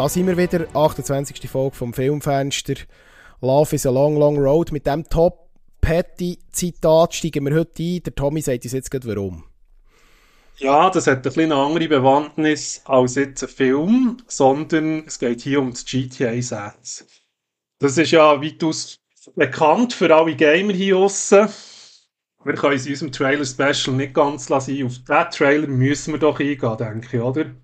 Da sind wir wieder, 28. Folge vom Filmfenster. Love is a long, long road. Mit dem Top-Petty-Zitat steigen wir heute ein. Der Tommy sagt uns jetzt gerade warum. Ja, das hat ein bisschen eine andere Bewandtnis als jetzt ein Film, sondern es geht hier um das GTA 6. Das ist ja weitaus bekannt für alle Gamer hier draussen. Wir können es in unserem Trailer-Special nicht ganz lassen. Auf diesen Trailer müssen wir doch eingehen, denke ich, oder?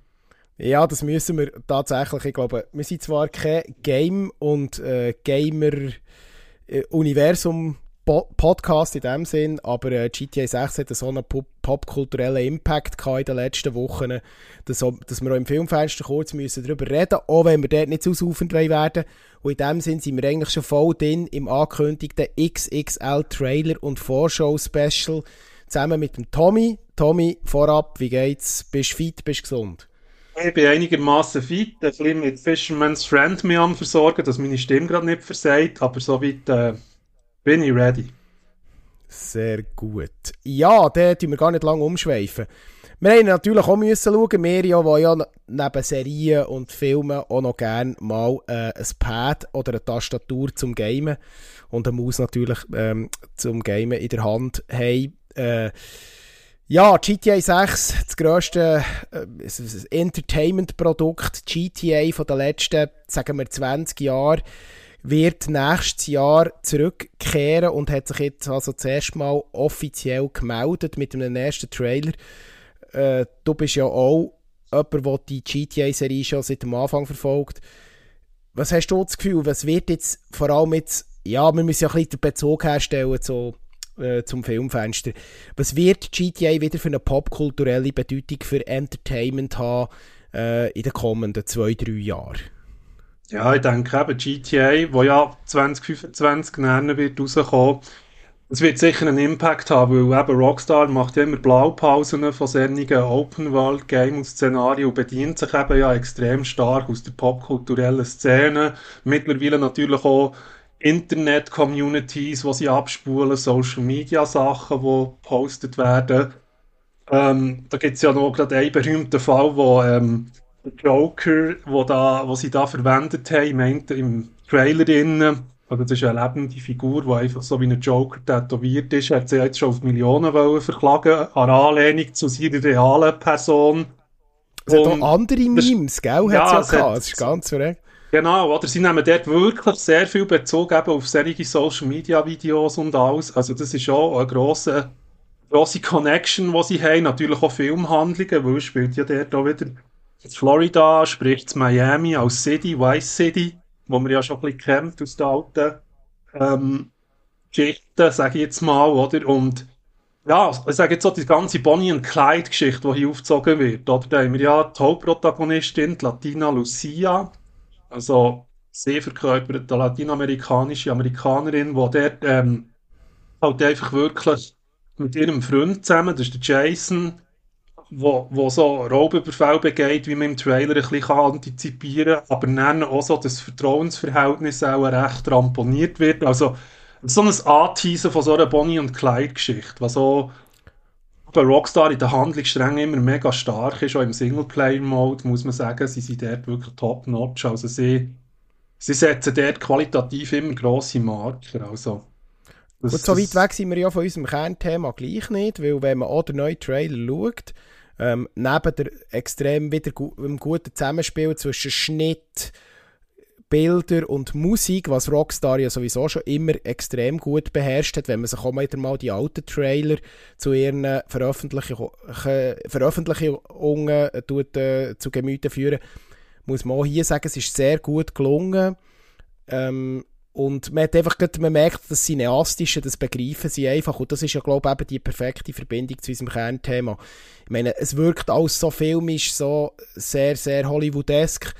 Ja, das müssen wir tatsächlich. Ich glaube, wir sind zwar kein Game- und äh, Gamer-Universum Podcast in dem Sinn, aber äh, GTA 6 hat so einen popkulturellen Impact in den letzten Wochen, dass, dass wir auch im Filmfenster kurz müssen darüber reden auch wenn wir dort nicht zu ausufend werden Und in dem Sinn sind wir eigentlich schon voll drin im angekündigten XXL-Trailer und Vorschau-Special zusammen mit dem Tommy. Tommy, vorab, wie geht's? Bist du fit, bist du gesund? Ich bin einigermaßen fit, ein bisschen mit Fisherman's Friend mich am versorgen, dass meine Stimme gerade nicht versagt, aber soweit... Äh bin ich ready. Sehr gut. Ja, da müssen wir gar nicht lange umschweifen. Wir mussten natürlich auch müssen schauen, wir ja, die ja neben Serien und Filmen auch noch gerne mal äh, ein Pad oder eine Tastatur zum Gamen und eine Maus natürlich ähm, zum Gamen in der Hand haben. Äh, ja, GTA 6, das grösste äh, Entertainment-Produkt, GTA von den letzten, sagen wir, 20 Jahren wird nächstes Jahr zurückkehren und hat sich jetzt also zuerst mal offiziell gemeldet mit einem ersten Trailer. Äh, du bist ja auch jemand, der die GTA-Serie schon seit dem Anfang verfolgt. Was hast du das Gefühl, was wird jetzt vor allem jetzt, ja, wir müssen ja ein bisschen den Bezug herstellen zu, äh, zum Filmfenster. Was wird GTA wieder für eine popkulturelle Bedeutung für Entertainment haben äh, in den kommenden zwei, drei Jahren? Ja, ich denke eben GTA, wo ja 2025 näher wird rauskommen, es wird sicher einen Impact haben, weil eben Rockstar macht ja immer Blaupausen von solchen Open-World-Game und Szenarien und bedient sich eben ja extrem stark aus der popkulturellen Szene. Mittlerweile natürlich auch Internet-Communities, wo sie abspulen, Social-Media-Sachen, die gepostet werden. Ähm, da gibt es ja noch gerade einen berühmten Fall, wo ähm, Joker, wo, da, wo sie da verwendet haben, meinte im Trailer drin, also das ist eine lebende Figur, die einfach so wie ein Joker tätowiert ist, hat sie jetzt schon auf Millionen wollen verklagen, an Anlehnung zu seiner realen Person. Es hat auch andere Memes, gell? Ja, hat's ja gehabt. Das ist ganz verrückt. Genau, oder sie nehmen dort wirklich sehr viel Bezug eben auf solche Social Media Videos und alles. Also das ist auch eine grosse, grosse Connection, die sie haben. Natürlich auch Filmhandlungen, weil spielt ja dort auch wieder Florida, sprich Miami als City, Vice City, wo man ja schon ein bisschen kennt aus den alten ähm, Geschichten, sage ich jetzt mal, oder? Und ja, ich sage jetzt so, die ganze Bonnie und Clyde-Geschichte, die hier aufgezogen wird, oder? Da haben wir ja die Hauptprotagonistin, die Latina Lucia, also sehr verkörperte latinamerikanische Amerikanerin, die dort ähm, halt einfach wirklich mit ihrem Freund zusammen, das ist der Jason, wo, wo so Raubüberfall begeht, wie man im Trailer ein bisschen antizipieren kann, aber dann auch so das Vertrauensverhältnis auch recht ramponiert wird. Also so ein Anteasen von so einer Bonnie- und Clyde-Geschichte, was so bei Rockstar in der Handlungsstränge immer mega stark ist, auch im Singleplayer-Mode, muss man sagen, sie sind dort wirklich top-notch, also sie, sie setzen dort qualitativ immer grosse Marker, also das, Gut, so weit weg sind wir ja von unserem Kernthema gleich nicht, weil wenn man auch den neuen Trailer schaut, ähm, neben der extrem wieder gu guten Zusammenspiel zwischen Schnitt, Bilder und Musik, was Rockstar ja sowieso schon immer extrem gut beherrscht hat, wenn man sich auch mal die alten Trailer zu ihren Veröffentlichungen, Veröffentlichungen tut, äh, zu Gemüte führen, muss man auch hier sagen, es ist sehr gut gelungen. Ähm, und man, hat einfach, man merkt, das Cineastische, das begreifen sie einfach. Und das ist ja, glaube ich, eben die perfekte Verbindung zu unserem Kernthema. Ich meine, es wirkt alles so filmisch, so sehr, sehr Hollywoodesk.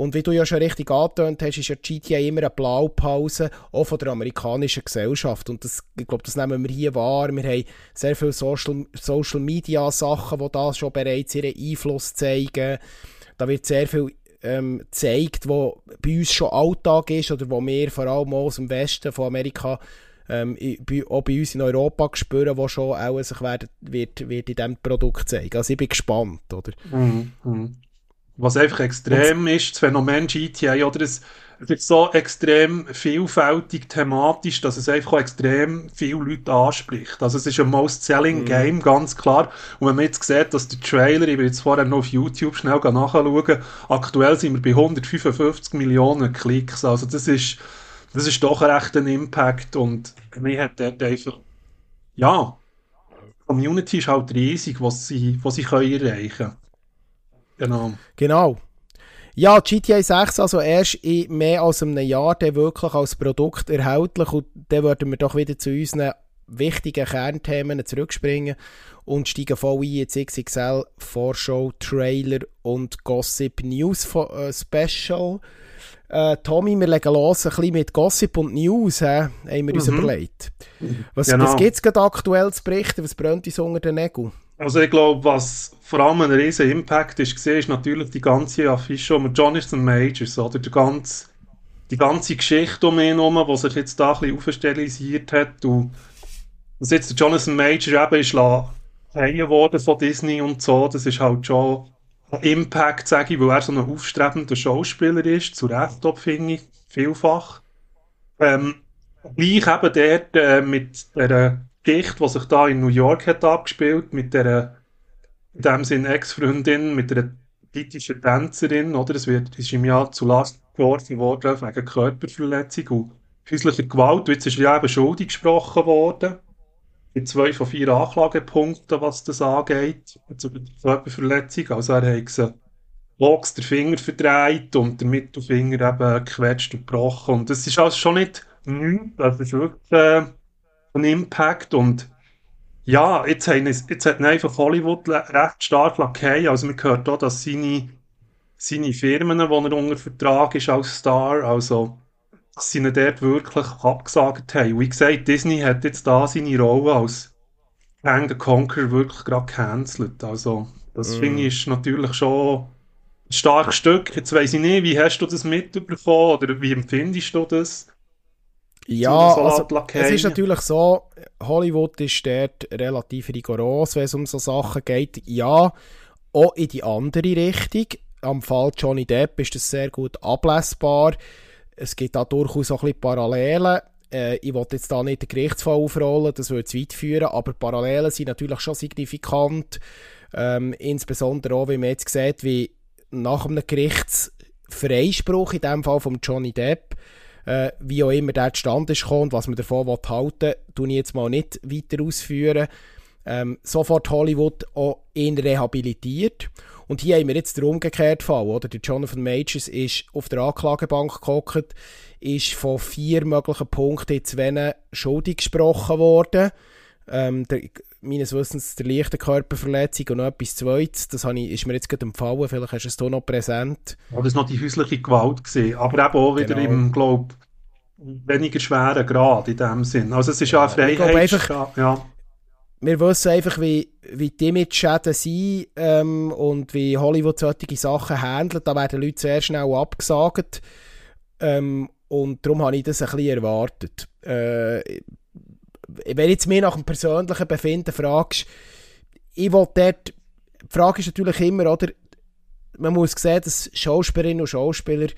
Und wie du ja schon richtig angetönt hast, ist ja GTA immer eine Blaupause, auch von der amerikanischen Gesellschaft. Und das, ich glaube, das nehmen wir hier wahr. Wir haben sehr viele Social, Social Media Sachen, die da schon bereits ihren Einfluss zeigen. Da wird sehr viel ähm, zeigt, wo bei uns schon Alltag ist oder wo wir vor allem aus dem Westen von Amerika ähm, auch bei uns in Europa spüren, wo schon auch sich werden, wird, wird in diesem Produkt zeigen. Also ich bin gespannt, oder? Mhm. Was einfach extrem ist, das Phänomen GTA, oder es, es ist so extrem vielfältig thematisch, dass es einfach auch extrem viele Leute anspricht. Also es ist ein Most-Selling mhm. Game, ganz klar. Und wenn man jetzt sieht, dass der Trailer, ich will jetzt vorher noch auf YouTube schnell nachschauen, aktuell sind wir bei 155 Millionen Klicks. Also das ist, das ist doch ein Impact und mir hat dort einfach, ja, die Community ist halt riesig, was sie, was sie können erreichen können. Genau. Genau. Ja, GTA 6 also erst in mehr als einem Jahr der wirklich als Produkt erhältlich und dann würden wir doch wieder zu unseren wichtigen Kernthemen zurückspringen und steigen voll ein ins XXL Vorschau, Trailer und Gossip News äh, Special. Äh, Tommy, wir legen los ein bisschen mit Gossip und News, he, haben wir uns mhm. überlegt. Was, genau. was gibt es gerade aktuell zu berichten? Was brennt uns unter den Nägeln? Also ich glaube, was vor allem ein riesen Impact ist, gesehen, ist natürlich die ganze Affische um Jonathan Majors, oder? Die ganze, die ganze Geschichte um ihn herum, die sich jetzt da ein bisschen aufstilisiert hat. Und jetzt der Jonathan Major eben ist freien worden von Disney und so, das ist halt schon ein Impact, sage ich, weil er so ein aufstrebender Schauspieler ist, zu Recht, finde ich, vielfach. Ähm, gleich eben dort äh, mit der Geschichte, die sich da in New York hat abgespielt, mit der, in dem Sinn Ex-Freundin, mit einer politischen Tänzerin, oder? Es wird, ist im Jahr zu Last geworfen worden wegen Körperverletzung und häuslicher Gewalt. Und jetzt ist ja eben schuldig gesprochen worden. In zwei von vier Anklagepunkten, was das angeht, zur Körperverletzung. Also er hat gesagt, Box den Finger verdreht und der Mittelfinger eben gequetscht und gebrochen. Und das ist also schon nicht nichts. Das ist wirklich, äh, einen Impact und ja, jetzt, haben, jetzt hat einfach Hollywood recht stark lackiert. Also man hört auch, dass seine, seine Firmen, die er unter Vertrag ist als Star, also dass sie ihn dort wirklich abgesagt haben. Wie gesagt, Disney hat jetzt da seine Rolle als Kang the Conqueror wirklich gerade gecancelt. Also das mm. finde ich ist natürlich schon ein starkes Stück. Jetzt weiss ich nicht, wie hast du das mitbekommen oder wie empfindest du das? Ja, also, es ist natürlich so, Hollywood ist dort relativ rigoros, wenn es um so Sachen geht. Ja, auch in die andere Richtung. Am Fall Johnny Depp ist das sehr gut ablesbar. Es gibt da durchaus auch ein bisschen Parallelen. Äh, ich will jetzt da nicht den Gerichtsfall aufrollen, das würde zu weit führen, aber Parallelen sind natürlich schon signifikant. Ähm, insbesondere auch, wie man jetzt sieht, wie nach einem Gerichtsfreispruch, in dem Fall von Johnny Depp, äh, wie auch immer der zustande ist und was man davon halten will, tue ich jetzt mal nicht weiter ausführen. Ähm, sofort Hollywood auch ihn rehabilitiert. Und hier haben wir jetzt den umgekehrten Fall, oder? Der Jonathan Majors ist auf der Anklagebank gehockt, ist von vier möglichen Punkten in zwei schuldig gesprochen worden. Ähm, der, meines Wissens der leichte Körperverletzung und noch etwas Zweites. Das ich, ist mir jetzt gerade empfallen, vielleicht hast du es hier noch präsent. Ja, das war noch die häusliche Gewalt. Gewesen. Aber eben auch wieder genau. im, glaube weniger schweren Grad in dem Sinn. Also es ist ja, ja eine Freiheit. Ja. Wir wissen einfach, wie, wie die Image-Schäden sind ähm, und wie Hollywood solche Sachen handelt. Da werden Leute sehr schnell abgesagt. Ähm, und darum habe ich das ein bisschen erwartet. Äh, wenn jetzt mir nach dem persönlichen Befinden fragst, ich will dort, die Frage ist natürlich immer, oder, man muss sehen, dass Schauspielerinnen und Schauspieler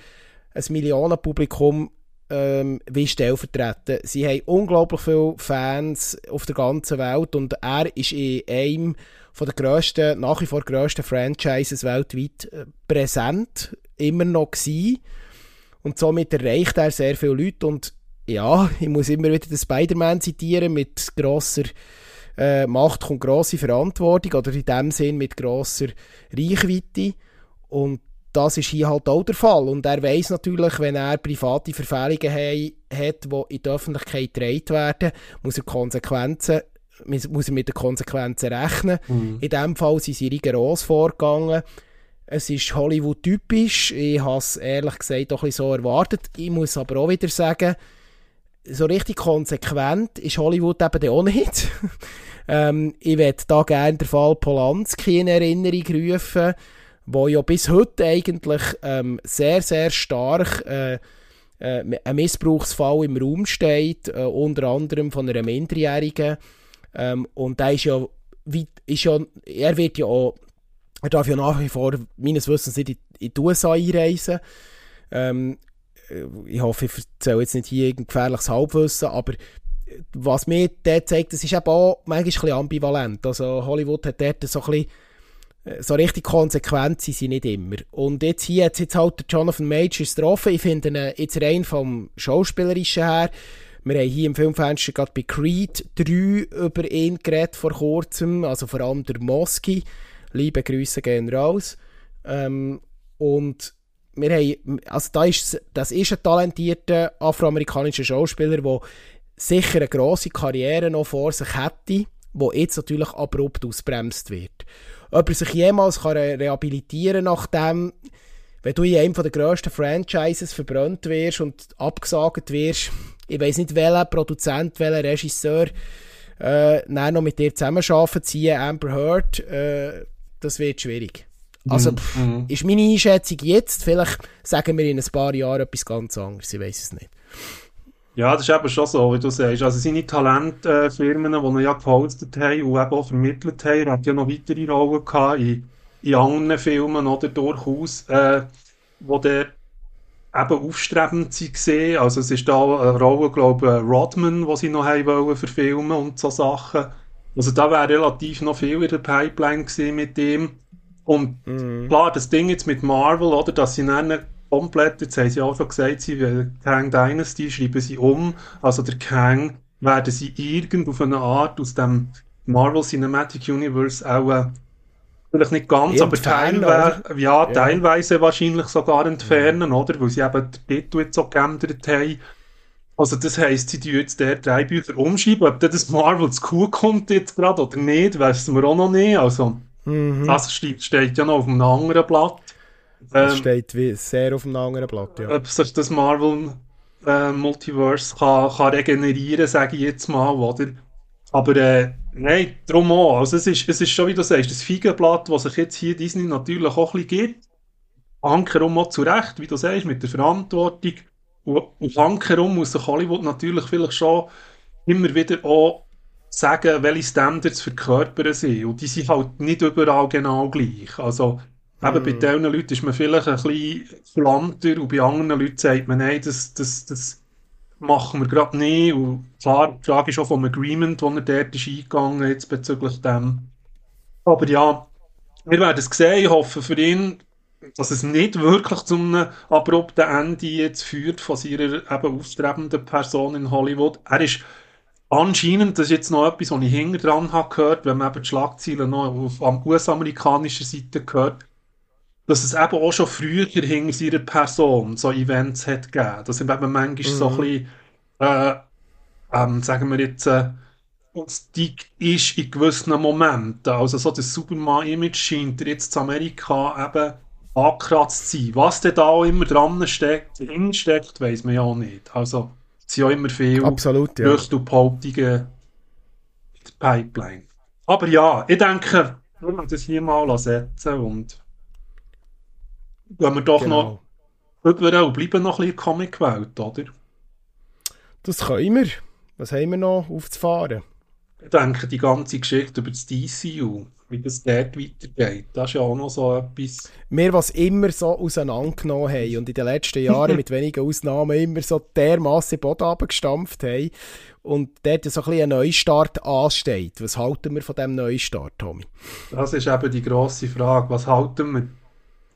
ein Millionenpublikum ähm, wie stellvertreten. Sie haben unglaublich viele Fans auf der ganzen Welt und er ist in einem von der grössten, nach wie vor grössten Franchises weltweit äh, präsent, immer noch gewesen. Und somit erreicht er sehr viele Leute und ja, ich muss immer wieder den Spider-Man zitieren, mit grosser äh, Macht kommt grosse Verantwortung, oder in dem Sinn mit grosser Reichweite. Und das ist hier halt auch der Fall. Und er weiß natürlich, wenn er private Verfehlungen he hat, die in die Öffentlichkeit getragen werden, muss er Konsequenzen muss er mit den Konsequenzen rechnen. Mhm. In diesem Fall sind sie rigoros vorgegangen. Es ist Hollywood-typisch. Ich habe es ehrlich gesagt auch ein bisschen so erwartet. Ich muss aber auch wieder sagen, so richtig konsequent ist Hollywood eben auch nicht. ähm, ich werde da gerne den Fall Polanski in Erinnerung rufen, wo ja bis heute eigentlich ähm, sehr, sehr stark äh, äh, ein Missbrauchsfall im Raum steht, äh, unter anderem von einer Minderjährigen. Ähm, und da ist ja, ist ja, er wird ja auch Er darf ja nach wie vor, meines Wissens, nicht in, in die USA einreisen. Ähm, ich hoffe, ich erzähle jetzt nicht hier irgendein gefährliches Halbwissen, aber was mir dort zeigt, das ist eben auch manchmal ein bisschen ambivalent. Also Hollywood hat dort so ein bisschen so richtig konsequent sind sie nicht immer. Und jetzt hier hat jetzt halt Jonathan Majors getroffen. Ich finde ihn jetzt rein vom Schauspielerischen her. Wir haben hier im Filmfenster gerade bei Creed 3 über ihn geredet vor kurzem, also vor allem der Moski. Liebe Grüße gehen raus. Ähm, und wir haben, also da ist, das ist ein talentierter afroamerikanischer Schauspieler, der sicher eine grosse Karriere noch vor sich hätte, wo jetzt natürlich abrupt ausbremst wird. Ob er sich jemals kann rehabilitieren kann, nachdem, wenn du in einem der grössten Franchises verbrannt wirst und abgesagt wirst, ich weiß nicht, welcher Produzent, welcher Regisseur äh, noch mit dir zusammenarbeiten, ziehen, Amber Heard, äh, das wird schwierig. Also pff, mhm. ist meine Einschätzung jetzt, vielleicht sagen wir in ein paar Jahren etwas ganz anderes, ich weiß es nicht. Ja, das ist eben schon so, wie du sagst. Also seine Talentfirmen, die er ja gehostet haben und eben auch vermittelt haben, er hat ja noch weitere Rollen gehabt in, in anderen Filmen, oder durchaus, äh, wo der eben aufstrebend waren. Also es ist da eine Rolle, glaube ich, Rodman, die sie noch haben wollen verfilmen und so Sachen. Also da wäre relativ noch viel in der Pipeline gewesen mit dem. Und mhm. klar, das Ding jetzt mit Marvel, oder, dass sie dann komplett, jetzt haben sie auch schon gesagt, sie will Kang Dynasty, schreiben sie um, also der Kang werden sie irgend auf eine Art aus dem Marvel Cinematic Universe auch äh, vielleicht nicht ganz, aber teilweise, ja, ja, teilweise wahrscheinlich sogar entfernen, mhm. oder? Weil sie eben den Titel jetzt so geändert haben. Also das heisst, sie tun jetzt der drei Bücher umschreiben. Ob das Marvel zu cool kommt jetzt gerade oder nicht, wissen wir auch noch nicht. Also mhm. das steht, ja noch auf einem anderen Blatt. Das ähm, steht wie sehr auf einem anderen Blatt, ja. Ob sich das Marvel äh, Multiverse kann, kann regenerieren, sage ich jetzt mal, oder? Aber äh, nein, darum auch. Also es ist, es ist schon, wie du sagst, das Feigenblatt, was sich jetzt hier Disney natürlich auch ein bisschen gibt. Hankerum auch zurecht, wie du sagst, mit der Verantwortung. Und, und Hankerum muss sich Hollywood natürlich vielleicht schon immer wieder auch sagen, welche Standards für Körper sind. Und die sind halt nicht überall genau gleich. Also Eben, mm. bei diesen Leuten ist man vielleicht ein bisschen flammter und bei anderen Leuten sagt man, nein, das, das, das machen wir gerade nicht. Und klar, die Frage ist auch vom Agreement, das er dort ist eingegangen jetzt bezüglich dem. Aber ja, wir werden es sehen. Ich hoffe für ihn, dass es nicht wirklich zu einem abrupten Ende jetzt führt von seiner eben aufstrebenden Person in Hollywood. Er ist anscheinend, das ist jetzt noch etwas, was ich hinter dran habe gehört, wenn man eben die Schlagzeilen noch auf US-amerikanischer Seite gehört, dass es eben auch schon früher hinter seiner Person so Events hat gegeben. Dass eben manchmal mhm. so ein bisschen, äh, ähm, sagen wir jetzt, äh, Stick ist in gewissen Momenten. Also so das Superman-Image scheint jetzt zu Amerika eben angekratzt zu sein. Was denn da auch immer dran steckt, steckt, weiß man ja auch nicht. Also es sind ja immer viele Absolut, ja. Gerüchte und Behauptungen in der Pipeline. Aber ja, ich denke, wir müssen das hier mal setzen und Gehen wir doch genau. noch über und bleiben noch ein bisschen Comic-Welt, oder? Das können wir. Was haben wir noch aufzufahren? Ich denke, die ganze Geschichte über das DCU, wie das dort weitergeht, das ist ja auch noch so etwas. Wir, was immer so auseinandergenommen haben und in den letzten Jahren mit wenigen Ausnahmen immer so dermassen Boden abgestampft haben und dort so ein bisschen ein Neustart ansteht. Was halten wir von diesem Neustart, Tommy? Das ist eben die grosse Frage. Was halten wir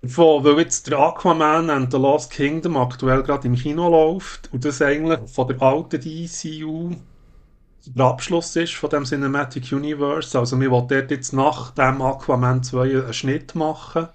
von, weil jetzt der Aquaman and the Lost Kingdom aktuell gerade im Kino läuft und das eigentlich von der alten DCU der Abschluss ist von dem Cinematic Universe. Also wir wollen dort jetzt nach dem Aquaman 2 einen Schnitt machen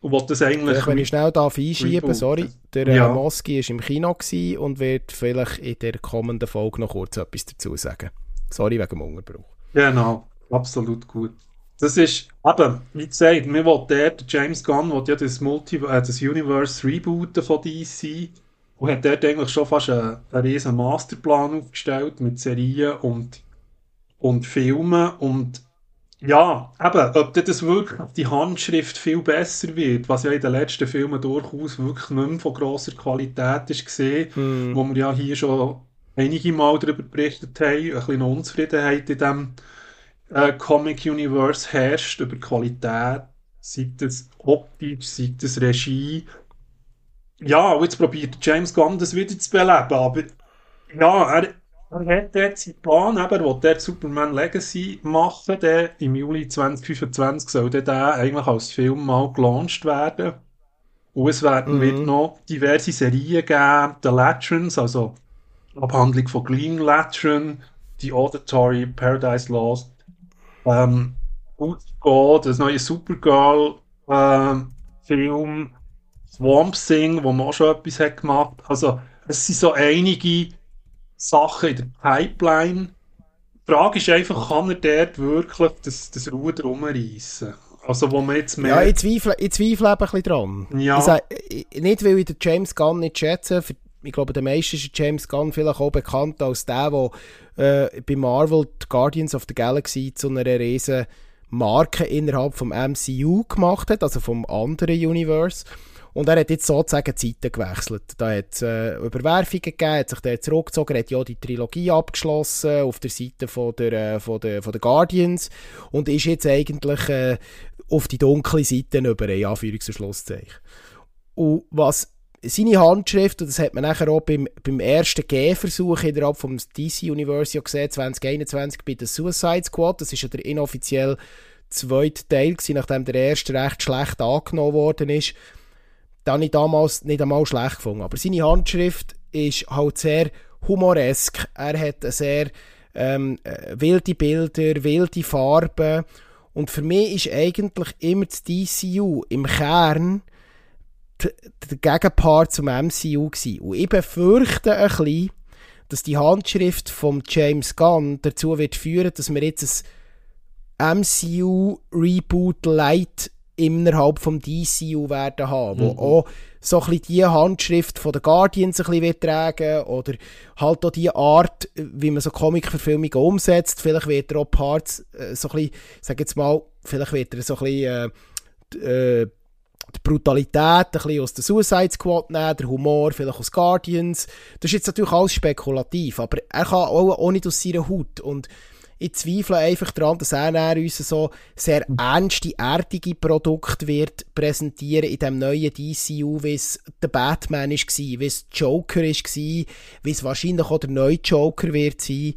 und wollen das eigentlich... Wenn ich schnell darf einschieben, sorry. Der äh, ja. Moski war im Kino und wird vielleicht in der kommenden Folge noch kurz etwas dazu sagen. Sorry wegen dem Unterbruch. Genau, absolut gut. Das ist, eben, wie gesagt, wir wollen dort, James Gunn will ja das, Multi äh, das Universe rebooten von DC und hat dort eigentlich schon fast einen, einen riesen Masterplan aufgestellt mit Serien und, und Filmen und ja, eben, ob das wirklich die Handschrift viel besser wird, was ja in den letzten Filmen durchaus wirklich nicht mehr von grosser Qualität ist gesehen, hm. wo wir ja hier schon einige Mal darüber berichtet haben, ein bisschen Unzufriedenheit in dem äh, Comic Universe herrscht über Qualität, sei das optisch, sei das Regie. Ja, und jetzt probiert James Gunn das wieder zu beleben, aber ja, er, er hat dort seinen Plan, eben, er will der Superman Legacy machen, der im Juli 2025 soll der, eigentlich als Film mal gelauncht werden. Und es werden mhm. wird noch diverse Serien geben, The Latrons, also Abhandlung von Green Latron, The Auditory, Paradise Lost, ähm, Good God, das neue Supergirl ähm, Film, Swamp Thing, wo man auch schon etwas hat gemacht. Also es sind so einige Sachen in der Pipeline. Die Frage ist einfach, kann er dort wirklich das, das Ruder rumreißen? Also, wo man jetzt mehr... Ja, ich zweifle, ich zweifle ein bisschen dran. Ja. Ich sage, nicht, weil ich den James Gunn nicht schätze, ich glaube, der meiste ist James Gunn vielleicht auch bekannt als der, der äh, bei Marvel die Guardians of the Galaxy zu einer riesen Marke innerhalb vom MCU gemacht hat, also vom anderen Universe. Und er hat jetzt sozusagen Zeiten gewechselt. Da hat es äh, Überwerfungen gegeben, hat sich dann zurückgezogen, hat ja die Trilogie abgeschlossen auf der Seite von der, äh, von der, von der Guardians und ist jetzt eigentlich äh, auf die dunkle Seite über, in Anführungs- und Schlusszeichen. Und was seine Handschrift, und das hat man nachher auch beim, beim ersten Gehversuch innerhalb vom DC Universe gesehen, 2021 bei der Suicide Squad, das ist ja der inoffiziell zweite Teil gewesen, nachdem der erste recht schlecht angenommen worden ist, da habe ich damals nicht einmal schlecht gefunden. Aber seine Handschrift ist halt sehr humoresk. Er hat sehr ähm, äh, wilde Bilder, wilde Farben. Und für mich ist eigentlich immer das DCU im Kern der Gegenpart zum MCU gewesen. Und ich befürchte ein bisschen, dass die Handschrift von James Gunn dazu wird führen, dass wir jetzt ein MCU-Reboot Light innerhalb vom DCU werden haben, wo mhm. auch so ein bisschen die Handschrift von den Guardians ein bisschen tragen oder halt auch die Art, wie man so Comic-Verfilmungen umsetzt. Vielleicht wird er auch Parts äh, so ein bisschen, sag jetzt mal, vielleicht wird er so ein bisschen äh, äh, die Brutalität ein bisschen aus der Suicide Squad nehmen, der Humor vielleicht aus Guardians. Das ist jetzt natürlich alles spekulativ, aber er kann auch, auch nicht aus seiner Haut und ich zweifle einfach daran, dass er uns so sehr ernste, erdige Produkte wird präsentieren in dem neuen DCU, wie es der Batman ist wie es Joker ist wie es wahrscheinlich auch der neue Joker wird sein.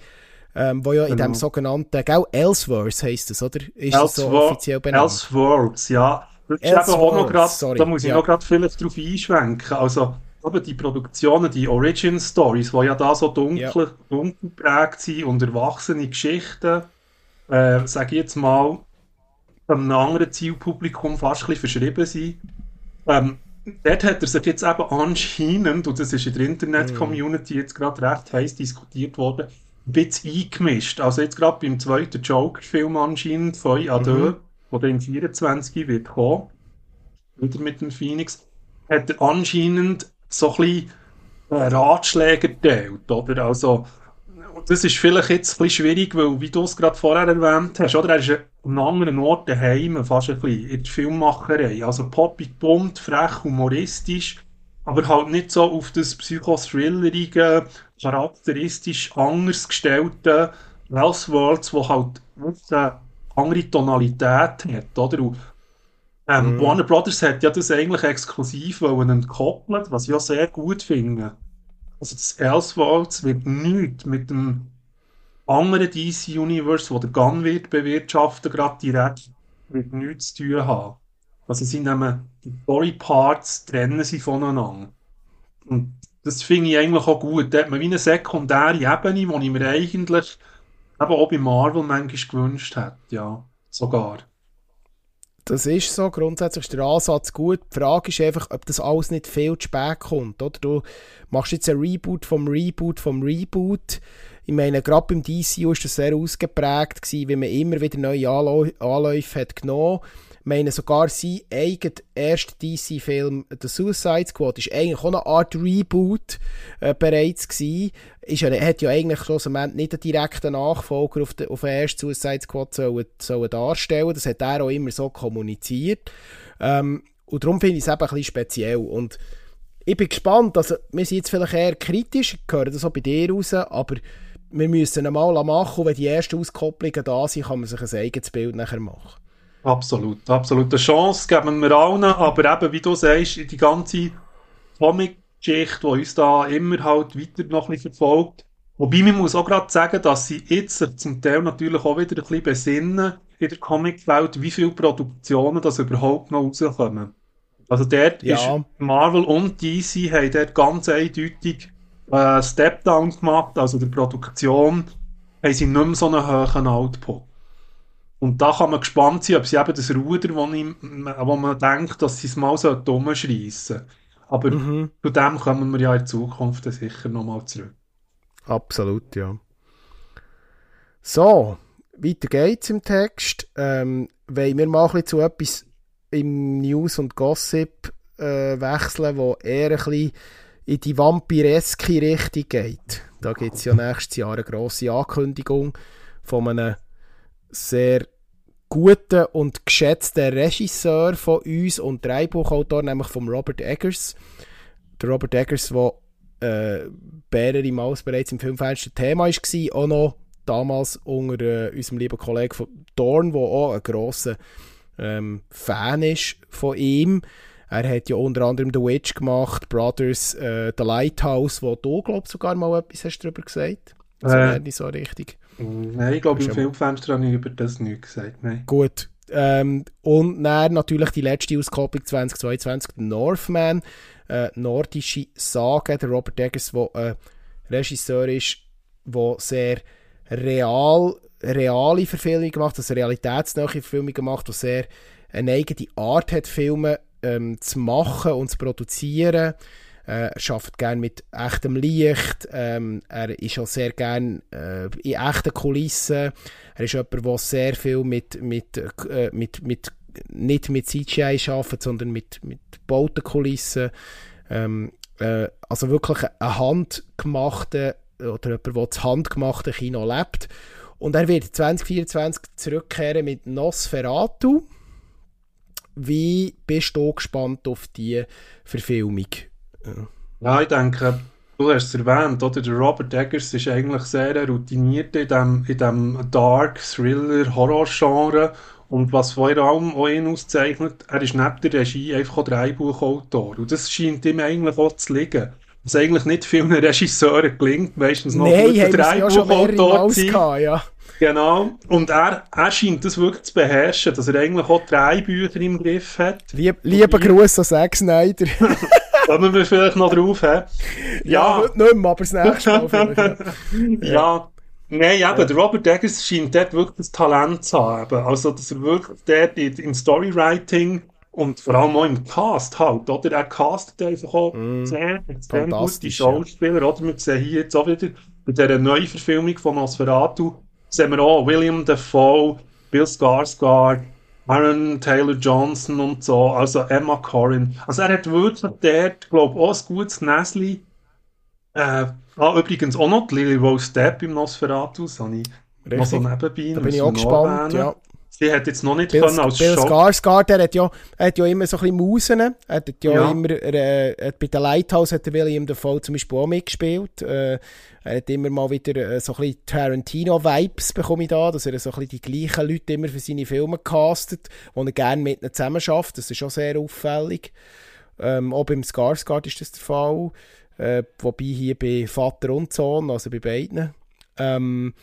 Ähm, wo ja in genau. dem sogenannten, gell, Elseworlds heisst es, oder? Ist das so offiziell benannt? Elseworlds, ja. Das ist eben auch noch grad, sorry, da muss ich ja. noch gerade vielleicht drauf einschwenken. Also, aber die Produktionen, die Origin Stories, die ja da so dunkel, ja. dunkel geprägt sind und erwachsene Geschichten, äh, sage ich jetzt mal, einem anderen Zielpublikum fast ein bisschen verschrieben sind. Ähm, dort hat er sich jetzt eben anscheinend, und das ist in der Internet-Community jetzt gerade recht heiß diskutiert worden, ein bisschen eingemischt. Also jetzt gerade beim zweiten Joker-Film anscheinend von Adieu, mhm. der im 24 wird kommen, wieder mit dem Phoenix, hat er anscheinend so ein bisschen äh, Ratschläge teilt, oder? Also, das ist vielleicht jetzt ein bisschen schwierig, weil, wie du es gerade vorher erwähnt hast, oder? Er ist an anderen Ort daheim, fast ein bisschen, in der Filmmacherei. Also, poppig, bunt, frech, humoristisch, aber halt nicht so auf das psychothrillerige, charakteristisch anders gestellte Elseworlds, wo halt eine andere Tonalität hat, oder? Und ähm, mhm. Warner Brothers hat ja das eigentlich exklusiv entkoppelt, was ich ja sehr gut finde. Also das Elseworlds wird nichts mit dem anderen DC Universe, wo der Gun wird bewirtschaften, gerade direkt mit nichts zu tun haben. Also sie nehmen die Story Parts, trennen sie voneinander. Und das finde ich eigentlich auch gut. Da hat man wie eine sekundäre Ebene, die ich mir eigentlich eben auch bei Marvel manchmal gewünscht hätte, ja. Sogar. Das ist so, grundsätzlich ist der Ansatz gut. Die Frage ist einfach, ob das alles nicht viel zu spät kommt. Oder? Du machst jetzt ein Reboot vom Reboot vom Reboot. Ich meine, gerade beim DCU war das sehr ausgeprägt, gewesen, wie man immer wieder neue Anläufe hat genommen hat meine, sogar sein eigener erster DC-Film, The Suicide Squad, ist eigentlich auch eine Art Reboot äh, bereits gewesen. Ist er hat ja eigentlich schlussendlich nicht einen direkten Nachfolger auf den, auf den ersten Suicide Squad sollen, sollen darstellen. Das hat er auch immer so kommuniziert. Ähm, und darum finde ich es eben ein bisschen speziell. Und ich bin gespannt, also wir sind jetzt vielleicht eher kritisch, höre das auch bei dir raus, aber wir müssen einmal machen und wenn die ersten Auskopplungen da sind, kann man sich ein eigenes Bild nachher machen. Absolut, absolut. Eine Chance geben wir allen, aber eben, wie du sagst, die ganze Comic-Geschichte, die uns da immer halt weiter noch ein bisschen verfolgt. Wobei, man muss auch gerade sagen, dass sie jetzt zum Teil natürlich auch wieder ein bisschen besinnen in der Comic-Welt, wie viele Produktionen das überhaupt noch rauskommen. Also dort Ja. ist Marvel und DC haben dort ganz eindeutig äh, Step-Down gemacht, also der Produktion haben sie nicht mehr so einen hohen Output. Und da kann man gespannt sein, ob sie eben das Ruder, wo, ich, wo man denkt, dass sie es mal so umschreissen. Aber Mhm. zu dem kommen wir ja in Zukunft sicher nochmal zurück. Absolut, ja. So, weiter geht's im Text. Ähm, wollen wir mal ein bisschen zu etwas im News und Gossip äh, wechseln, wo eher ein bisschen in die vampireske Richtung geht. Da gibt es ja nächstes Jahr eine grosse Ankündigung von einem sehr guten und geschätzten Regisseur von uns und Drehbuchautor, nämlich von Robert Eggers. Der Robert Eggers, der äh, mehrere Mal bereits im Filmfenster Thema war, auch noch damals unter äh, unserem lieben Kollegen von Dorn, der auch ein grosser ähm, Fan ist von ihm. Er hat ja unter anderem The Witch gemacht, Brothers, äh, The Lighthouse, wo du, glaube sogar mal etwas hast darüber gesagt. Also Äh. nicht so richtig. Nein, ich glaube, im Filmfenster habe ich über das nichts gesagt. Nein. Gut. Ähm, und dann natürlich die letzte Auskopplung 2022, The Northman, äh, nordische Sage, der Robert Eggers, der äh, Regisseur ist, der sehr real, reale Verfilmungen macht, also realitätsnahe Verfilmungen macht, der sehr eine eigene Art hat, Filme ähm, zu machen und zu produzieren. Äh, arbeitet gerne mit echtem Licht. Ähm, er ist auch sehr gerne äh, in echten Kulissen. Er ist jemand, der sehr viel mit, mit, äh, mit, mit nicht mit CGI arbeitet, sondern mit, mit gebauten Kulissen. Ähm, äh, also wirklich ein handgemachter oder jemand, der das handgemachte Kino lebt. Und er wird 2024 zurückkehren mit Nosferatu. Wie bist du gespannt auf die Verfilmung? Ja, ich denke, du hast es erwähnt, oder? Der Robert Eggers ist eigentlich sehr routiniert in dem, in dem Dark Thriller Horror-Genre. Und was vor allem auch ihn auszeichnet, er ist neben der Regie einfach auch Drehbuchautor. Und das scheint ihm eigentlich auch zu liegen. Was eigentlich nicht vielen Regisseuren gelingt, meistens noch Nein, guter Drehbuchautor zu sein. ja. Genau. Und er, er scheint das wirklich zu beherrschen, dass er eigentlich auch drei Bücher im Griff hat. Lieb, lieber Gruß an Zack Snyder. Kommen wir vielleicht noch drauf haben. Ja, heute nicht mehr, aber das nächste Mal vielleicht. ja. ja. Nein, eben, der Robert Eggers scheint dort wirklich das Talent zu haben. Also, dass er wirklich dort in- im Storywriting und vor allem auch im Cast halt, oder? Er castet einfach auch sehr extrem gute fantastisch, ja. Schauspieler, oder? Wir sehen hier jetzt auch wieder bei dieser neuen Verfilmung von Nosferatu, sehen wir auch William Dafoe, Bill Skarsgård, Aaron Taylor Johnson und so, also Emma Corrin. Also er hat wirklich dort, glaube ich, auch ein gutes Näsli. Äh, ah, übrigens auch noch die Lily Rose Depp im Nosferatu, das habe ich noch so Richtig. nebenbei. Da bin ich auch gespannt. Ja. Sie hat jetzt noch nicht Bill, können als Bill. Skarsgård, der hat ja, hat ja immer so ein bisschen Musen. Er hat ja, Ja. immer, er, äh, bei der Lighthouse hat der William Dafoe zum Beispiel auch mitgespielt. Äh, er hat immer mal wieder äh, so ein bisschen Tarantino-Vibes bekomme ich da, dass er so ein bisschen die gleichen Leute immer für seine Filme castet, wo er gerne mit ihnen zusammenarbeitet. Das ist auch sehr auffällig. Ähm, auch beim Skarsgård ist das der Fall. Äh, wobei hier bei Vater und Sohn, also bei beiden. Ähm,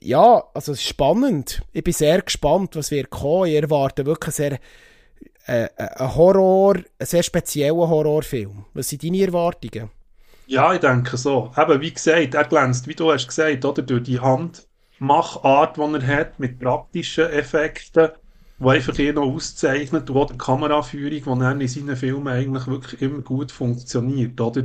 ja, also es ist spannend. Ich bin sehr gespannt, was wird kommen. Ich erwarte wirklich sehr äh, ein Horror, einen sehr speziellen Horrorfilm. Was sind deine Erwartungen? Ja, ich denke so. Eben, wie gesagt, er glänzt, wie du hast gesagt, oder, durch die Handmachart, die er hat, mit praktischen Effekten, die einfach ihn noch auszeichnet, und auch die Kameraführung, die in seinen Filmen eigentlich wirklich immer gut funktioniert, oder?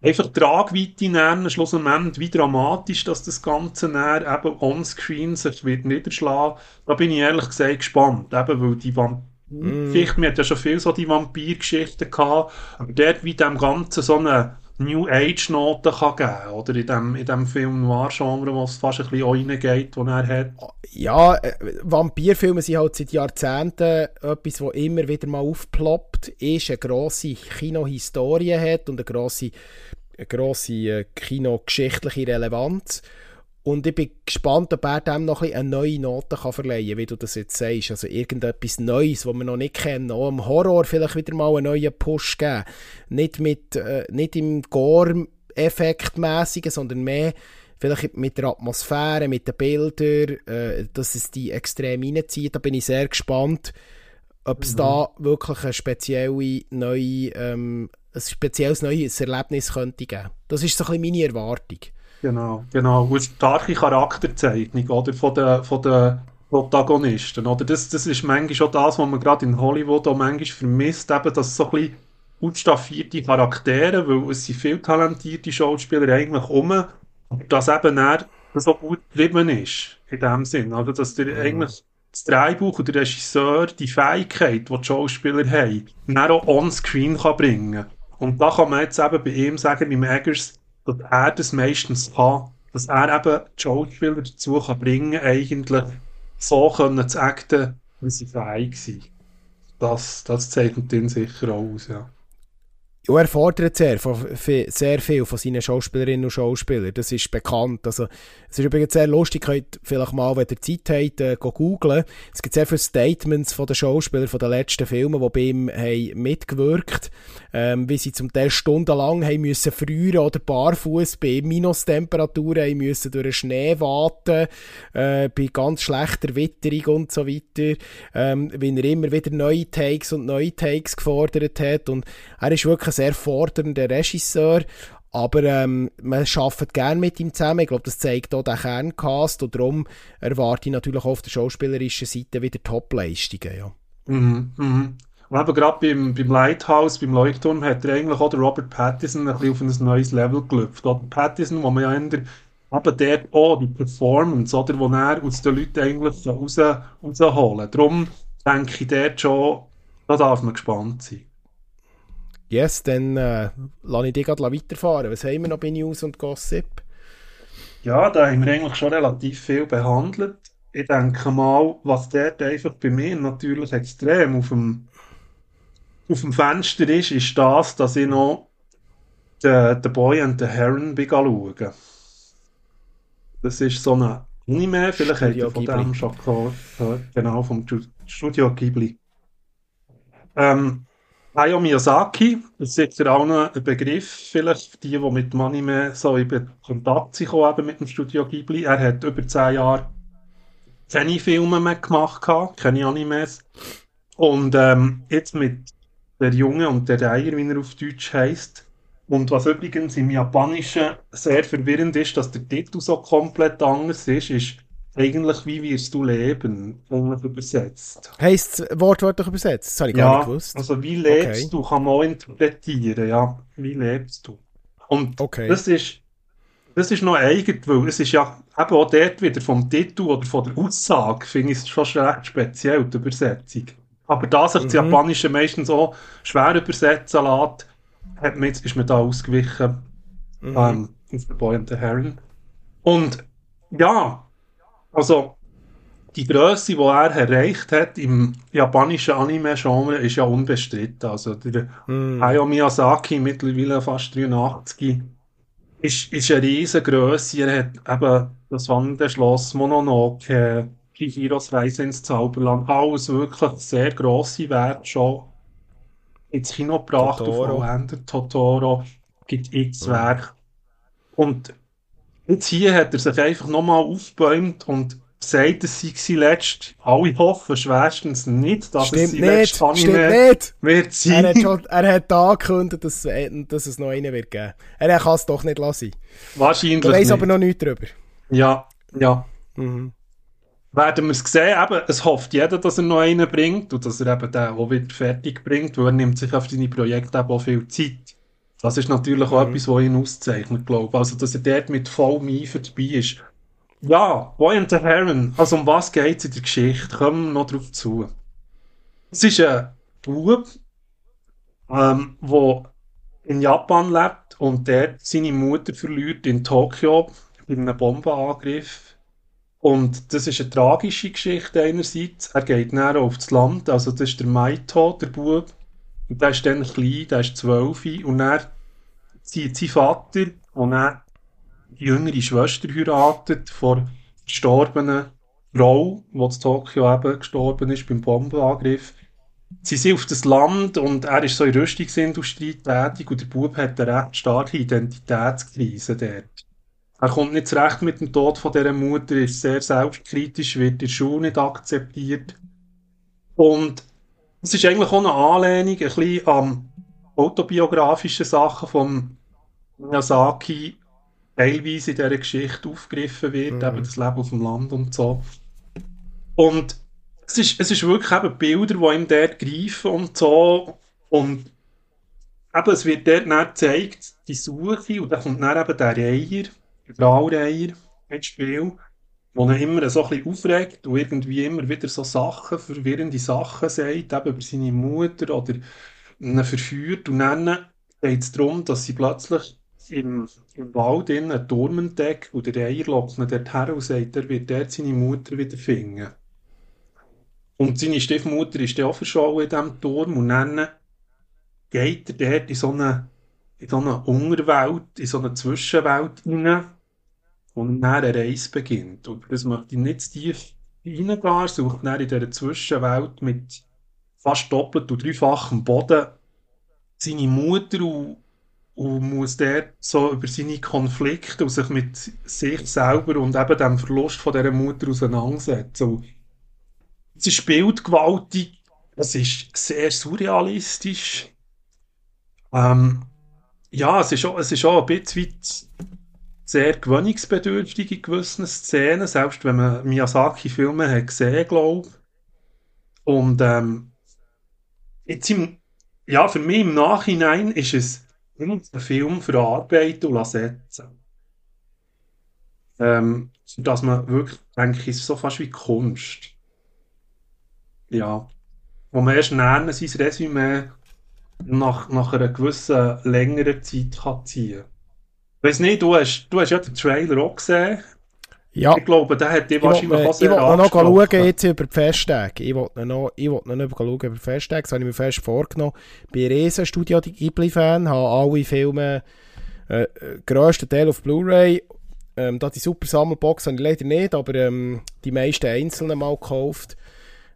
Einfach die Tragweite nennen, schlussendlich, wie dramatisch dass das Ganze dann eben onscreen sich wird niederschlagen. Da bin ich ehrlich gesagt gespannt, eben, weil die Vampir-Geschichte, wir hatten ja schon viel so die Vampir-Geschichten gehabt, aber dort wie dem Ganzen so eine New Age-Note kann geben, oder? In dem, in dem Film Noir-Genre, wo es fast ein bisschen auch reingeht, den er hat. Ja, äh, Vampirfilme sind halt seit Jahrzehnten etwas, was immer wieder mal aufploppt, ist, eine grosse Kinohistorie hat und eine grosse, eine grosse äh, kinogeschichtliche Relevanz. Und ich bin gespannt, ob er dem noch ein eine neue Note kann verleihen kann, wie du das jetzt sagst. Also irgendetwas Neues, was wir noch nicht kennen. Auch im Horror vielleicht wieder mal einen neuen Push geben. Nicht, mit, äh, nicht im Gore-Effekt-mäßigen, sondern mehr vielleicht mit der Atmosphäre, mit den Bildern, äh, dass es die extrem reinzieht. Da bin ich sehr gespannt, ob es mhm. da wirklich eine spezielle neue, ähm, ein spezielles neues Erlebnis könnte geben. Das ist so ein bisschen meine Erwartung. Genau, genau. Und starke Charakterzeichnung oder, von den, von den Protagonisten. Oder? Das, das ist manchmal schon das, was man gerade in Hollywood auch manchmal vermisst, eben, dass so ein bisschen ausstaffierte Charaktere, weil es sind viel talentierte Schauspieler eigentlich um, dass eben er so gut geblieben ist, in dem Sinn. Also, dass der mhm. eigentlich das Drehbuch und der Regisseur die Fähigkeit, die die Schauspieler haben, dann auch on-screen bringen kann. Und da kann man jetzt eben bei ihm sagen, beim Eggers, dass er das meistens kann. Dass er eben die Schauspieler dazu kann bringen eigentlich so können zu acten, wie sie fähig sind. Das, das zeichnet ihn sicher auch aus, ja. Ja, er fordert sehr, sehr viel von seinen Schauspielerinnen und Schauspielern. Das ist bekannt. Also, es ist übrigens sehr lustig, könnt vielleicht mal, wenn ihr Zeit habt, äh, googlen. Es gibt sehr viele Statements von den Schauspielern von den letzten Filmen, die bei ihm haben mitgewirkt ähm, wie sie zum Teil stundenlang haben müssen frieren oder barfuß bei Minustemperaturen haben müssen durch den Schnee warten, äh, bei ganz schlechter Witterung und so weiter, ähm, wie er immer wieder neue Takes und neue Takes gefordert hat und er ist wirklich sehr fordernder Regisseur, aber ähm, man arbeitet gerne mit ihm zusammen. Ich glaube, das zeigt auch der Kerncast. Und darum erwarte ich natürlich auch auf der schauspielerischen Seite wieder Top-Leistungen. Ja. Mhm, mhm. Und eben gerade beim, beim Lighthouse, beim Leuchtturm, hat er eigentlich auch der Robert Pattinson ein bisschen auf ein neues Level gelüpft. Robert Pattinson, wo man ja der aber der auch die Performance, oder, wo er aus den Leuten eigentlich raus, rausholen Darum denke ich dort schon, da darf man gespannt sein. Yes, dann äh, lasse ich dich gerade weiterfahren. Was haben wir noch bei News und Gossip? Ja, da haben wir eigentlich schon relativ viel behandelt. Ich denke mal, was dort einfach bei mir natürlich extrem auf dem, auf dem Fenster ist, ist das, dass ich noch The, the Boy and the Heron schaue. Das ist so ein Anime, vielleicht habt ihr von Ghibli. dem schon gehört. Genau, vom Studio Ghibli. Ähm, Hayao Miyazaki, das ist jetzt auch noch ein Begriff, vielleicht die, die mit dem Anime so in Kontakt sind, eben mit dem Studio Ghibli. Er hat über zehn Jahre keine Filme mehr gemacht, keine Animes. Und ähm, jetzt mit der Junge und der Reiher, wie er auf Deutsch heißt. Und was übrigens im Japanischen sehr verwirrend ist, dass der Titel so komplett anders ist, ist eigentlich, wie wirst du leben, eigentlich übersetzt. Heißt wortwörtlich übersetzt? Das habe ich ja, gar nicht gewusst. Also, wie lebst okay. du, kann man auch interpretieren, ja. Wie lebst du? Und okay. das ist, das ist noch eigen, weil es ist ja eben auch dort wieder vom Titel oder von der Aussage, finde ich es schon recht speziell, die Übersetzung. Aber da sich mhm. das Japanische meistens so schwer übersetzen lässt, hat man jetzt, ist man da ausgewichen mhm. ähm, auf The Boy and the Heron. Und ja, also, die Größe, die er erreicht hat im japanischen Anime-Genre, ist ja unbestritten. Also, der mm. Hayao Miyazaki, mittlerweile fast 83, ist, ist eine riesige Größe. Er hat eben das Wandernde Schloss, Mononoke, Chihiros Reise ins Zauberland, alles wirklich sehr grosse Werte schon ins Kino gebracht Totoro. und vollendet. Totoro gibt x. Werk. Und Jetzt hier hat er sich einfach nochmal aufgebäumt und sagt, es sei letzt. Alle hoffen schwerstens nicht, dass stimmt es sein letztes Anime nicht. wird sein. Er hat, schon, er hat angekündigt, dass, dass es noch einen wird geben. Er kann es doch nicht lassen. Wahrscheinlich Er weiß aber noch nichts darüber. Ja, ja. Mhm. Werden wir es sehen, eben, es hofft jeder, dass er noch einen bringt und dass er eben den auch wieder fertig bringt, weil er nimmt sich auf seine Projekte eben auch viel Zeit. Das ist natürlich auch mhm. etwas, was ihn auszeichnet, glaube ich. Also, dass er dort mit vollem Eifer dabei ist. Ja, Boy and the Heron. Also, um was geht es in der Geschichte? Kommen wir noch drauf zu. Es ist ein Bub, ähm, der in Japan lebt und dort seine Mutter verliert in Tokio bei einem Bombenangriff. Und das ist eine tragische Geschichte einerseits. Er geht näher aufs Land, also das ist der Maito, der Bub, und der ist dann klein, der ist zwölf. Und dann zieht sein Vater, und dann die jüngere Schwester heiratet von verstorbenen Frau, die in Tokio eben gestorben ist beim Bombenangriff. Sie sind auf das Land und er ist so in Rüstungsindustrie tätig und der Bub hat eine recht starke Identitätskrise dort. Er kommt nicht zurecht mit dem Tod von dieser Mutter, ist sehr selbstkritisch, wird in der Schule nicht akzeptiert. Und es ist eigentlich auch eine Anlehnung ein bisschen an autobiografische Sachen von Miyazaki teilweise in dieser Geschichte aufgegriffen wird, mhm. eben das Leben auf dem Land und so. Und es ist, es ist wirklich eben Bilder, die ihm dort greifen und so. Und eben, es wird dort dann gezeigt, die Suche, und dann kommt dann eben der Reiher, der Graureiher ins Spiel, wo er immer so ein bisschen aufregt und irgendwie immer wieder so Sachen, verwirrende Sachen sagt, eben über seine Mutter oder ihn verführt. Und dann geht es darum, dass sie plötzlich im, im Wald einen Turm entdeckt und der Reiher lockt ihn dort und sagt, er wird dort seine Mutter wieder finden. Und seine Stiefmutter ist dann auch verschollen in diesem Turm und dann geht er dort in so eine, in so eine Unterwelt, in so eine Zwischenwelt hinein und dann eine Reise beginnt. Und das möchte ich nicht zu tief reingehen, sucht dann in dieser Zwischenwelt mit fast doppelt und dreifachem Boden seine Mutter und, und muss dort so über seine Konflikte und sich mit sich selber und eben dem Verlust von dieser Mutter auseinandersetzen. Es ist bildgewaltig, es ist sehr surrealistisch. Ähm, ja, es ist, auch, es ist auch ein bisschen weit sehr gewöhnungsbedürftig in gewissen Szenen, selbst wenn man Miyazaki-Filme hat gesehen, glaube Und ähm, jetzt im, ja, für mich im Nachhinein ist es ein Film verarbeiten und setzen. Ähm, dass man wirklich, denke ich, so fast wie Kunst ja, wo man erst näher sein Resümee nach, nach einer gewissen längeren Zeit kann ziehen kann. Ich weiß nicht, du hast, du hast ja den Trailer auch gesehen. Ja. Ich glaube, der hat dir wahrscheinlich auch sehr Ich wollte noch schauen jetzt über die Festtage. Ich wollte noch, ich wollte noch schauen über die Festtage. Das habe ich mir fest vorgenommen. Ich bin riesen Studio Ghibli-Fan, habe alle Filme äh, äh grössten Teil auf Blu-ray. Ähm, da die Super Sammelbox habe ich leider nicht, aber ähm, die meisten einzelnen mal gekauft.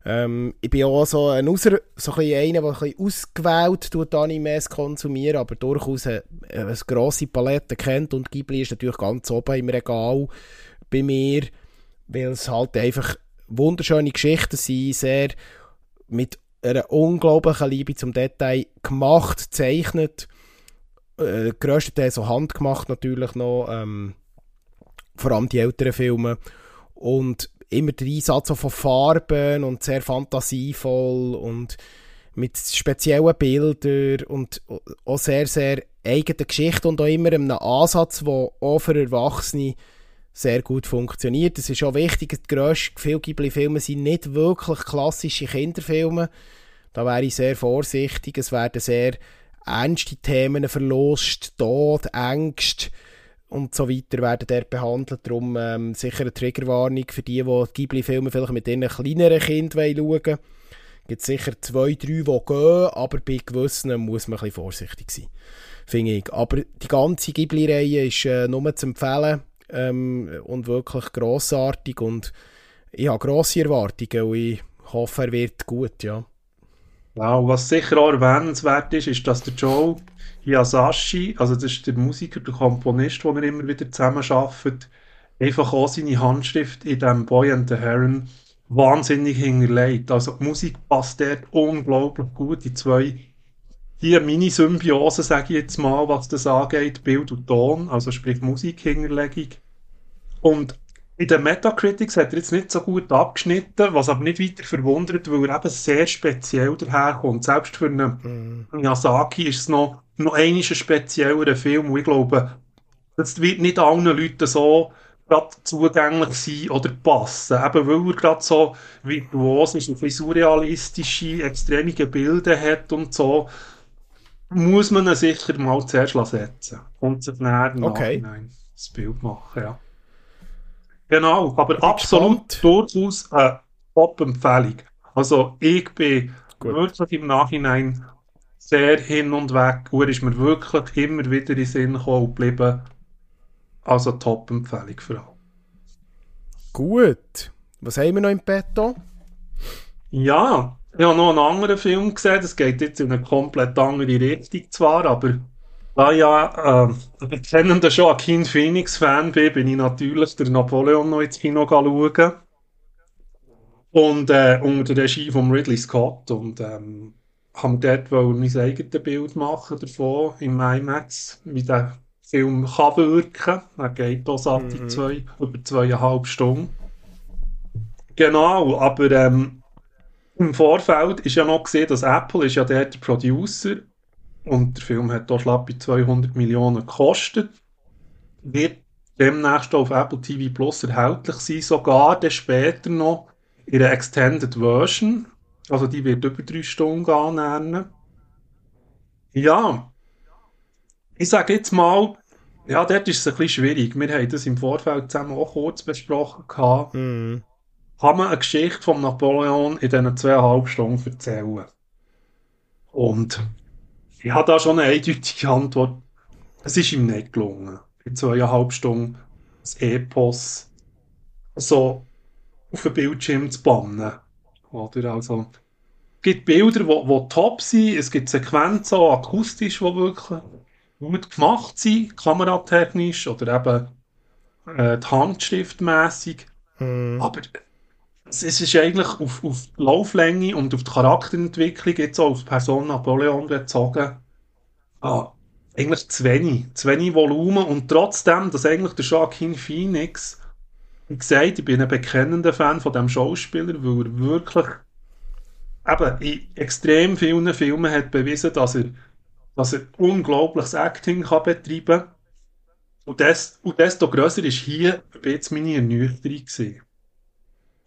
Ähm, ich bin auch so ein, Außer, so ein einer, der ein ausgewählt tut, Animes konsumieren, aber durchaus eine, eine grosse Palette kennt. Und Ghibli ist natürlich ganz oben im Regal bei mir, weil es halt einfach wunderschöne Geschichten sind, sehr mit einer unglaublichen Liebe zum Detail gemacht, gezeichnet, äh, grösstenteils so handgemacht natürlich noch, ähm, vor allem die älteren Filme. Und immer der Einsatz von Farben und sehr fantasievoll und mit speziellen Bildern und auch sehr, sehr eigene Geschichte und auch immer einem Ansatz, der auch für Erwachsene sehr gut funktioniert. Es ist auch wichtig, die grössten viele Ghibli-Filme sind nicht wirklich klassische Kinderfilme. Da wäre ich sehr vorsichtig. Es werden sehr ernste Themen, Verlust, Tod, Ängste, und so weiter werden dort behandelt. Darum ähm, sicher eine Triggerwarnung für die, die Ghibli-Filme vielleicht mit ihren kleineren Kindern schauen wollen. Es gibt sicher zwei, drei, die gehen, aber bei gewissen muss man ein vorsichtig sein, finde ich. Aber die ganze Ghibli-Reihe ist äh, nur zu empfehlen ähm, und wirklich grossartig und ich habe grosse Erwartungen und ich hoffe, er wird gut, ja. Wow, was sicher auch erwähnenswert ist, ist, dass der Joe Hisashi, also das ist der Musiker, der Komponist, den wir immer wieder zusammen arbeiten, einfach auch seine Handschrift in dem Boy and the Heron wahnsinnig hinterlegt. Also die Musik passt dort unglaublich gut. Die zwei, die Mini-Symbiose, sage ich jetzt mal, was das angeht, Bild und Ton, also sprich Musikhinterlegung. Und in den Metacritics hat er jetzt nicht so gut abgeschnitten, was aber nicht weiter verwundert, weil er eben sehr speziell daherkommt. Selbst für einen mm. Miyazaki ist es noch noch einmal ein spezieller Film. Und ich glaube, das wird nicht allen Leuten so gerade zugänglich sein oder passen. Eben weil er gerade so virtuos ist, ein bisschen surrealistische, extreme Bilder hat und so, muss man ihn sicher mal zuerst setzen und sich dann okay. das Bild machen. Ja. Genau, aber absolut gespannt. durchaus eine Top-Empfehlung. Also ich bin Gut. wirklich im Nachhinein sehr hin und weg. Und er ist mir wirklich immer wieder in den Sinn gekommen geblieben. Also Top-Empfehlung für alle. Gut. Was haben wir noch im Petto? Ja, ich habe noch einen anderen Film gesehen. Das geht jetzt in eine komplett andere Richtung zwar, aber da ja äh, ein kennender Joaquin Phoenix-Fan bin, bin ich natürlich der Napoleon noch ins Kino schauen. Und äh, unter der Regie von Ridley Scott. Und ähm, haben dort mein eigenes Bild machen davon im IMAX, wie der Film kann wirken. Er geht da satte mhm. zwei, über zweieinhalb Stunden. Genau, aber ähm, im Vorfeld ist ja noch gesehen, dass Apple ist ja der, der Producer und der Film hat hier schlappe 200 Millionen gekostet. Wird demnächst auf Apple TV Plus erhältlich sein, sogar dann später noch in der Extended Version. Also die wird über drei Stunden gehen. Ja, ich sage jetzt mal, ja, dort ist es ein bisschen schwierig. Wir haben das im Vorfeld zusammen auch kurz besprochen. Mm. Kann man eine Geschichte von Napoleon in diesen zweieinhalb Stunden erzählen? Und ich habe da schon eine eindeutige Antwort. Es ist ihm nicht gelungen, in zweieinhalb Stunden das Epos so auf den Bildschirm zu bannen. Oder also, gibt Bilder, die top sind, es gibt Sequenzen, auch akustisch, die wirklich gut gemacht sind, kameratechnisch oder eben äh, handschriftmäßig. Mm. Aber es ist eigentlich auf, auf die Lauflänge und auf die Charakterentwicklung, jetzt auch auf die Person Napoleon bezogen, ah, eigentlich zu wenig. Zu wenig Volumen und trotzdem, dass eigentlich der Joaquin Phoenix, wie gesagt, ich bin ein bekennender Fan von dem Schauspieler, weil er wirklich eben in extrem vielen Filmen hat bewiesen, dass er, dass er unglaubliches Acting kann betreiben kann. Und, des, und desto grösser ist hier jetzt meine Ernüchterung gewesen.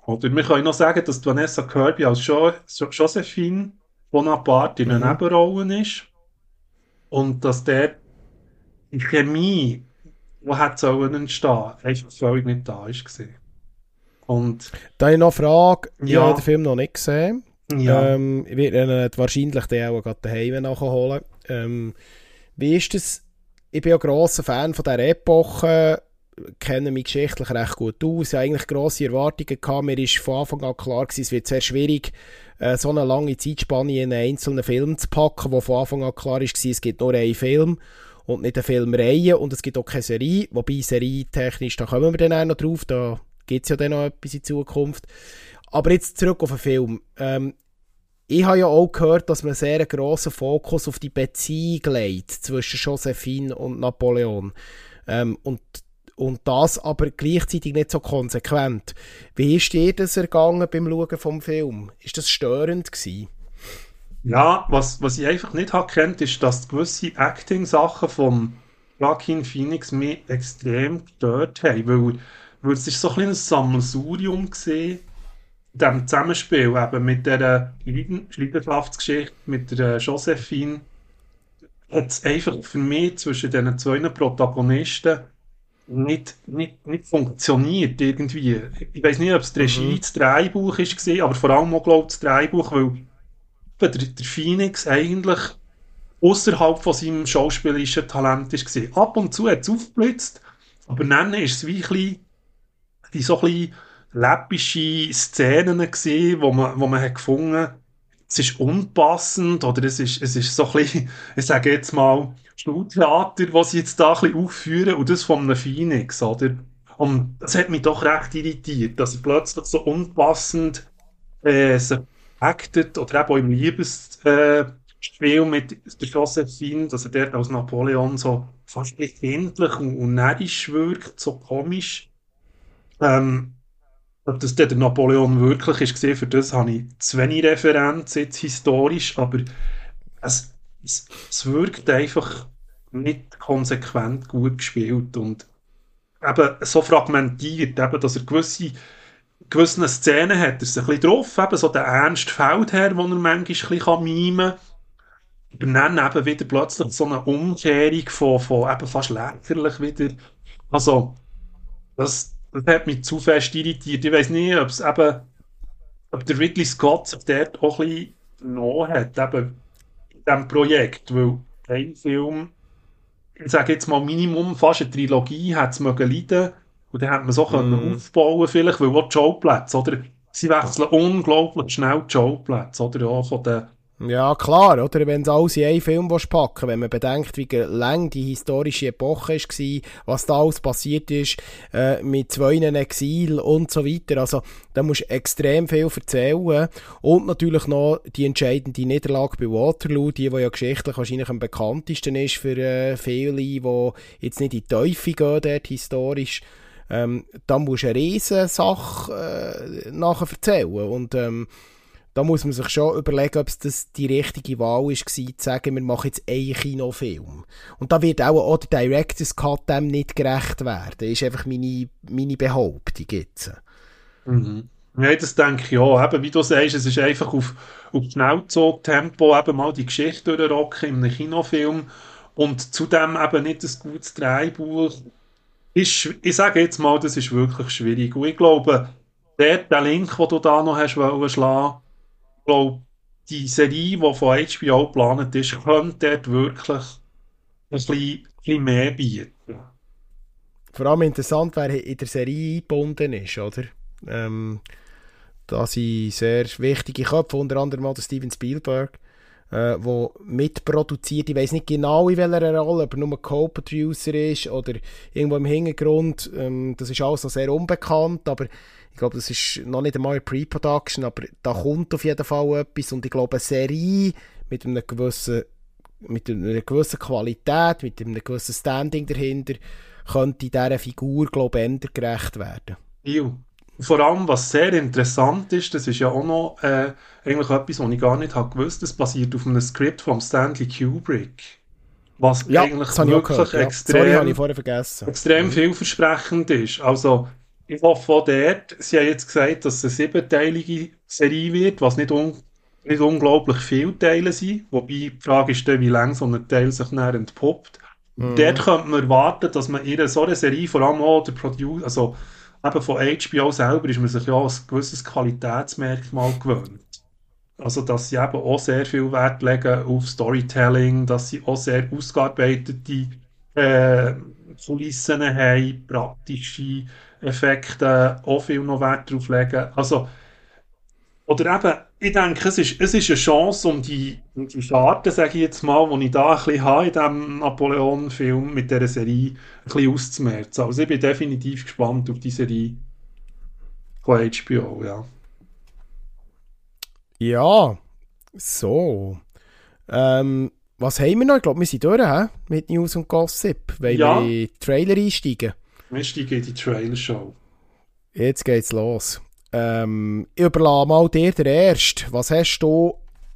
Oder wir können noch sagen, dass Vanessa Kirby als jo Josephine Bonaparte in einer mhm. Nebenrolle ist. Und dass der die Chemie, die hat sollen entstehen, einfach völlig nicht da ist. Gewesen. Und, da habe ich noch eine Frage. Ja. Ich habe den Film noch nicht gesehen. Ja. Ähm, ich werde ihn wahrscheinlich den auch gerade daheim nachholen. Ähm, wie ist das? Ich bin ja grosser Fan von dieser Epoche kenne mich geschichtlich recht gut aus. Ich hatte eigentlich grosse Erwartungen. Gehabt. Mir war von Anfang an klar, gewesen, es wird sehr schwierig, äh, so eine lange Zeitspanne in einen einzelnen Film zu packen, wo von Anfang an klar war, es gibt nur einen Film und nicht eine Filmreihe und es gibt auch keine Serie, wobei serietechnisch, da kommen wir dann auch noch drauf, da gibt es ja dann noch etwas in Zukunft. Aber jetzt zurück auf den Film. Ähm, ich habe ja auch gehört, dass man einen sehr grossen Fokus auf die Beziehung legt zwischen Josephine und Napoleon. Ähm, und und das aber gleichzeitig nicht so konsequent. Wie ist dir das ergangen beim Schauen vom Film? Ist das störend gewesen? Ja, was, was ich einfach nicht habe kennt, ist, dass gewisse Acting-Sachen von Joaquin Phoenix mich extrem gestört haben, weil, weil es ist so ein kleines Sammelsurium gesehen in diesem Zusammenspiel eben mit der Leidenschaftsgeschichte mit der Josephine hat es einfach für mich zwischen diesen zwei Protagonisten nicht, nicht, nicht funktioniert irgendwie. Ich weiß nicht, ob es die Regie, mhm. das Drehbuch ist, aber vor allem auch, glaube das Drehbuch, weil der, der Phoenix eigentlich außerhalb von seinem schauspielerischen Talent ist Ab und zu hat es aufgeblitzt, aber dann ist es wie ein bisschen, die so ein bisschen läppische Szenen gesehen, wo man, wo man hat gefunden, es ist unpassend oder es ist, es ist so ein bisschen, ich sage jetzt mal, Schultheater, was sie jetzt da ein bisschen aufführen und das von einem Phoenix, oder? Und das hat mich doch recht irritiert, dass er plötzlich so unpassend äh, acted oder eben auch im Liebesspiel äh, mit der Josephine, dass er dort als Napoleon so fast kindlich und, und närrisch wirkt, so komisch. Ähm, ob das der Napoleon wirklich ist gesehen, für das habe ich zu wenig Referenz jetzt historisch, aber es, es, es wirkt einfach nicht konsequent gut gespielt und eben so fragmentiert, eben, dass er gewisse gewissen Szenen hat er es ein bisschen drauf, eben so der ernste Feldherr, den er manchmal ein bisschen mimen kann. Aber dann eben wieder plötzlich so eine Umkehrung von, von eben fast lächerlich wieder. Also, das, das hat mich zu fest irritiert. Ich weiß nicht, ob es eben, ob der Ridley Scott sich dort auch ein bisschen genommen hat, eben in diesem Projekt, weil ein Film ich sage jetzt mal, Minimum fast eine Trilogie hat es mögen leiden. Und dann hat man so mm. aufbauen vielleicht, weil auch die Showplätze, oder? Sie wechseln unglaublich schnell die Showplätze, oder? Ja, von den ja, klar, oder? Wenn es alles in einen Film packen wenn man bedenkt, wie lang die historische Epoche war, was da alles passiert ist, äh, mit zwei Exil und so weiter. Also, da musst du extrem viel erzählen. Und natürlich noch die entscheidende Niederlage bei Waterloo, die, die ja geschichtlich wahrscheinlich am bekanntesten ist für äh, viele, die jetzt nicht in die Teufel gehen, dort historisch. Ähm, da musst du eine riesen Sache äh, nachher erzählen. Und, ähm, da muss man sich schon überlegen, ob es das die richtige Wahl war, zu sagen, wir machen jetzt einen Kinofilm. Und da wird auch, der Director's Cut dem nicht gerecht werden. Das ist einfach meine, meine Behauptung jetzt. Mhm. Ja, das denke ich auch. Eben, wie du sagst, es ist einfach auf, auf Schnellzug-Tempo eben mal die Geschichte durchrocken in einem Kinofilm und zudem eben nicht ein gutes Drehbuch. Ist, ich sage jetzt mal, das ist wirklich schwierig. Und ich glaube, der, der Link, den du da noch hast wollen schlagen, glaube, die Serie, die von HBO geplant ist, könnte dort wirklich ein bisschen, bisschen mehr bieten. Vor allem interessant, wer in der Serie eingebunden ist, oder? Ähm, da sind sehr wichtige Köpfe, unter anderem auch Steven Spielberg, äh, mitproduziert, ich weiß nicht genau in welcher Rolle, aber nur Co-Producer ist oder irgendwo im Hintergrund, ähm, das ist alles noch sehr unbekannt, aber ich glaube, das ist noch nicht einmal Pre-Production, aber da kommt auf jeden Fall etwas und ich glaube, eine Serie mit einer gewissen, mit einer gewissen Qualität, mit einem gewissen Standing dahinter, könnte dieser Figur, glaube ich, gerecht werden. Ja. Vor allem, was sehr interessant ist, das ist ja auch noch äh, eigentlich etwas, was ich gar nicht habe gewusst, das basiert auf einem Skript von Stanley Kubrick. Was ja, eigentlich wirklich extrem, Sorry, extrem mhm. vielversprechend ist. Also, ich hoffe auch dort, sie haben jetzt gesagt, dass es eine siebenteilige Serie wird, was nicht, un nicht unglaublich viele Teile sind. Wobei die Frage ist dann, wie lange so ein Teil sich dann entpuppt. Mhm. Dort könnte man erwarten, dass man in so einer Serie, vor allem auch der Producer, also eben von HBO selber, ist man sich ja ein gewisses Qualitätsmerkmal gewöhnt. Also, dass sie eben auch sehr viel Wert legen auf Storytelling, dass sie auch sehr ausgearbeitete äh, Kulissen haben, praktische Effekte auch viel noch Wert drauf legen. Also, oder eben, ich denke, es ist, es ist eine Chance, um die, um die Scharte, sage ich jetzt mal, die ich da ein bisschen habe in diesem Napoleon-Film mit dieser Serie, ein bisschen auszumerzen. Also ich bin definitiv gespannt auf die Serie von HBO, ja. Ja, so. Ähm, was haben wir noch? Ich glaube, wir sind durch he? mit News und Gossip. Weil ja. wir in Trailer einsteigen. Wir steigen in die Trailer-Show. Jetzt geht's los. Ähm, ich überlasse mal dir der Erste. Was hast du...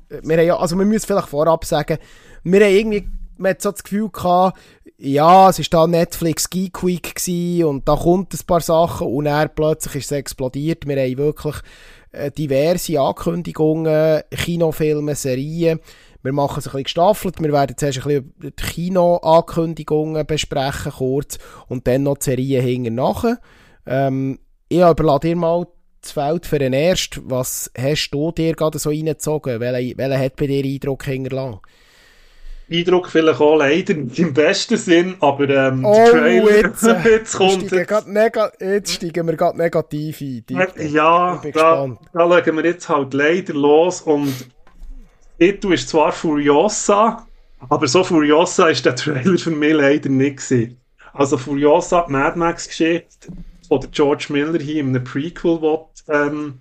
Wir ja, also wir müssen vielleicht vorab sagen, wir haben irgendwie man hat so das Gefühl gehabt, ja, es war da Netflix Geek Week und da kommt ein paar Sachen und dann plötzlich ist es explodiert. Wir haben wirklich äh, diverse Ankündigungen, Kinofilme, Serien. Wir machen es ein bisschen gestaffelt. Wir werden zuerst ein bisschen die Kino-Ankündigungen besprechen, kurz, und dann noch die Serien hinten nachher. Ähm, ich überlasse dir mal das Feld für den Ersten. Was hast du dir gerade so reingezogen? Welcher, welcher hat bei dir Eindruck hinterlassen? Eindruck vielleicht auch leider nicht im besten Sinn, aber ähm, oh, Trailer, jetzt, jetzt kommt jetzt steigen wir gerade negativ ein. Ja, da, da legen wir jetzt halt leider los und Titel ist zwar Furiosa, aber so Furiosa ist der Trailer für mich leider nicht gewesen. Also Furiosa, die Mad Max-Geschichte, oder George Miller hier in einem Prequel will, ähm,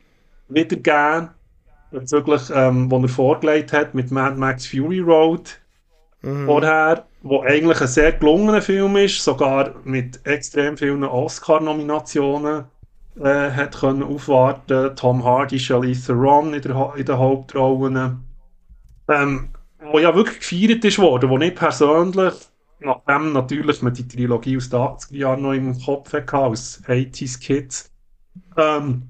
wiedergeben, bezüglich, ähm, wo er vorgelegt hat mit Mad Max Fury Road mhm. vorher, wo eigentlich ein sehr gelungener Film ist, sogar mit extrem vielen Oscar-Nominationen äh, hat können aufwarten. Tom Hardy, Charlize Theron in, der, in den Hauptrollen ähm, wo ja wirklich gefeiert ist worden, wo ich persönlich, nachdem natürlich man die Trilogie aus den 80er Jahren noch im Kopf hatte, als 80s Kids, ähm,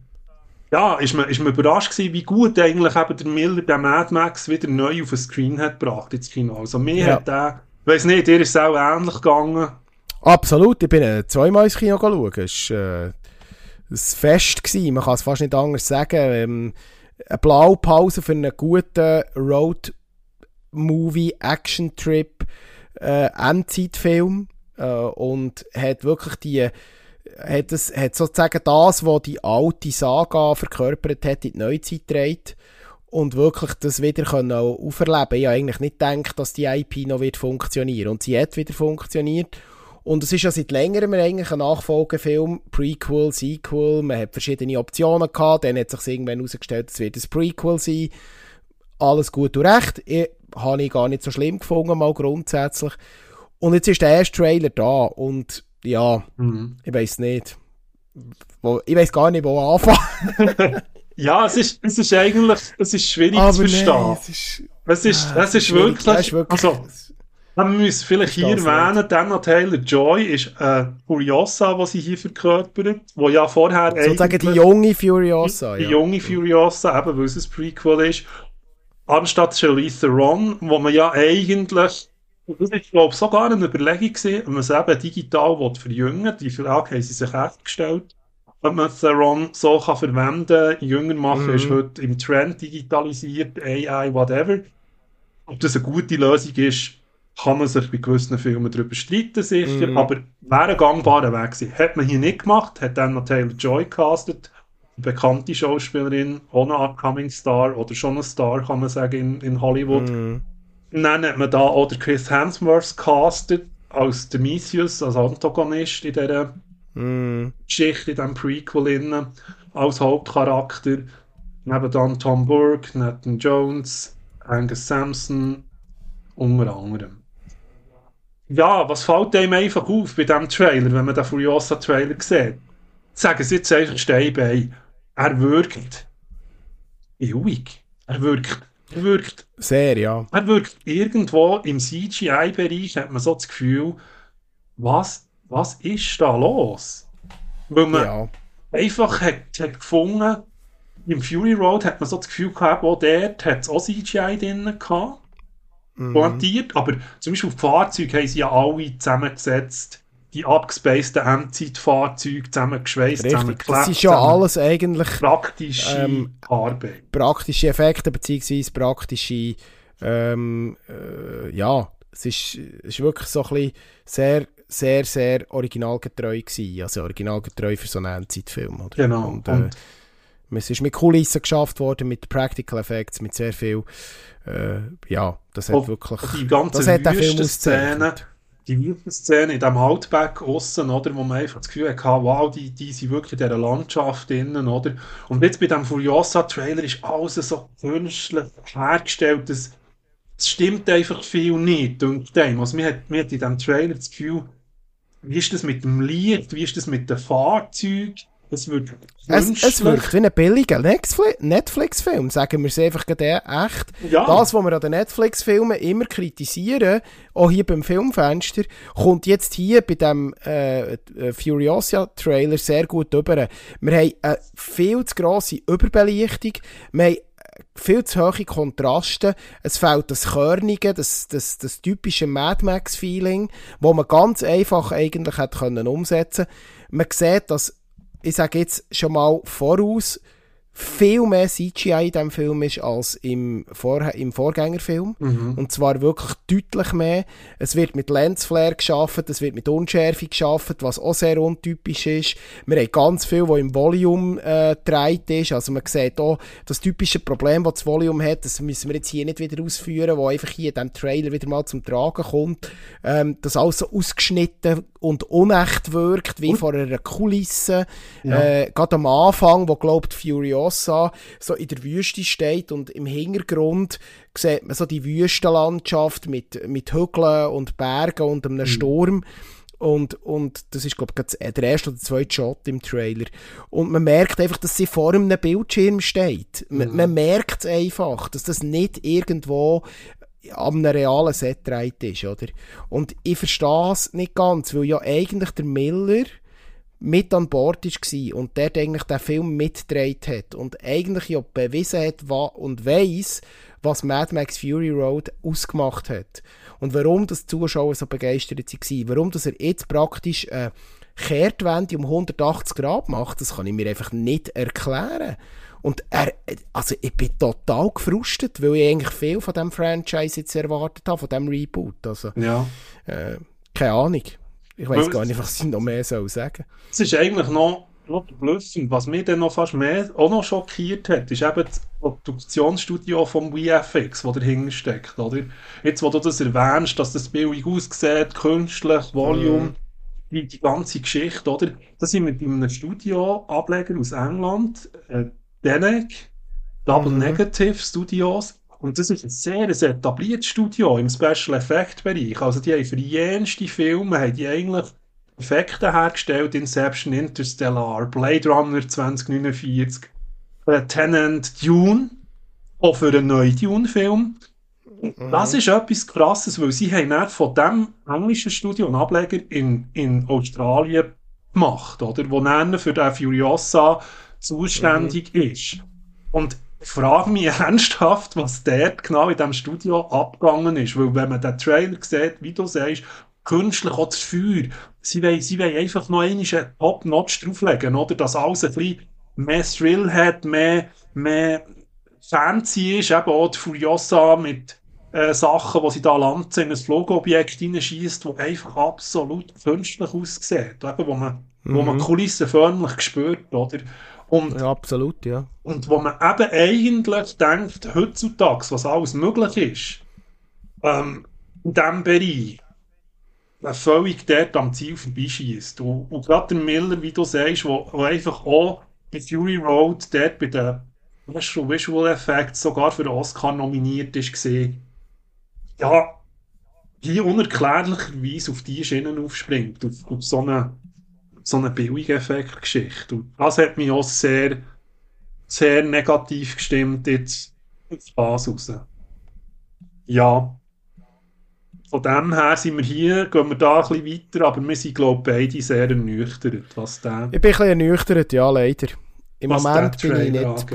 ja, ist man, ist man überrascht gewesen, wie gut eigentlich eben der Miller, der Mad Max, wieder neu auf den Screen hat gebracht ins Kino. Also mir ja. hat der, ich weiß nicht, dir ist es auch ähnlich gegangen. Absolut, ich bin äh, zweimal ins Kino schauen. Es war äh, ein Fest, gewesen. man kann es fast nicht anders sagen. Ähm, eine Blaupause für einen guten Road-Movie, Action-Trip. äh, Endzeitfilm äh, und hat wirklich die hat, es, hat sozusagen das, was die alte Saga verkörpert hat, in die Neuzeit gedreht und wirklich das wieder können auferleben. Ich habe eigentlich nicht gedacht, dass die IP noch wird funktionieren und sie hat wieder funktioniert. Und es ist ja seit längerem eigentlich ein Nachfolgefilm, Prequel, Sequel, man hat verschiedene Optionen gehabt, dann hat sich irgendwann herausgestellt, es wird ein Prequel sein. Alles gut und recht. Ich, habe ich gar nicht so schlimm gefunden, mal grundsätzlich. Und jetzt ist der erste Trailer da und ja, mhm. ich weiß nicht. Wo, ich weiß gar nicht, wo anfangen. ja, es ist, es ist eigentlich es ist schwierig Aber zu verstehen. Nee, es ist, es ist, es ist, ist wirklich, ist wirklich also, man muss vielleicht hier erwähnen, Daniel Taylor-Joy ist eine Furiosa, die sie hier verkörpert, wo ja vorher Sozusagen die junge Furiosa, Die, ja. junge Furiosa, eben weil es ein Prequel ist, anstatt Charlize Theron, wo man ja eigentlich das ist, glaube ich, sogar eine Überlegung gewesen, ob man es eben digital will verjüngen Die Frage haben sie sich echt gestellt. Ob man Theron so kann verwenden kann, jünger machen, mhm. ist heute im Trend digitalisiert, AI, whatever. Ob das eine gute Lösung ist, kann man sich bei gewissen Filmen darüber streiten, sicher. Mhm. Aber wäre ein gangbarer Weg gewesen. Hat man hier nicht gemacht, hat dann noch Taylor Joy castet, eine bekannte Schauspielerin, ohne Upcoming Star oder schon ein Star, kann man sagen, in, in Hollywood. Mhm. Dann hat man da auch Chris Hemsworth castet als Demisius, als Antagonist in dieser mm. Geschichte, in diesem Prequel innen, als Hauptcharakter. Neben dann Tom Burke, Nathan Jones, Angus Sampson, unter anderem. Ja, was fällt einem einfach auf bei diesem Trailer, wenn man den Furiosa-Trailer sieht? Sagen Sie jetzt einfach Steinbein. Er wirkt ruhig. Er wirkt er wirkt. Sehr, ja. Er wirkt irgendwo im CGI-Bereich, hat man so das Gefühl, was, was ist da los? Weil man ja. einfach hat, hat gefunden, im Fury Road hat man so das Gefühl gehabt, auch dort hat es auch CGI drin gehabt. Mhm. Pointiert, aber zum Beispiel auf die Fahrzeuge haben sie ja alle zusammengesetzt die abgespaceden Endzeitfahrzeuge zusammengeschweißt, zusammengeklebt. Das ist ja alles eigentlich praktische ähm, Arbeit. Praktische Effekte beziehungsweise praktische ähm, äh, ja, es ist, ist wirklich so ein bisschen sehr, sehr, sehr originalgetreu gewesen. Also originalgetreu für so einen Endzeitfilm. Oder? Genau. Und, äh, es ist mit Kulissen geschafft worden, mit Practical Effects, mit sehr viel, äh, ja, das hat wirklich, die ganze das hat die Wüstenszene in diesem Outback aussen, oder, wo man einfach das Gefühl hatte, wow, die, die sind wirklich in dieser Landschaft drinnen, oder? Und jetzt bei diesem Furiosa-Trailer ist alles so künstlich hergestellt, das, das stimmt einfach viel nicht. Und dem, also, man hat, hat in diesem Trailer das Gefühl, wie ist das mit dem Licht, wie ist das mit den Fahrzeugen, es wirkt, es, es wirkt wie ein billiger Netflix-Film, sagen wir es einfach echt. Ja. Das, was wir an den Netflix-Filmen immer kritisieren, auch hier beim Filmfenster, kommt jetzt hier bei dem äh, äh Furiosa-Trailer sehr gut rüber. Wir haben eine viel zu grosse Überbelichtung, wir haben viel zu hohe Kontraste. Es fehlt das Körnige, das, das, das typische Mad Max-Feeling, wo man ganz einfach eigentlich hätte können umsetzen Man sieht, dass ich sage jetzt schon mal voraus, viel mehr CGI in diesem Film ist als im, Vor im Vorgängerfilm. Mhm. Und zwar wirklich deutlich mehr. Es wird mit Lensflare geschaffen, es wird mit Unschärfe geschaffen, was auch sehr untypisch ist. Wir haben ganz viel, was im Volume äh, gedreht ist. Also man sieht auch das typische Problem, das das Volume hat, das müssen wir jetzt hier nicht wieder ausführen, wo einfach hier in diesem Trailer wieder mal zum Tragen kommt. Ähm, das alles so ausgeschnitten und unecht wirkt, wie und? vor einer Kulisse. Ja. Äh, Gerade am Anfang, wo glaubt Furiosa so in der Wüste steht und im Hintergrund sieht man so die Wüstenlandschaft mit, mit Hügeln und Bergen und einem mhm. Sturm. Und, und das ist, glaube ich, der erste oder zweite Shot im Trailer. Und man merkt einfach, dass sie vor einem Bildschirm steht. Man, mhm. man merkt es einfach, dass das nicht irgendwo an einem realen Set ist, oder? Und ich verstehe es nicht ganz, weil ja eigentlich der Miller mit an Bord war und der eigentlich den Film mitgedreht hat und eigentlich ja bewiesen hat und weiss, was Mad Max Fury Road ausgemacht hat. Und warum das Zuschauer so begeistert waren. Warum dass er jetzt praktisch eine Kehrtwende um 180 Grad macht, das kann ich mir einfach nicht erklären. Und er, also ich bin total gefrustet, weil ich eigentlich viel von diesem Franchise jetzt erwartet habe, von diesem Reboot. Also, ja. Äh, keine Ahnung. Ich weiß gar nicht, was ich noch mehr soll sagen Es ist eigentlich noch, blöffend. Was mich dann noch fast mehr auch noch schockiert hat, ist eben das Produktionsstudio vom VFX, das dahinter steckt. Oder? Jetzt, wo du das erwähnst, dass das billig aussieht, künstlich, Volume, mm. die, die ganze Geschichte, oder? Das sind mit einem Studio-Ableger aus England, äh, Denek, Double mm. Negative Studios. Und das ist ein sehr ein etabliertes Studio im Special Effect Bereich. Also die haben für jenste Filme haben die eigentlich Effekte hergestellt, Inception, Interstellar, Blade Runner 2049, äh, Tenant, Dune, auch für einen neuen Dune-Film. Mhm. Das ist etwas Krasses, weil sie haben nicht von dem englischen Studio einen Ableger in, in Australien gemacht, oder? Wo dann für den Furiosa zuständig mhm. ist. Und frage mich ernsthaft, was dort genau in diesem Studio abgegangen ist. Weil wenn man den Trailer sieht, wie du sagst, künstlich auch das Feuer, sie wollen, sie wollen einfach noch einen Top-Notch drauflegen, oder? Dass alles ein bisschen mehr Thrill hat, mehr, mehr fancy ist, eben auch die Furiosa mit äh, Sachen, die sie da landen, in ein Flugobjekt hineinschießt, das einfach absolut künstlich aussieht. Eben, wo man, mhm. wo man mhm. Kulissen förmlich spürt, oder? Und, ja, absolut, ja. Und wo man eben eigentlich denkt, heutzutage, was alles möglich ist, ähm, in diesem Bereich, völlig dort am Ziel vorbeischießt. Und, und gerade der Miller, wie du sagst, wo, wo einfach auch bei Fury Road dort bei den Visual Effects sogar für den Oscar nominiert ist, gesehen, ja, die unerklärlicherweise auf die Schienen aufspringt, auf, auf so eine so eine Billig-Effekt-Geschichte. Und das hat mich auch sehr, sehr negativ gestimmt jetzt ins raus. Ja. Von dem her sind wir hier, gehen wir da ein bisschen weiter, aber wir sind, glaube ich, beide sehr ernüchtert, was der... Ich bin ein bisschen ernüchtert, ja, leider. Im Moment bin ich nicht,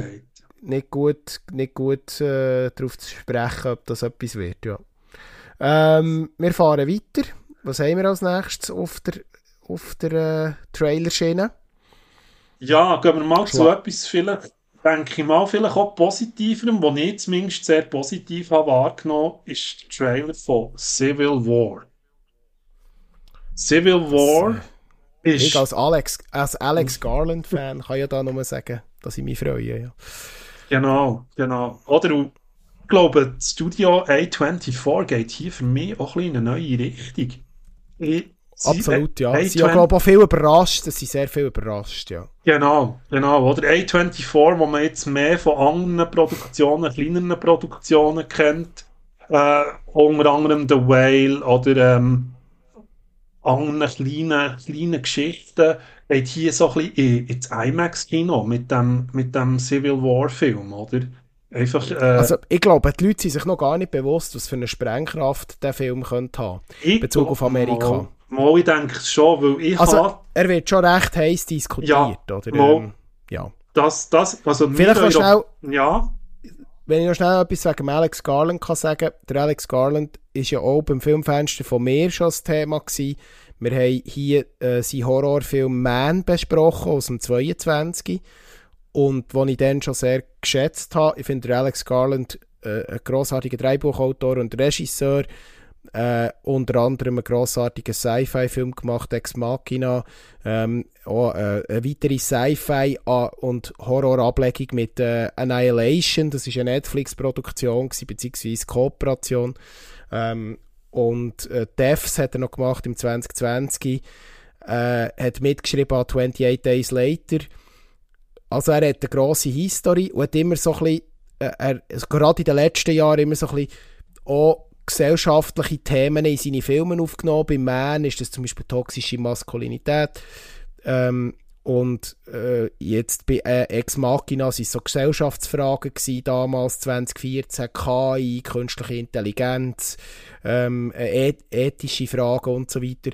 nicht gut, nicht gut äh, darauf zu sprechen, ob das etwas wird, ja. Ähm, wir fahren weiter. Was haben wir als nächstes auf der auf der äh, Trailerschiene. Ja, gehen wir mal Schla zu etwas vielleicht, denke ich mal, vielleicht auch positiverem, was ich zumindest sehr positiv habe wahrgenommen, ist der Trailer von Civil War. Civil War das, ist... Ich als Alex, als Alex Garland-Fan kann ja da nur sagen, dass ich mich freue, ja. Genau, genau. Oder ich glaube, das Studio A24 geht hier für mich auch ein bisschen in eine neue Richtung. Ich, Absolut, ja. Sie sind glaube ich, auch viel überrascht. Sie sind sehr viel überrascht, ja. Genau, genau. Oder A24, wo man jetzt mehr von anderen Produktionen, kleineren Produktionen kennt. Äh, unter anderem The Whale oder ähm, anderen kleinen, kleinen Geschichten. Geht hier so ein bisschen ins IMAX-Kino mit dem, mit dem Civil War-Film, oder? Einfach, äh, also ich glaube, die Leute sind sich noch gar nicht bewusst, was für eine Sprengkraft der Film könnte haben in Bezug auf Amerika. Mal, ich denke es schon, weil ich also, habe... er wird schon recht heiß diskutiert, ja, oder? Mal, ähm, ja. Das, das, also Vielleicht noch schnell... Ja. Wenn ich noch schnell etwas wegen Alex Garland kann sagen, der Alex Garland ist ja auch beim Filmfenster von mir schon das Thema gewesen. Wir haben hier äh, seinen Horrorfilm Man besprochen aus dem 22 und den ich dann schon sehr geschätzt habe. Ich finde Alex Garland äh, ein grossartiger Dreibuchautor und Regisseur äh, unter anderem einen grossartigen Sci-Fi-Film gemacht, Ex Machina, ähm, auch äh, eine weitere Sci-Fi- und Horror-Ablegung mit äh, Annihilation, das ist eine Netflix-Produktion beziehungsweise Kooperation. Ähm, und äh, Devs hat er noch gemacht im 2020, äh, hat mitgeschrieben an 28 Days Later. Also er hat eine grosse Historie und hat immer so ein bisschen, äh, er, also gerade in den letzten Jahren immer so ein bisschen auch gesellschaftliche Themen in seine Filme aufgenommen. Bei Man ist das zum Beispiel toxische Maskulinität. Ähm, und äh, jetzt bei äh, Ex Machina waren es so Gesellschaftsfragen gewesen, damals 2014, KI, künstliche Intelligenz, ähm, äh, ethische Fragen und so weiter.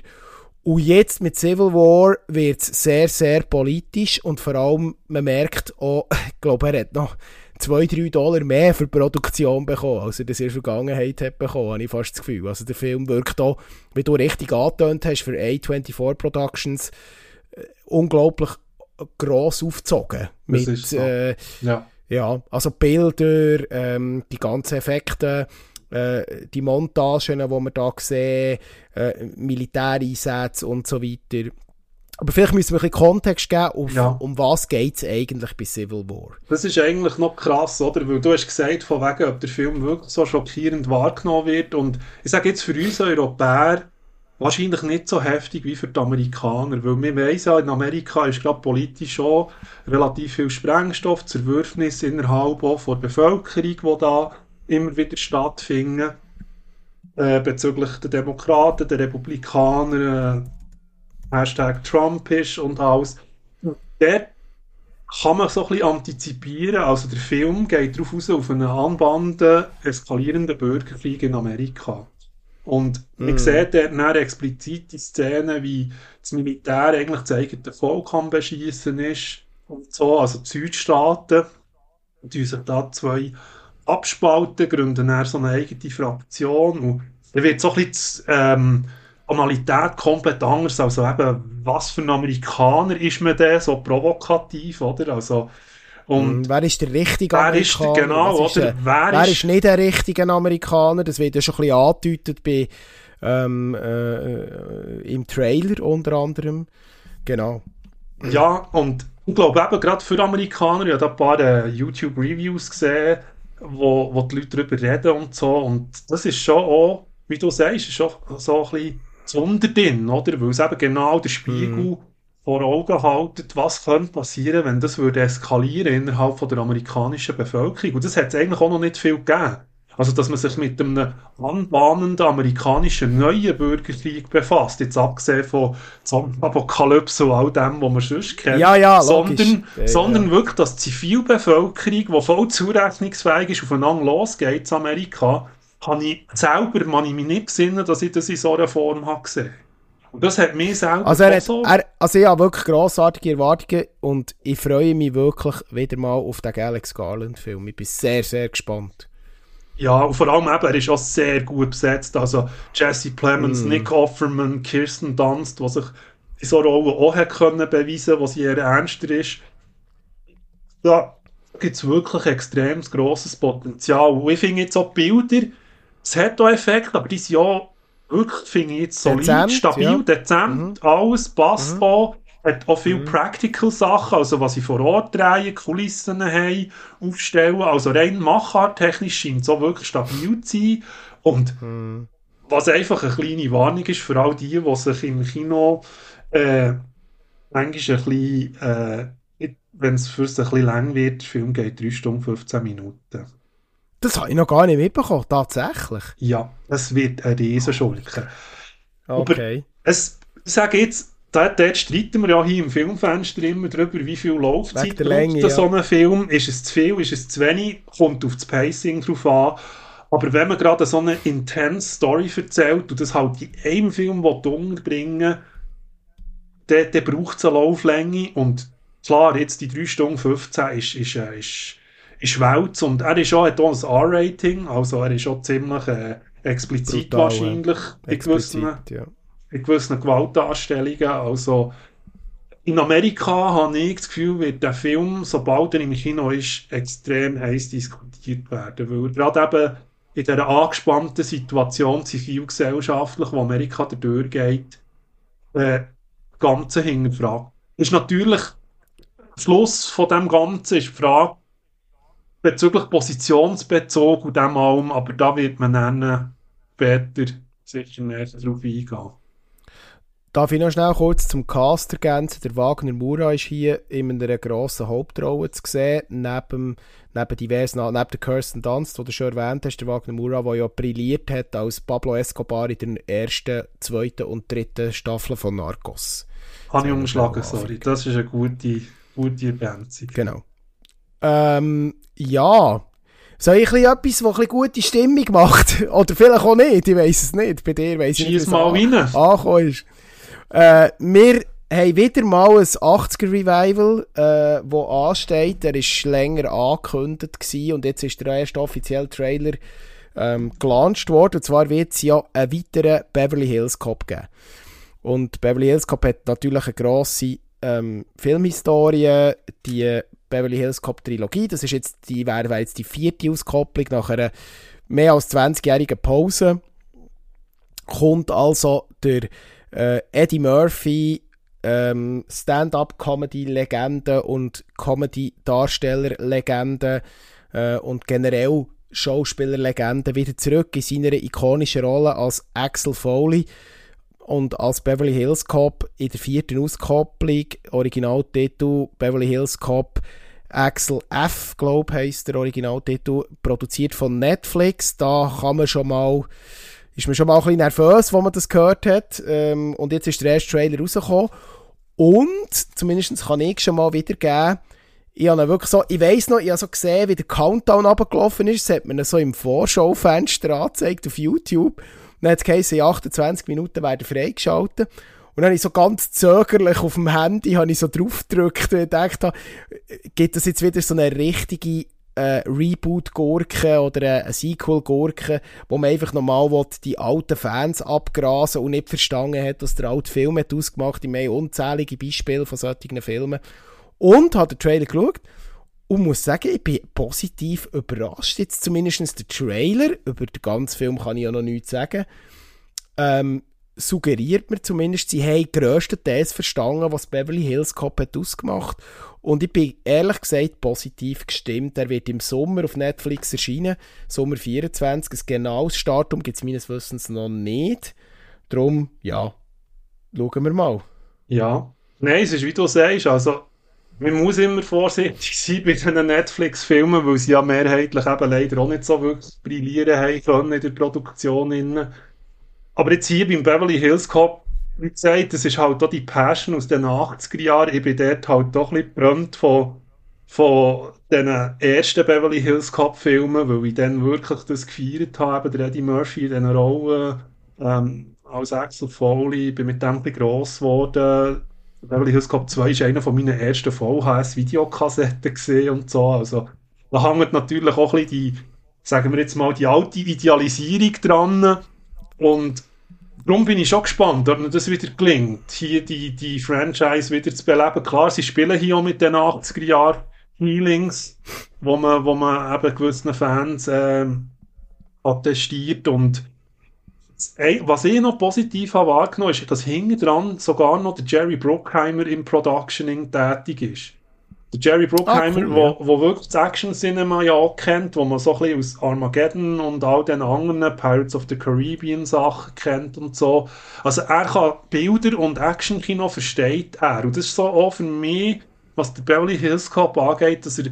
Und jetzt mit Civil War wird es sehr, sehr politisch und vor allem, man merkt auch, ich glaube, er hat noch 2-3 Dollar mehr für die Produktion bekommen, als er das in der Vergangenheit hat bekommen, habe ich fast das Gefühl. Also der Film wirkt auch, wie du richtig angetönt hast, für A24 Productions äh, unglaublich gross aufgezogen. Das Mit, so. äh, Ja. ja, also Bilder, ähm, die ganzen Effekte, äh, die Montagen, die wir da sehen, äh, Militäreinsätze und so weiter. Aber vielleicht müssen wir ein bisschen Kontext geben, auf, Ja. um was geht es eigentlich bei Civil War. Das ist eigentlich noch krass, oder? Weil du hast gesagt, von wegen, ob der Film wirklich so schockierend wahrgenommen wird. Und ich sage jetzt für uns Europäer wahrscheinlich nicht so heftig wie für die Amerikaner. Weil wir wissen ja, in Amerika ist gerade politisch schon relativ viel Sprengstoff, Zerwürfnis innerhalb auch von der Bevölkerung, die da immer wieder stattfinden. Äh, bezüglich der Demokraten, der Republikaner, äh, Hashtag Trump ist und alles. Dort kann man so ein bisschen antizipieren. Also der Film geht darauf aus, auf einen anbahnden, eskalierenden Bürgerkrieg in Amerika. Und man Mm. sieht dort dann explizite Szenen, wie das Militär eigentlich das eigene Volk am Beschießen ist und so. Also die Südstaaten, die sich da zwei abspalten, gründen dann so eine eigene Fraktion. Und dann wird so ein bisschen die, ähm, Tonalität komplett anders. Also eben, was für ein Amerikaner ist man denn, so provokativ, oder? Also, und Mm, wer ist der richtige wer ist der, Amerikaner? genau, ist, oder? äh, Wer wer ist- ist nicht der richtige Amerikaner? Das wird ja schon ein bisschen angedeutet bei, ähm, äh, im Trailer unter anderem. Genau. Ja, und ich glaube eben gerade für Amerikaner, ich habe da ein paar äh, YouTube-Reviews gesehen, wo, wo die Leute darüber reden und so. Und das ist schon auch, wie du sagst, ist schon so ein bisschen drin, oder? Weil es eben genau der Spiegel vor Augen haltet, was könnte passieren, wenn das würde eskalieren innerhalb von der amerikanischen Bevölkerung. Und das hat es eigentlich auch noch nicht viel gegeben. Also, dass man sich mit einem anbahnenden amerikanischen neuen Bürgerkrieg befasst, jetzt abgesehen von Zombie-Apokalypse und all dem, was man sonst kennt, Ja, ja, sondern, Ja, sondern wirklich, dass die Zivilbevölkerung, die voll zurechnungsfähig ist, aufeinander losgeht in Amerika, habe ich selber, man ich mich nicht besinnen, dass ich das in so einer Form habe gesehen. Und das hat mich selber Also, er hat, so... er, also ich habe wirklich grossartige Erwartungen und ich freue mich wirklich wieder mal auf den Alex Garland-Film. Ich bin sehr, sehr gespannt. Ja, und vor allem eben, er ist auch sehr gut besetzt. Also Jesse Plemons, Mm. Nick Offerman, Kirsten Dunst, die sich in so Rollen auch hat können beweisen, wo sie eher ernster ist. Da gibt es wirklich extrem grosses Potenzial. Und ich finde jetzt auch Bilder, es hat auch Effekte, aber die sind ja wirklich, finde ich jetzt solid, Dezent, stabil, ja. dezent, alles passt Mhm. auch. Hat auch viele Practical Sachen, also was sie vor Ort drehen, Kulissen haben, aufstellen. Also rein macharttechnisch scheint es auch wirklich stabil zu sein. Und Hm. was einfach eine kleine Warnung ist für all die, die sich im Kino äh, manchmal ein bisschen, äh, wenn es für sie ein bisschen lang wird, der Film geht 3 Stunden 15 Minuten. Das habe ich noch gar nicht mitbekommen, tatsächlich. Ja, es wird ein Riesenschurke. Okay. Es, ich sage jetzt, dort, dort streiten wir ja hier im Filmfenster immer darüber, wie viel Laufzeit der Länge, ja. so ein Film. Ist es zu viel, ist es zu wenig? Kommt auf das Pacing drauf an. Aber wenn man gerade so eine intense Story erzählt und das halt in einem Film will unterbringen dann, dann braucht es eine Lauflänge. Und klar, jetzt die 3 Stunden 15 ist, ist, äh, ist, ist Welt. Und er ist auch, hat auch ein R-Rating, also er ist auch ziemlich äh, explizit Brutal, wahrscheinlich in gewissen Explizit, ja. in gewissen Gewaltdarstellungen. Also in Amerika habe ich das Gefühl, wird der Film, sobald er im Kino ist, extrem heiß diskutiert werden. Weil gerade eben in dieser angespannten Situation zivilgesellschaftlich, wo Amerika durchgeht, äh, Ganze hinterfragt. Ist natürlich, Schluss von dem Ganzen ist die Frage bezüglich Positionsbezug und dem allem, aber da wird man dann später sicher näher darauf eingehen. Darf ich noch schnell kurz zum Cast ergänzen? Der Wagner Mura ist hier in einer grossen Hauptrolle zu sehen, neben, neben diversen, neben der Kirsten Dunst, die du schon erwähnt hast, der Wagner Mura, der ja brilliert hat als Pablo Escobar in den ersten, zweiten und dritten Staffeln von Narcos. Habe ich umgeschlagen, sorry. Das ist eine gute, gute Ergänzung. Genau. Ähm, ja. Soll ich ein etwas, das ein bisschen gute Stimmung macht? Oder vielleicht auch nicht, ich weiß es nicht. Bei dir weiss ich nicht, Schieß mal rein. angekommen ist. Äh, wir haben wieder mal ein 80er-Revival, äh, wo ansteht. Der ist länger angekündigt gewesen und jetzt ist der erste offizielle Trailer ähm, gelauncht worden. Und zwar wird es ja einen weiteren Beverly Hills Cop geben. Und Beverly Hills Cop hat natürlich eine grosse ähm, Filmhistorie, die Beverly Hills Cop Trilogie. Das ist jetzt die, wäre jetzt die vierte Auskopplung nach einer mehr als 20-jährigen Pause. Kommt also der äh, Eddie Murphy, ähm, Stand-up-Comedy-Legende und Comedy-Darsteller-Legende äh, und generell Schauspielerlegende wieder zurück in seiner ikonischen Rolle als Axel Foley und als Beverly Hills Cop in der vierten Auskopplung, Originaltitel Beverly Hills Cop Axel F, glaube heisst der Originaltitel, produziert von Netflix. Da kann man schon mal, ist man schon mal ein bisschen nervös, wo man das gehört hat. Ähm, und jetzt ist der erste Trailer rausgekommen. Und, zumindest kann ich schon mal wiedergeben, ich habe wirklich so, ich weiss noch, ich habe so gesehen, wie der Countdown abgelaufen ist. Das hat man so im Vorschaufenster angezeigt auf YouTube. Dann hat es in 28 Minuten werden freigeschaltet. Und dann habe ich so ganz zögerlich auf dem Handy habe ich so drauf gedrückt und gedacht, gibt es jetzt wieder so eine richtige äh, Reboot-Gurke oder eine Sequel-Gurke, wo man einfach will, die alten Fans abgrasen und nicht verstanden hat, dass der alte Film hat ausgemacht. Ich meine unzählige Beispiele von solchen Filmen. Und habe den Trailer geschaut und muss sagen, ich bin positiv überrascht. Jetzt zumindest der Trailer. Über den ganzen Film kann ich ja noch nichts sagen. Ähm, suggeriert mir zumindest, sie haben grösstenteils verstanden, was Beverly Hills Cop hat ausgemacht. Und ich bin ehrlich gesagt positiv gestimmt. Er wird im Sommer auf Netflix erscheinen. Sommer 24. Ein genaues Startdatum gibt es meines Wissens noch nicht. Darum, ja, schauen wir mal. Ja. Nein, es ist wie du sagst, also man muss immer vorsichtig sein bei diesen Netflix-Filmen, weil sie ja mehrheitlich eben leider auch nicht so wirklich brillieren haben können in der Produktion. Aber jetzt hier beim Beverly Hills Cop, wie gesagt, das ist halt auch die Passion aus den 80er Jahren. Ich bin dort halt doch ein bisschen von, von den ersten Beverly Hills Cop Filmen, weil ich dann wirklich das gefeiert habe, der Eddie Murphy in diesen Rollen ähm, als Axel Foley, bin mit dem ein bisschen gross geworden Beverly Hills Cop 2 ist einer von meinen ersten VHS-Videokassetten gesehen und so. Also, da hängt natürlich auch ein bisschen die, sagen wir jetzt mal, die alte Idealisierung dran. Und darum bin ich schon gespannt, ob mir das wieder gelingt, hier die, die Franchise wieder zu beleben. Klar, sie spielen hier auch mit den 80er Jahren Healings, wo man, wo man eben gewissen Fans ähm, attestiert und was ich noch positiv habe wahrgenommen ist, dass hinten dran sogar noch der Jerry Bruckheimer im Productioning tätig ist. Der Jerry Bruckheimer, ah, cool, wo wirklich das Action-Cinema ja auch kennt, wo man so ein bisschen aus Armageddon und all den anderen Pirates of the Caribbean Sachen kennt und so. Also er kann Bilder und Action-Kino versteht er. Und das ist so auch für mich, was der Beverly Hills Cop angeht, dass er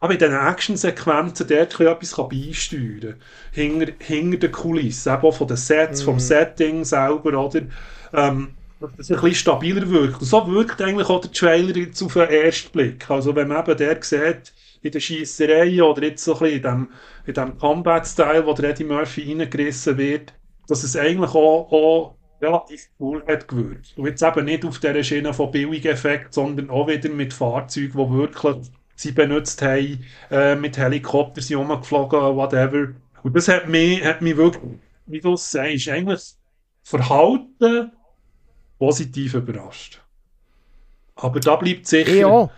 aber in diesen Action-Sequenzen dort etwas beisteuern kann. Hinter, hinter den Kulissen, eben auch von den Sets, mm. vom mhm. Setting selber, oder? Ähm, dass es ein bisschen stabiler wirkt. Und so wirkt eigentlich auch der Trailer jetzt auf den ersten Blick. Also wenn man eben der sieht, in der Schiesserei oder jetzt so ein bisschen in dem, in dem Combat-Style, wo der Eddie Murphy reingerissen wird, dass es eigentlich auch, auch relativ cool hat gewirkt. Und jetzt eben nicht auf dieser Schiene von Billig-Effekt, sondern auch wieder mit Fahrzeugen, die wirklich sie benutzt haben, äh, mit Helikoptern sind rumgeflogen, whatever. Und das hat mich, hat mich wirklich, wie du sagst, eigentlich Verhalten positiv überrascht. Aber da bleibt sicher... Ja.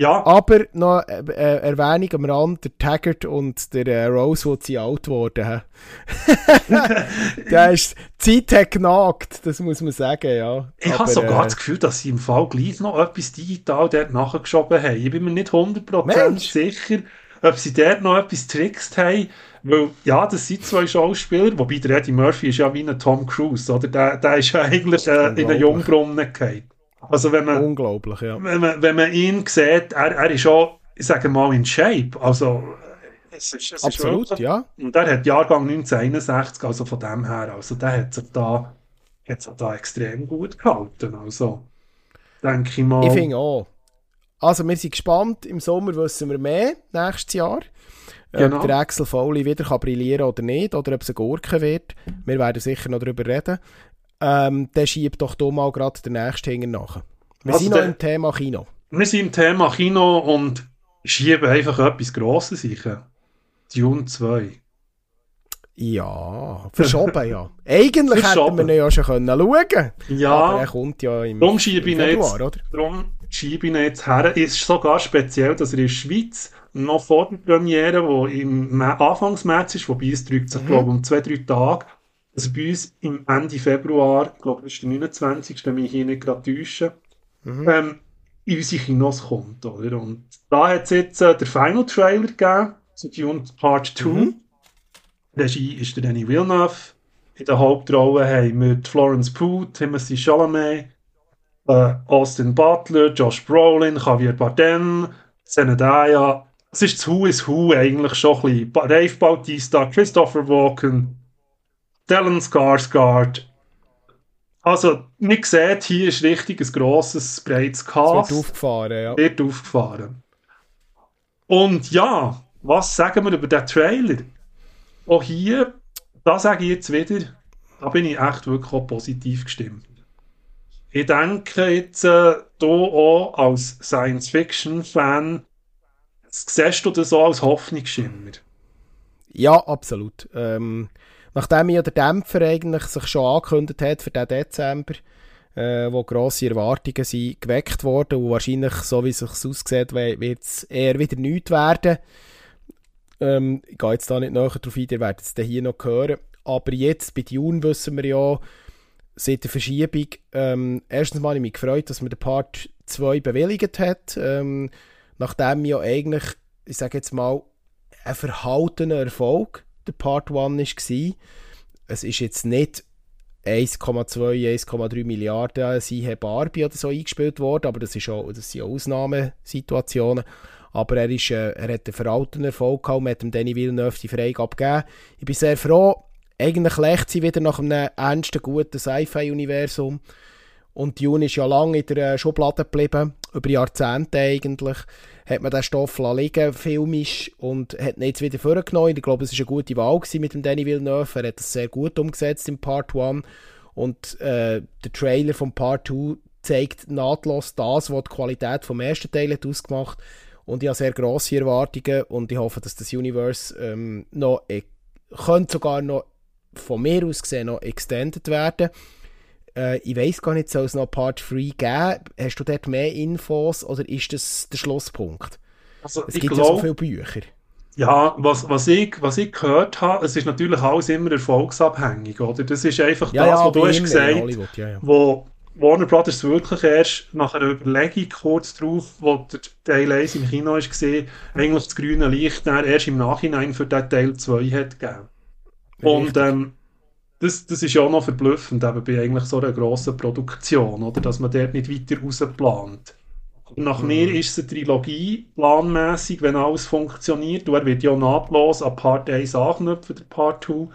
Ja. Aber noch äh, äh, Erwähnung am Rand, der Taggart und der äh, Rosewood sind alt geworden. der ist, die Zeit hat genagt, das muss man sagen, ja. Ich habe sogar äh, das Gefühl, dass sie im Fall gleich noch etwas digital dort nachgeschoben haben. Ich bin mir nicht 100% sicher, ob sie dort noch etwas trickst haben. Weil, ja, das sind zwei Schauspieler, wobei der Eddie Murphy ist ja wie ein Tom Cruise, oder? Der, der ist ja eigentlich äh, in den Jungbrunnen gefallen. Also wenn man, Unglaublich, ja. Wenn man, wenn man ihn sieht, er, er ist schon, ich sage mal, in Shape. Also, es ist, es Absolut, ist wirklich, ja. Und der hat Jahrgang 1961, also von dem her, also der hat sich da, hat sich da extrem gut gehalten. Also, denke ich mal. Ich finde auch. Also, wir sind gespannt. Im Sommer wissen wir mehr, nächstes Jahr. Genau. Ob der Axel Foley wieder kann brillieren oder nicht, oder ob es eine Gurke wird. Wir werden sicher noch darüber reden ähm, dann schiebt doch hier mal gerade den nächsten Hänger nach. Wir also sind noch im Thema Kino. Wir sind im Thema Kino und schieben einfach etwas Grosses sicher. Dune 2. Ja, verschoben, ja. Eigentlich hätten wir ihn ja schon können schauen Ja. Aber er kommt ja im, Darum schiebe im Februar, jetzt, oder? darum schiebe ich jetzt her. Ist sogar speziell, dass er in der Schweiz noch vor der Premiere, die im Anfangsmärz ist, wobei es drückt sich, glaube ich, um zwei, drei Tage, dass er bei uns im Ende Februar, ich glaube, das ist der 29., wenn mich hier nicht gerade täusche, ähm, in unsere Kinos kommt, oder? Und da hat es jetzt äh, den Final Trailer gegeben, zu Dune Part 2. Regie ist der Danny Villeneuve. In der Hauptrolle haben wir Florence Pugh, Timothy Chalamet, äh, Austin Butler, Josh Brolin, Javier Bardem, Zendaya. Es ist das Who is Who eigentlich schon ein bisschen. Dave Bautista, Christopher Walken, Stellan Skarsgård. Also, man sieht, hier ist richtig ein grosses, breites Es Cast wird aufgefahren, ja. wird aufgefahren. Und ja, was sagen wir über den Trailer? Auch hier, da sage ich jetzt wieder, da bin ich echt wirklich auch positiv gestimmt. Ich denke jetzt, äh, du auch als Science-Fiction-Fan, siehst du das auch als Hoffnungsschimmer? Ja, absolut. Ähm, nachdem ja der Dämpfer eigentlich sich schon angekündigt hat für den Dezember, äh, wo grosse Erwartungen sind geweckt worden und wahrscheinlich, so wie es sich aussieht, wird es eher wieder nichts werden. Ähm, ich gehe jetzt da nicht näher drauf ein, ihr werdet es hier noch hören. Aber jetzt bei Dune wissen wir ja, seit der Verschiebung, ähm, erstens mal habe ich mich gefreut, dass man den Part 2 bewilligt hat, ähm, nachdem ja eigentlich, ich sage jetzt mal, ein verhaltener Erfolg der Part 1 war. Es ist jetzt nicht 1,2, 1,3 Milliarden sie Barbie oder so eingespielt worden, aber das, ist auch, das sind auch Ausnahmesituationen. Aber er, ist, äh, er hat einen veralteten Erfolg gehabt, mit dem Danny Villeneuve die Freigabe gegeben. Ich bin sehr froh, eigentlich lächt sie wieder nach einem ernsten, guten Sci-Fi-Universum. Und Dune ist ja lange in der äh, Schublade geblieben, über Jahrzehnte eigentlich. Hat man den Stoff liegen, filmisch, und hat ihn jetzt wieder vorgenommen. Ich glaube, es war eine gute Wahl mit dem Danny Villeneuve. Er hat das sehr gut umgesetzt im Part 1. Und äh, der Trailer vom Part 2 zeigt nahtlos das, was die Qualität vom ersten Teil hat ausgemacht Und ich habe sehr grosse Erwartungen und ich hoffe, dass das Universe ähm, noch, e könnte sogar noch von mir aus gesehen noch extended werden. Äh, ich weiß gar nicht, soll es noch Part 3 geben? Hast du dort mehr Infos oder ist das der Schlusspunkt? Also, Es gibt ja so viele Bücher. Ja, was, was, ich, was ich gehört habe, es ist natürlich alles immer erfolgsabhängig, oder? Das ist einfach Ja, das, ja, was du hast gesagt, ja, wo Warner Brothers wirklich erst nach einer Überlegung kurz drauf, wo der Teil 1 im Kino ist gesehen, eigentlich das grüne Licht erst im Nachhinein für den Teil 2 hat gegeben. Und Richtig. ähm, das, das ist ja auch noch verblüffend, eben bei eigentlich so einer grossen Produktion, oder? Dass man dort nicht weiter rausplant. Nach mir ist es eine Trilogie, planmäßig, wenn alles funktioniert. Und er wird ja nahtlos an Part 1 anknüpfen, der Part 2.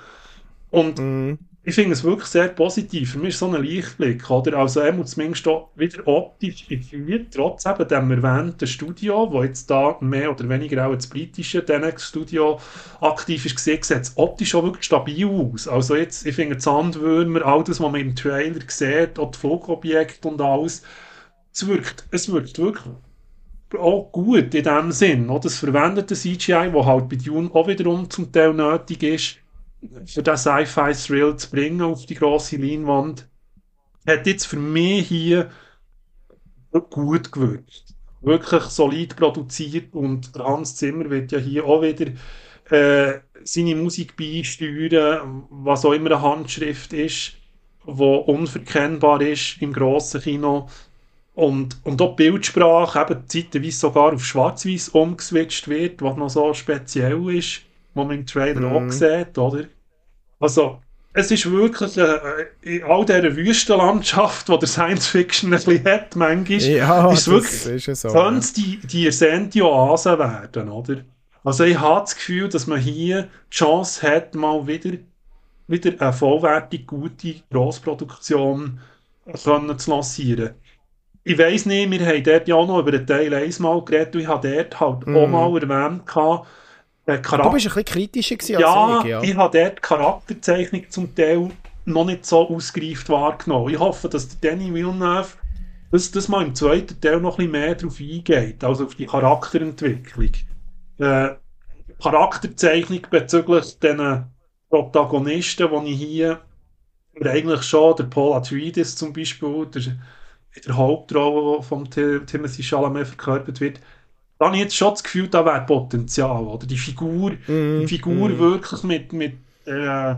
Und Mhm. Ich finde es wirklich sehr positiv. Für mich ist so ein Lichtblick, oder? Also er muss zumindest auch wieder optisch integriert, trotz eben dem erwähnten Studio, wo jetzt da mehr oder weniger auch das britische Denex-Studio aktiv ist sieht es optisch auch wirklich stabil aus. Also jetzt, ich finde, Sandwürmer, all das, was man im Trailer sieht, auch die Flugobjekte und alles, es wirkt, es wirkt wirklich auch gut in dem Sinn. Oder? Das verwendete CGI, wo halt bei Dune auch wiederum zum Teil nötig ist, für den Sci-Fi-Thrill zu bringen auf die grosse Leinwand, hat jetzt für mich hier gut gewirkt. Wirklich solid produziert und Hans Zimmer wird ja hier auch wieder äh, seine Musik beisteuern, was auch immer eine Handschrift ist, wo unverkennbar ist im grossen Kino. Und, und auch die Bildsprache eben zeitweise sogar auf Schwarz-Weiß umgeswitcht wird, was noch so speziell ist, was man im Trailer Mhm. auch sieht, oder? Also, es ist wirklich äh, in all dieser Wüstenlandschaft, die der Science-Fiction ein bisschen hat, manchmal, Ja, ist wirklich, ist ja so. könnte es die, die ersehnte Oase werden, oder? Also ich habe das Gefühl, dass man hier die Chance hat, mal wieder, wieder eine vollwertig gute Grossproduktion können zu lancieren. Ich weiss nicht, wir haben dort ja auch noch über den Teil 1 mal geredet und ich habe dort halt auch Mhm. mal erwähnt, gehabt, äh, Du Charakter bist ein bisschen kritischer gewesen ja, als ich, ja. ich habe dort die Charakterzeichnung zum Teil noch nicht so ausgereift wahrgenommen. Ich hoffe, dass der Danny Villeneuve das, das mal im zweiten Teil noch ein bisschen mehr darauf eingeht, also auf die Charakterentwicklung. Äh, Charakterzeichnung bezüglich diesen Protagonisten, die ich hier oder eigentlich schon, der Paul Atreides zum Beispiel, der, der Hauptrolle von Timothy Chalamet verkörpert wird, da habe ich jetzt schon das Gefühl, da wäre Potenzial, oder? Die Figur, mm, die Figur mm. wirklich mit, mit äh,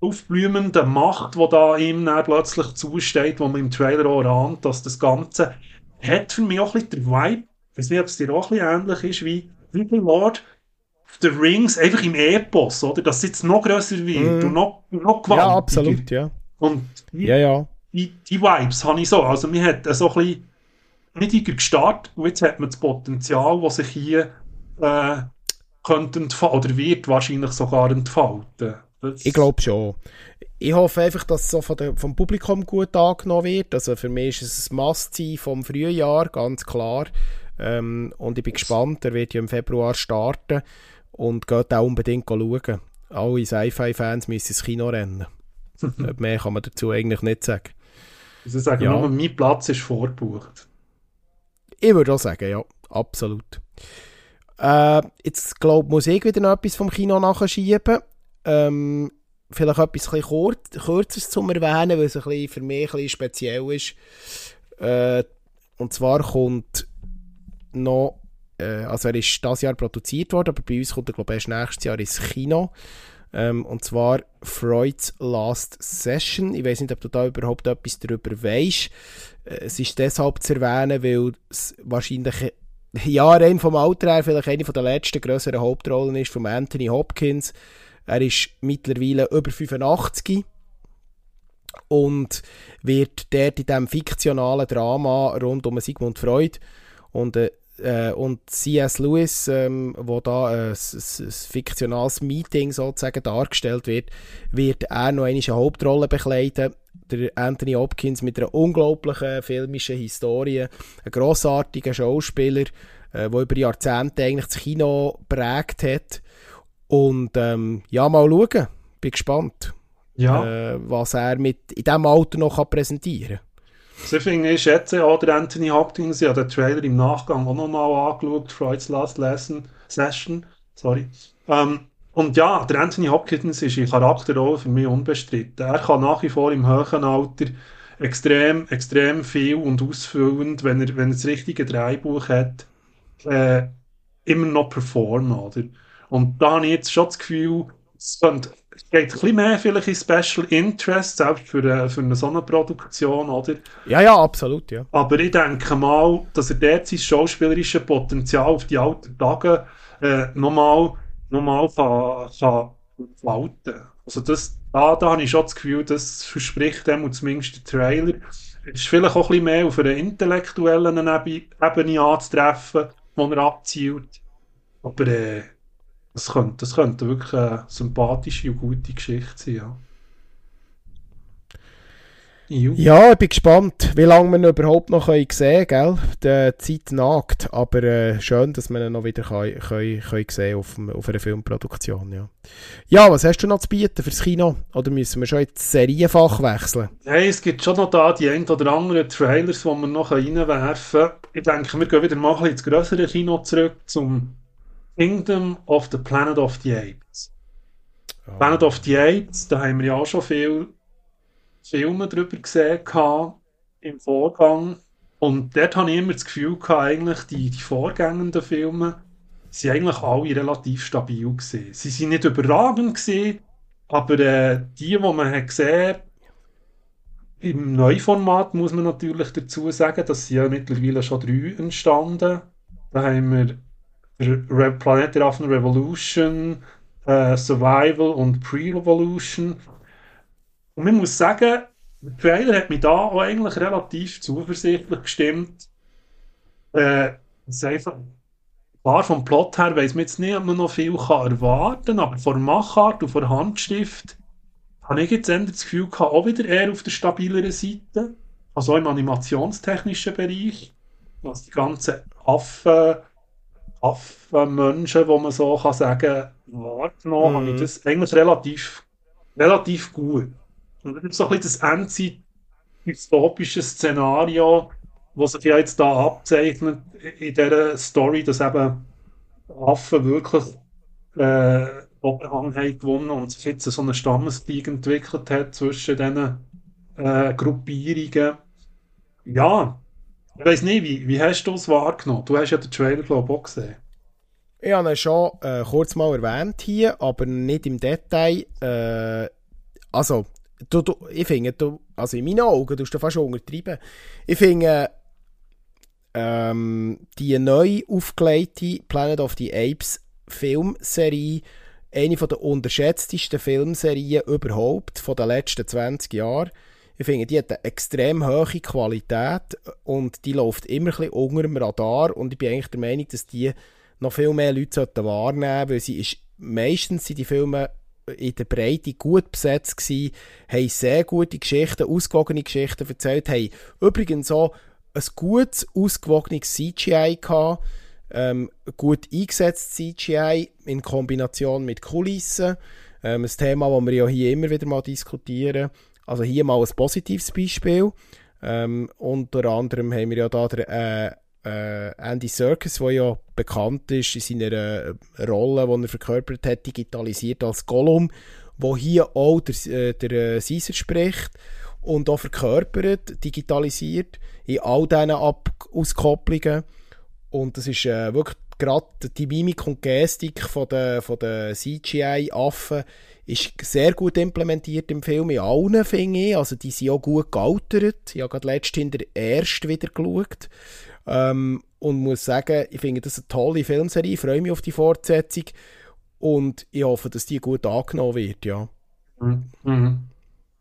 aufblühenden Macht, die da ihm dann plötzlich zusteht, wo man im Trailer auch ahnt, dass das Ganze hat für mich auch ein bisschen der Vibe, ich weiß nicht, ob es dir auch ein bisschen ähnlich ist, wie Little Lord of the Rings, einfach im Epos, oder? Dass es jetzt noch grösser wird mm. und noch, noch gewaltiger. Ja, absolut, ja. Und die, ja, ja. Die, die Vibes habe ich so, also mir hat so ein bisschen niedriger gestartet und jetzt hat man das Potenzial, das sich hier äh, könnte entfalten, oder wird wahrscheinlich sogar entfalten. Das ich glaube schon. Ich hoffe einfach, dass es so von der, vom Publikum gut angenommen wird. Also für mich ist es ein Must-See vom Frühjahr, ganz klar. Ähm, und ich bin gespannt, er wird ja im Februar starten und geht auch unbedingt schauen. Alle Sci-Fi-Fans müssen ins Kino rennen. Mehr kann man dazu eigentlich nicht sagen. Also sagen, ja. nur mein Platz ist vorgebucht. Ich würde auch sagen, ja, absolut. Äh, jetzt glaube muss ich wieder noch etwas vom Kino nachschieben. Ähm, vielleicht etwas kurz, Kürzeres zum Erwähnen, weil es ein bisschen für mich ein bisschen speziell ist. Äh, und zwar kommt noch, äh, also er ist dieses Jahr produziert worden, aber bei uns kommt er glaube ich erst nächstes Jahr ins Kino. Ähm, und zwar Freud's Last Session. Ich weiß nicht, ob du da überhaupt etwas darüber weißt. Äh, es ist deshalb zu erwähnen, weil es wahrscheinlich ja, rein vom Alter her vielleicht eine der letzten größeren Hauptrollen ist von Anthony Hopkins. Er ist mittlerweile über 85 und wird dort in diesem fiktionalen Drama rund um Sigmund Freud und äh, äh, und C.S. Lewis, ähm, wo da ein, ein, ein, fiktionales Meeting sozusagen dargestellt wird, wird er noch eine Hauptrolle bekleiden. Der Anthony Hopkins mit einer unglaublichen filmischen Historie, ein grossartiger Schauspieler, äh, der über Jahrzehnte eigentlich das Kino prägt hat. Und ähm, ja, mal schauen. Bin gespannt, ja. äh, was er mit in diesem Alter noch präsentieren kann. Das finde ich schätze auch der Anthony Hopkins, ich habe den Trailer im Nachgang auch nochmal angeschaut, Freud's Last Lesson, Session, sorry. Ähm, und ja, der Anthony Hopkins ist in Charakterrolle für mich unbestritten. Er kann nach wie vor im höheren Alter extrem, extrem viel und ausfüllend, wenn er, wenn er das richtige Drehbuch hat, äh, immer noch performen, oder? Und da habe ich jetzt schon das Gefühl, es könnte geht ein bisschen mehr vielleicht in Special Interest, selbst für eine, für eine Sonnenproduktion, oder? Ja, ja, absolut, ja. Aber ich denke mal, dass er dort sein schauspielerisches Potenzial auf die alten Tage äh, nochmal noch mal kann, kann Also das, da, da habe ich schon das Gefühl, das verspricht dem zumindest der Trailer. Es ist vielleicht auch ein bisschen mehr auf einer intellektuellen Ebene anzutreffen, wo er abzielt. Aber äh, das könnte, das könnte wirklich eine sympathische und gute Geschichte sein, ja. Ja, ich bin gespannt, wie lange wir ihn überhaupt noch sehen können, gell? Die Zeit nagt, aber äh, schön, dass wir ihn noch wieder können, können, können sehen auf, auf einer Filmproduktion, ja. Ja, was hast du noch zu bieten fürs Kino? Oder müssen wir schon ins Serienfach wechseln? Hey, es gibt schon noch da die ein oder anderen Trailers, die wir noch reinwerfen können. Ich denke, wir gehen wieder mal ins größere Kino zurück, zum Kingdom of the Planet of the Apes. Oh. Planet of the Apes, da haben wir ja auch schon viele Filme drüber gesehen im Vorgang. Und dort habe ich immer das Gefühl gehabt, eigentlich die, die vorgängenden Filme sind eigentlich alle relativ stabil gewesen. Sie sind nicht überragend gewesen, aber äh, die, die man hat gesehen im Neuformat muss man natürlich dazu sagen, dass sie ja mittlerweile schon drei entstanden. Da haben wir Re Planet der Affen Revolution, äh, Survival und Pre-Revolution. Und man muss sagen, der Trailer hat mich da auch eigentlich relativ zuversichtlich gestimmt. Äh, es einfach, klar, vom Plot her weiß man jetzt nicht, ob man noch viel kann erwarten kann, aber von Machart und von Handschrift habe ich jetzt das Gefühl gehabt, auch wieder eher auf der stabileren Seite. Also im animationstechnischen Bereich, was die ganzen Affen Affenmenschen, wo man so kann sagen, wahrgenommen, mhm. habe ich das eigentlich relativ, relativ gut. Und das ist so ein bisschen das Endzeit dystopische Szenario, was sich ja jetzt da abzeichnet in dieser Story, dass eben Affen wirklich äh, Oberhang haben gewonnen und sich jetzt so eine Stammeskrieg entwickelt hat zwischen diesen äh, Gruppierungen. Ja, ich weiß nicht, wie, wie hast du es wahrgenommen? Du hast ja den Trailer, glaube ich, auch gesehen. Ich habe ihn schon äh, kurz mal erwähnt hier, aber nicht im Detail. Äh, also, du, du, ich finde, du, also in meinen Augen, du hast fast schon untertreiben. Ich finde, ähm, die neu aufgelegte Planet of the Apes Filmserie eine der unterschätztesten Filmserien überhaupt von den letzten 20 Jahren. Ich finde, die hat eine extrem hohe Qualität und die läuft immer ein bisschen unter dem Radar und ich bin eigentlich der Meinung, dass die noch viel mehr Leute wahrnehmen sollten, weil sie ist, meistens sind die Filme in der Breite gut besetzt gewesen, haben sehr gute Geschichten, ausgewogene Geschichten erzählt, haben übrigens auch ein gutes, ausgewogenes CGI gehabt, ähm, gut eingesetzt CGI in Kombination mit Kulissen, ähm, ein Thema, das wir ja hier immer wieder mal diskutieren. Also hier mal ein positives Beispiel. Ähm, unter anderem haben wir ja da den, äh, äh, Andy Serkis, der ja bekannt ist in seiner äh, Rolle, die er verkörpert hat, digitalisiert als Gollum, wo hier auch der, äh, der äh, Caesar spricht und auch verkörpert, digitalisiert in all diesen Ab Auskopplungen. Und das ist wirklich gerade die Mimik und Gestik von der, von der CGI-Affen ist sehr gut implementiert im Film, in allen finde ich. Also die sind auch gut gealtert. Ich habe gerade letztens der erst wieder geschaut. Ähm, und muss sagen, ich finde das eine tolle Filmserie. Ich freue mich auf die Fortsetzung. Und ich hoffe, dass die gut angenommen wird, ja. Mhm. mhm.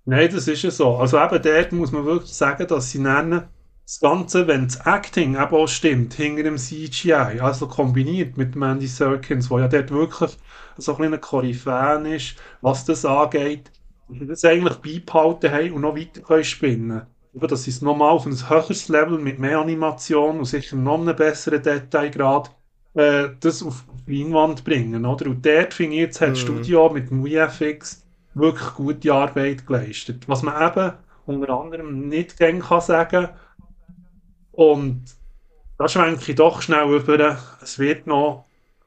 Nein, das ist ja so. Also eben dort muss man wirklich sagen, dass sie nennen, das Ganze, wenn das Acting eben auch stimmt, hinter dem CGI, also kombiniert mit Mandy Serkins, wo ja dort wirklich so ein kleiner Koryphäen ist, was das angeht, das eigentlich beibehalten haben und noch weiter können spinnen können. Dass sie es nochmal auf ein höheres Level mit mehr Animation und sicher noch einen besseren Detailgrad äh, das auf die Leinwand bringen. Oder? Und dort finde ich, jetzt hat das mm. Studio mit dem VFX wirklich gute Arbeit geleistet. Was man eben unter anderem nicht gern kann sagen und da schwenke ich doch schnell über, es wird noch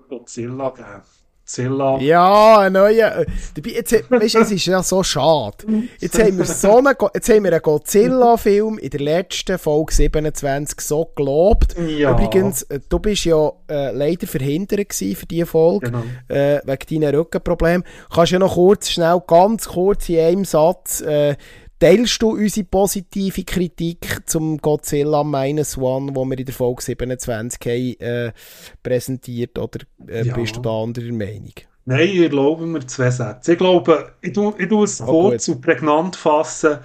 Godzilla geben. Godzilla. Ja, ein neuer. Äh, jetzt, weißt, es ist ja so schade. Jetzt haben wir so einen, jetzt haben wir einen Godzilla-Film in der letzten Folge 27 so gelobt. Ja. Übrigens, äh, du bist ja äh, leider verhindert für diese Folge, genau. äh, wegen deinen Rückenproblemen. Kannst du ja noch kurz, schnell, ganz kurz in einem Satz äh, Teilst du unsere positive Kritik zum Godzilla Minus One, wo wir in der Folge 27 haben, äh, präsentiert, oder äh, ja. bist du da anderer Meinung? Nein, ich erlaube mir zwei Sätze. Ich glaube, ich tue, ich tue es oh, kurz gut. und prägnant fassen.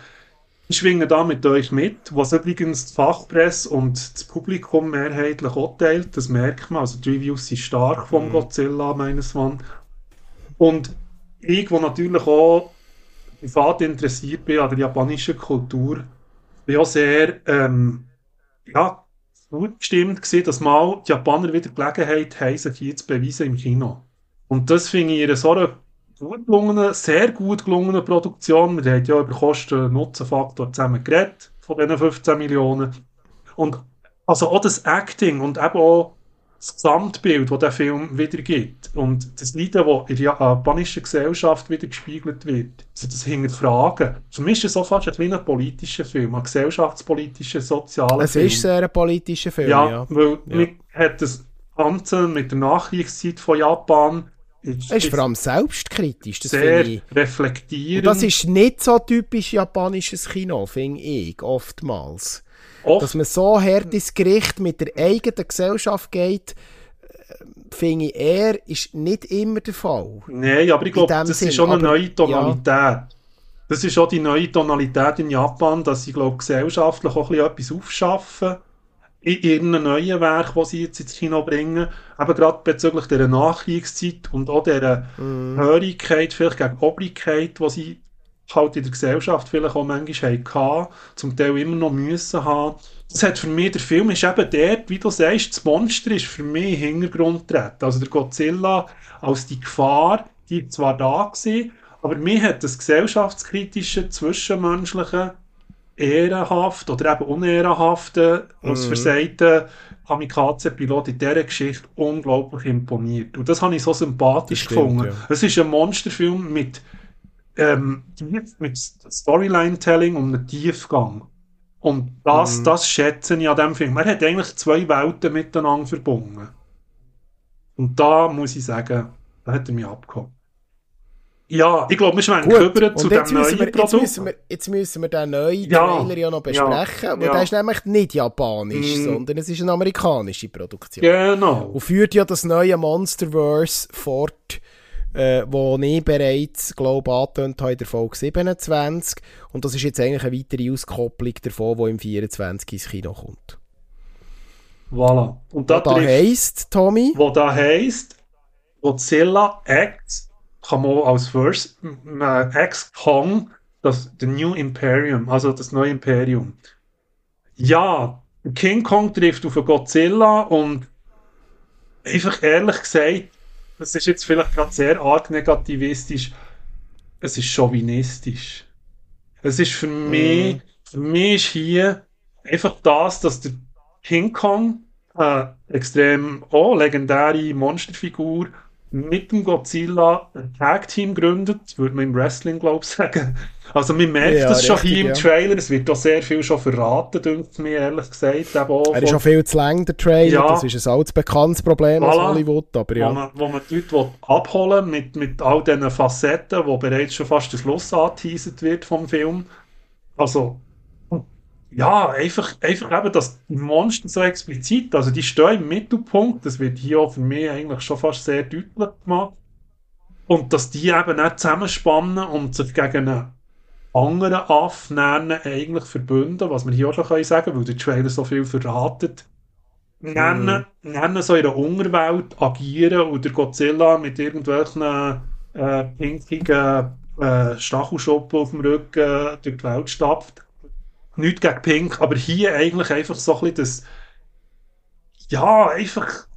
Ich schwinge da mit euch mit, was übrigens die Fachpresse und das Publikum mehrheitlich auch teilt. Das merkt man. Also die Reviews sind stark vom mhm. Godzilla Minus One. Und ich, wo natürlich auch privat interessiert bin an der japanischen Kultur, bin auch sehr ähm, ja, gut gestimmt gewesen, dass mal die Japaner wieder Gelegenheit haben, sich hier zu beweisen im Kino. Und das finde ich in so einer gut gelungenen, sehr gut gelungenen Produktion. Wir haben ja über Kosten-Nutzen-Faktor zusammen geredet, von diesen 15 Millionen. Und also auch das Acting und eben auch das Gesamtbild, das der Film wiedergibt und das Leiden, das in der japanischen Gesellschaft wieder gespiegelt wird, also das hinterfragen. Für mich ist es so fast ein, politischer Film, ein gesellschaftspolitischer, sozialer es Film. Es ist sehr ein politischer Film, ja. ja. weil ja. man hat das Ganze mit der Nachkriegszeit von Japan es ist vor allem selbstkritisch, das sehr ich. reflektierend. Und das ist nicht so typisch japanisches Kino, finde ich, oftmals. Oft. Dass man so hart ins Gericht mit der eigenen Gesellschaft geht, äh, finde ich eher, ist nicht immer der Fall. Nein, aber ich glaube, das Sinn. ist schon eine aber, neue Tonalität. Ja. Das ist auch die neue Tonalität in Japan, dass sie, glaube gesellschaftlich auch etwas aufschaffen in ihren neuen Werk, die sie jetzt ins Kino bringen, aber gerade bezüglich der Nachkriegszeit und auch der mm. Hörigkeit, vielleicht gegen Obrigkeit, die sie halt in der Gesellschaft vielleicht auch manchmal hatten, zum Teil immer noch müssen haben. Das hat für mich, der Film ist eben dort, wie du sagst, das Monster ist für mich im Hintergrund getreten. Also der Godzilla als die Gefahr, die zwar da war, aber mir hat das gesellschaftskritische, zwischenmenschliche ehrenhaft oder eben unehrenhaften, als Mhm. versagten Kamikaze-Pilot in dieser Geschichte unglaublich imponiert. Und das habe ich so sympathisch Das stimmt, gefunden. ja. Es ist ein Monsterfilm mit, ähm, mit Storyline-Telling und einem Tiefgang. Und das, Mhm. das schätze ich an diesem Film. Er hat eigentlich zwei Welten miteinander verbunden. Und da muss ich sagen, da hat er mich abgeholt. Ja, ich glaube, wir schwenken Gut, rüber zu dem jetzt müssen, neuen wir, jetzt, müssen wir, jetzt müssen wir den neuen Ja, Trailer ja noch besprechen, ja, weil ja. der ist nämlich nicht japanisch, Mhm. sondern es ist eine amerikanische Produktion. Genau. Und führt ja das neue Monsterverse fort, äh, wo ich bereits, glaube angetönt habe in der Folge 27. Und das ist jetzt eigentlich eine weitere Auskopplung davon, die im 24 ins Kino kommt. Voilà. Und da Da heisst, Tommy, wo da heisst, Godzilla X kann man als First äh, X Kong, das The New Imperium, also das neue Imperium. Ja, King Kong trifft auf Godzilla und einfach ehrlich gesagt, das ist jetzt vielleicht gerade sehr arg negativistisch, es ist chauvinistisch. Es ist für mich, für mich ist hier einfach das, dass der King Kong, äh, extrem oh, legendäre Monsterfigur, mit dem Godzilla ein Tag-Team gründet, würde man im Wrestling, glaube ich, sagen. Also man merkt Ja, das schon richtig, hier im ja. Trailer, es wird auch sehr viel schon verraten, dünkt mir ehrlich gesagt. Er ist schon viel zu lang, der Trailer. Ja. Das ist ein altes bekanntes Problem aus Voilà. Hollywood, aber wo, ja. man, wo man die Leute abholen mit, mit all diesen Facetten, wo bereits schon fast der Schluss angeteasert wird vom Film. Also, ja, einfach, einfach eben, dass die Monster so explizit, also die stehen im Mittelpunkt, das wird hier auch für mich eigentlich schon fast sehr deutlich gemacht. Und dass die eben nicht zusammenspannen und sich gegen einen anderen Aff nennen, eigentlich verbünden, was wir hier auch schon können sagen weil der Trailer so viel verratet nennen, nennen so in der Unterwelt agieren und der Godzilla mit irgendwelchen äh, pinkigen äh, Stachelschuppen auf dem Rücken durch die Welt stapft. Nichts gegen Pink, aber hier eigentlich einfach so ein bisschen das ja, einfach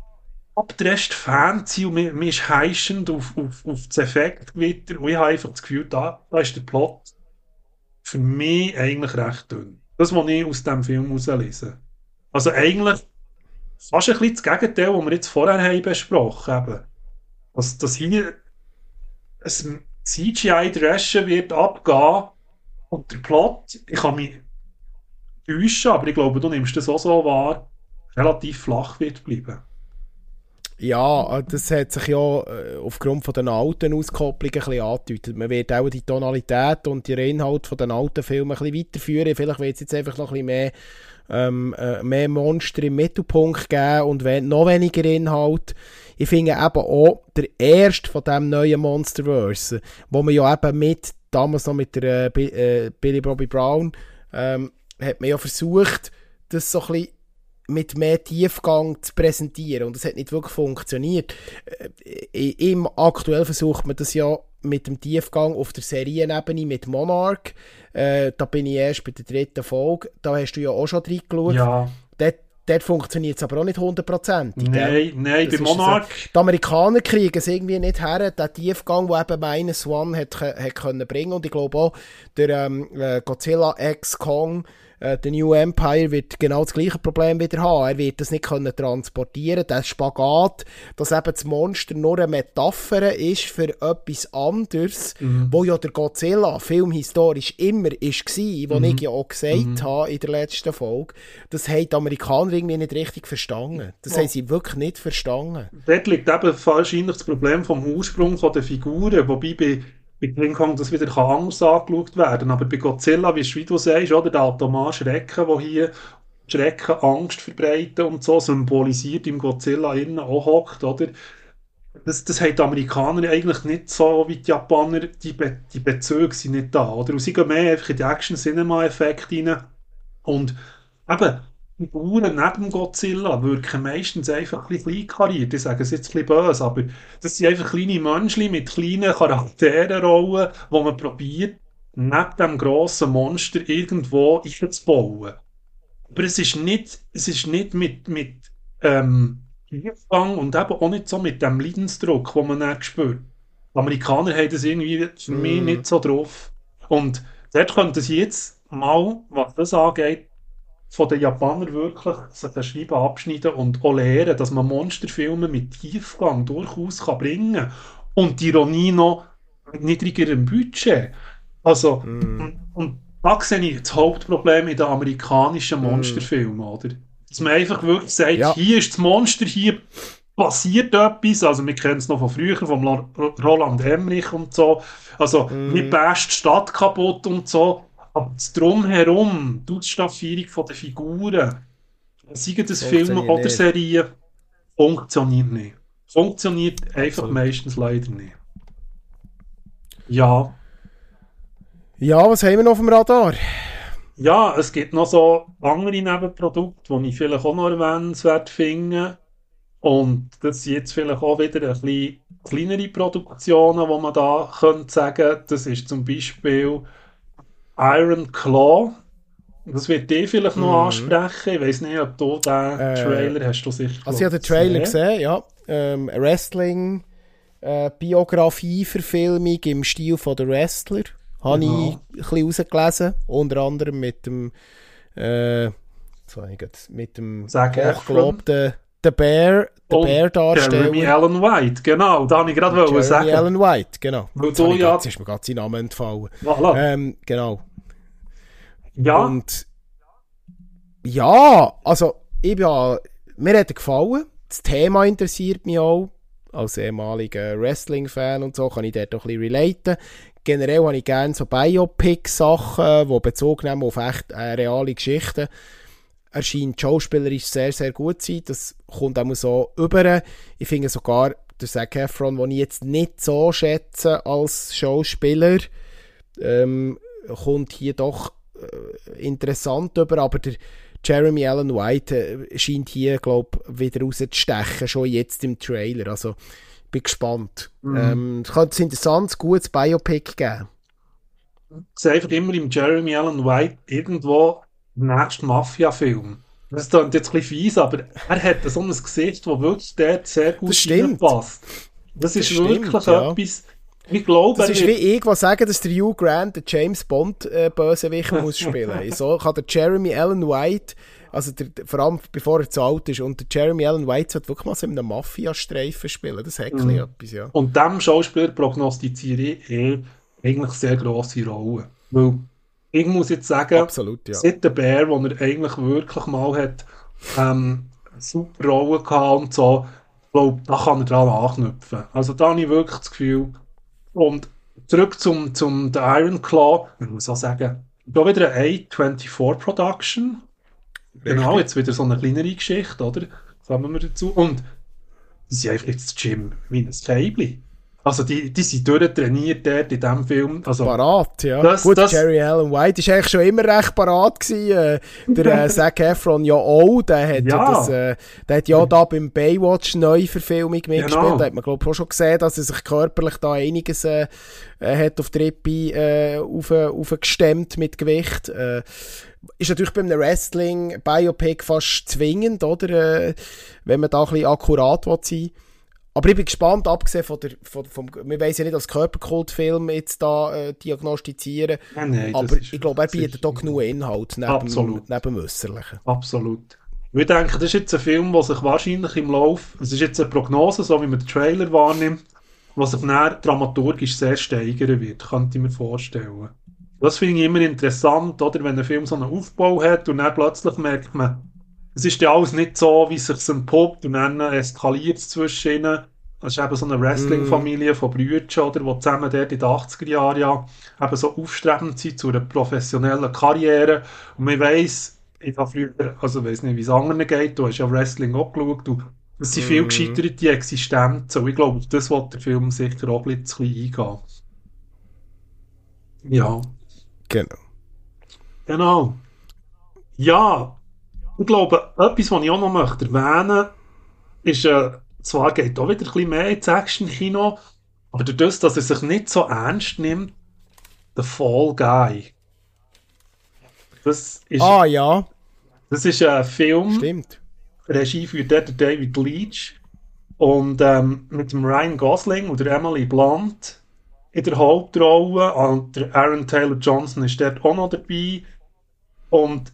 abgedrescht Fancy und mir ist heischend auf, auf, auf das Effektgewitter und ich habe einfach das Gefühl, da, da ist der Plot für mich eigentlich recht dünn. Das, was ich aus diesem Film herauslese. Also eigentlich fast ein bisschen das Gegenteil, was wir jetzt vorher haben besprochen haben. Dass, dass hier ein CGI-Dreschen wird abgehen und der Plot, ich kann mich täuschen, aber ich glaube, du nimmst das auch so wahr, relativ flach wird bleiben. Ja, äh, das hat sich ja äh, aufgrund von den alten Auskopplungen ein angedeutet. Man wird auch die Tonalität und den Inhalt von den alten Filmen ein bisschen weiterführen. Vielleicht wird es jetzt einfach noch ein bisschen mehr, ähm, äh, mehr Monster im Mittelpunkt geben und noch weniger Inhalt. Ich finde eben auch, der erste von diesem neuen Monsterverse, wo man ja eben mit, damals noch mit der äh, Billy Bobby Brown, ähm, hat man ja versucht, das so ein bisschen mit mehr Tiefgang zu präsentieren und das hat nicht wirklich funktioniert. Äh, Im aktuell versucht man das ja mit dem Tiefgang auf der Serienebene mit Monarch. Äh, da bin ich erst bei der dritten Folge. Da hast du ja auch schon reingeschaut. Ja, Dort, dort funktioniert es aber auch nicht hundertprozentig. nein, nein, Das bei Monarch, Die Amerikaner kriegen es irgendwie nicht her, den Tiefgang, den eben Minus One hat, hat können bringen Und ich glaube auch, der ähm, äh, Godzilla X Kong, äh, der New Empire, wird genau das gleiche Problem wieder haben. Er wird das nicht können transportieren Der Spagat, dass eben das Monster nur eine Metapher ist für etwas anderes, wo ja der Godzilla filmhistorisch immer ist war, wo ich ja auch gesagt habe in der letzten Folge, das haben die Amerikaner irgendwie nicht richtig verstanden. Das haben sie wirklich nicht verstanden. dort liegt eben wahrscheinlich das Problem vom Ursprung von der Figuren, wobei bei, bei King Kong das wieder kann anders angeschaut werden Aber bei Godzilla, wie, wie du sagst, oder, der Automat Schrecken, der hier Schrecken, Angst verbreiten und so, symbolisiert im Godzilla innen auch hockt, oder? Das, das haben die Amerikaner eigentlich nicht so wie die Japaner, die, Be die Bezüge sind nicht da, oder? Und sie gehen mehr einfach in die Action-Cinema-Effekte rein. Und eben, Figuren neben Godzilla wirken meistens einfach ein bisschen kleinkariert. Ich sage es jetzt ein bisschen böse, aber das sind einfach kleine Menschen mit kleinen Charakterenrollen, wo man probiert, neben dem grossen Monster irgendwo einzubauen. Aber es ist nicht, es ist nicht mit, mit ähm, Tiefgang und eben auch nicht so mit dem Leidensdruck, den man dann spürt. Die Amerikaner haben das irgendwie für mich Mm. nicht so drauf. Und dort könnten sie jetzt mal, was das angeht, von den Japanern wirklich sich das Schreiben abschneiden und auch lernen, dass man Monsterfilme mit Tiefgang durchaus kann bringen kann. Und die Ironie noch mit niedrigerem Budget. Also, mm. und, da sehe ich das Hauptproblem in den amerikanischen mhm. Monsterfilmen, mm. oder? Dass man einfach wirklich sagt, ja. hier ist das Monster, hier passiert etwas. Also, wir kennen es noch von früher, vom Roland Emmerich und so. Also, mm. nicht basht die Stadt kaputt und so. Aber das Drumherum, die Ausstaffierung der Figuren, seien das Filme oder nicht. Serien, funktioniert nicht. Funktioniert einfach Absolut. meistens leider nicht. Ja. Ja, was haben wir noch auf dem Radar? Ja, es gibt noch so andere Nebenprodukte, die ich vielleicht auch noch erwähnenswert finde. Und das sind jetzt vielleicht auch wieder ein bisschen kleinere Produktionen, die man da könnte sagen. Das ist zum Beispiel Iron Claw. Das wird dir vielleicht noch mm. ansprechen. Ich weiß nicht, ob du den äh, Trailer hast du sicher Also ich habe den Trailer gesehen, ja. Ähm, Wrestling äh, Biografie-Verfilmung im Stil von der Wrestler. Habe genau. ich ein bisschen rausgelesen. Unter anderem mit dem äh, mit dem hochgelobten The Bear, The oh, Bear Darsteller. Jeremy Allen White, genau, da habe ich gerade Jeremy sagen. Jeremy Allen White, genau. Jetzt, du, ja. jetzt ist mir gerade sein Name entfallen. Voilà. Ähm, genau. Ja. Und ja, also ich bin, mir hat er gefallen. Das Thema interessiert mich auch. Als ehemaliger Wrestling-Fan und so kann ich dort auch ein bisschen relaten. Generell habe ich gerne so Biopic-Sachen, die Bezug nehmen auf echt äh, reale Geschichten er scheint schauspielerisch sehr, sehr gut zu sein. Das kommt auch so über. Ich finde sogar, der Zac Efron, den ich jetzt nicht so schätze als Schauspieler, ähm, kommt hier doch äh, interessant über. Aber der Jeremy Allen White äh, scheint hier, glaube ich, wieder rauszustechen, schon jetzt im Trailer. Also, ich bin gespannt. Mhm. Ähm, es könnte ein interessantes, gutes Biopic geben. Ich sehe einfach immer im Jeremy Allen White irgendwo nächsten Mafia-Film. Das ist jetzt ein bisschen fies, aber er hat so ein Gesicht, das wirklich dort sehr gut passt. Das ist das wirklich stimmt, etwas. Ich glaube, das ist wie ich, was sagen, dass der Hugh Grant den James Bond äh, Bösewicht muss spielen. so kann der Jeremy Allen White, also der, vor allem bevor er zu alt ist, und der Jeremy Allen White sollte wirklich mal so in einem Mafia-Streifen spielen. Das hat mhm. etwas, ja. Und dem Schauspieler prognostiziere ich eh eigentlich sehr grosse Rollen. Weil ich muss jetzt sagen, Absolut, ja. seit der Bär, wo er eigentlich wirklich mal hat, ähm, super Rollen gehabt und so, glaube, da kann er dran anknüpfen. Also da habe ich wirklich das Gefühl. Und zurück zum, zum The Iron Claw, ich muss auch sagen, da wieder eine A24 Production. Richtig. Genau, jetzt wieder so eine kleinere Geschichte, oder? Kommen wir dazu. Und sie einfach jetzt Gym wie ein Fabli. Also die, die sind durchtrainiert dort in diesem Film. Also, parat, ja. Das, Gut, das, Jerry Allen White ist eigentlich schon immer recht parat gewesen. Äh, der äh, Zac Efron ja auch, der hat ja, das, äh, der hat ja da beim Baywatch Neuverfilmung mitgespielt. Genau. Da hat man glaube ich auch schon gesehen, dass er sich körperlich da einiges äh, äh hat auf die Rippe äh, auf, aufgestemmt mit Gewicht. Äh, ist natürlich beim Wrestling-Biopic fast zwingend, oder? Äh, wenn man da ein bisschen akkurat sein will. Aber ich bin gespannt, abgesehen von der, von, vom, wir wollen ja nicht als Körperkultfilm jetzt da äh, diagnostizieren, nein, nein, aber ich glaube, er bietet doch genug Inhalt neben, Absolut. neben dem Äußerlichen. Absolut. Ich denke, das ist jetzt ein Film, der sich wahrscheinlich im Lauf, es ist jetzt eine Prognose, so wie man den Trailer wahrnimmt, was sich dann dramaturgisch sehr steigern wird, könnte ich mir vorstellen. Das finde ich immer interessant, oder, wenn ein Film so einen Aufbau hat und dann plötzlich merkt man, es ist ja alles nicht so, wie es sich entpuppt und dann eskaliert es zwischen ihnen. Es ist eben so eine Wrestling-Familie mm. von Brüdern, oder, die zusammen dort in den 80er Jahren ja eben so aufstrebend sind zu einer professionellen Karriere. Und man weiss, ich habe früher, also weiß nicht, wie es anderen geht, du hast ja Wrestling auch geschaut, du, es sind viel gescheiterte Existenzen. Und ich glaube, das wird der Film sicher auch ein bisschen eingehen. Ja. Genau. Genau. Ja, ich glaube, etwas, was ich auch noch möchte erwähnen ist, äh, zwar geht auch wieder ein bisschen mehr ins Action-Kino, aber dadurch, dass er sich nicht so ernst nimmt, The Fall Guy. Das ist, ah, ja. Das ist ein Film. Stimmt. Regie führt der David Leach. Und ähm, mit dem Ryan Gosling und der Emily Blunt in der Hauptrolle. Und der Aaron Taylor Johnson ist dort auch noch dabei. Und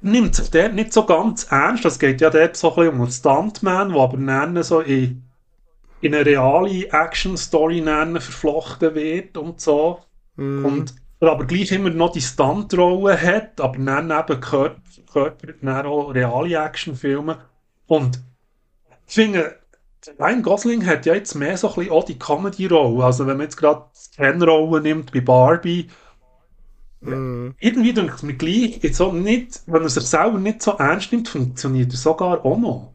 nimmt sich der nicht so ganz ernst. Das geht ja dort so ein bisschen um einen Stuntman, der aber nennen so in, in eine reale Action-Story verflochten wird und so. Mm. Und aber gleich immer noch die Stuntrolle hat, aber dann eben gehört, gehört auch reale Actionfilme. Und ich finde, Ryan Gosling hat ja jetzt mehr so ein bisschen auch die Comedy-Rolle. Also wenn man jetzt gerade die Ken-Rolle nimmt bei Barbie, mm. irgendwie denke ich mir gleich, jetzt auch nicht, wenn er sich selber nicht so ernst nimmt, funktioniert er sogar auch noch.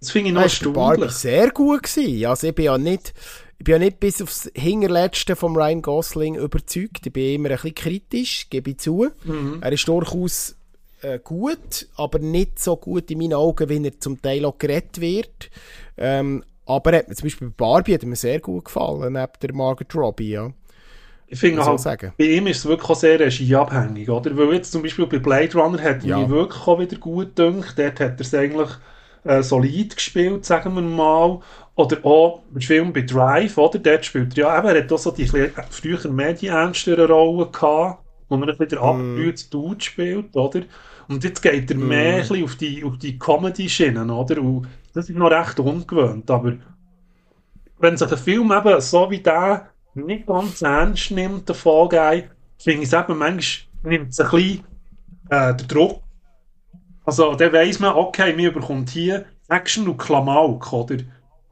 Das finde ich noch erstaunlich. Barbie sehr gut gewesen. Also ich bin ja nicht ich bin ja nicht bis aufs Hinterletzte von Ryan Gosling überzeugt. Ich bin immer ein bisschen kritisch, gebe ich zu. Mhm. Er ist durchaus äh, gut, aber nicht so gut in meinen Augen, wie er zum Teil auch gerettet wird. Ähm, aber er hat mir zum Beispiel bei Barbie hat mir sehr gut gefallen, neben der Margaret Robbie, ja. Ich finde halt, sagen. bei ihm ist es wirklich auch sehr regieabhängig, oder? Weil jetzt zum Beispiel bei Blade Runner hat ja. mich wirklich auch wieder gut gedacht. Dort hat er es eigentlich äh, solid gespielt, sagen wir mal. Oder auch im Film bei Drive, oder? Dort spielt er ja eben, er hat auch so die früher mehr die ernsteren Rollen gehabt, wo man ein bisschen mm. abgebrühtes Dude spielt, oder? Und jetzt geht er mm. mehr auf die, auf die Comedy-Schienen, oder? Und das ist noch recht ungewöhnt, aber wenn sich ein Film eben so wie der nicht ganz ernst nimmt, der Fall Guy, finde ich es eben, manchmal nimmt es ein bisschen äh, den Druck. Also, dann weiss man, okay, mir bekommt hier Action und Klamauk, oder?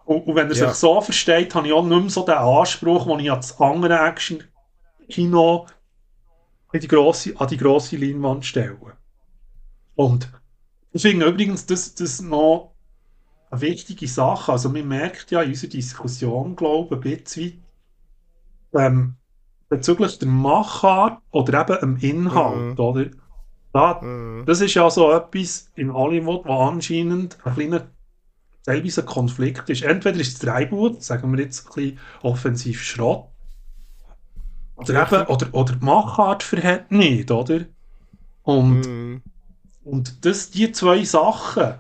Und, und wenn er ja. sich so versteht, habe ich auch nicht mehr so den Anspruch, den ich an das andere Action-Kino an die grosse, an die grosse Leinwand stelle. Und finde übrigens, das, das noch eine wichtige Sache. Also man merkt ja in unserer Diskussion, glaube ich, ein bisschen ähm, bezüglich der Machart oder eben dem Inhalt, mhm. oder? Da, mhm. Das ist ja so etwas in Hollywood, wo anscheinend ein kleiner teilweise ein Konflikt ist. Entweder ist das Drehbuch, sagen wir jetzt ein bisschen offensiv Schrott, oder, eben, oder, oder die Machart verhält nicht, oder? Und, mm. und das, die zwei Sachen,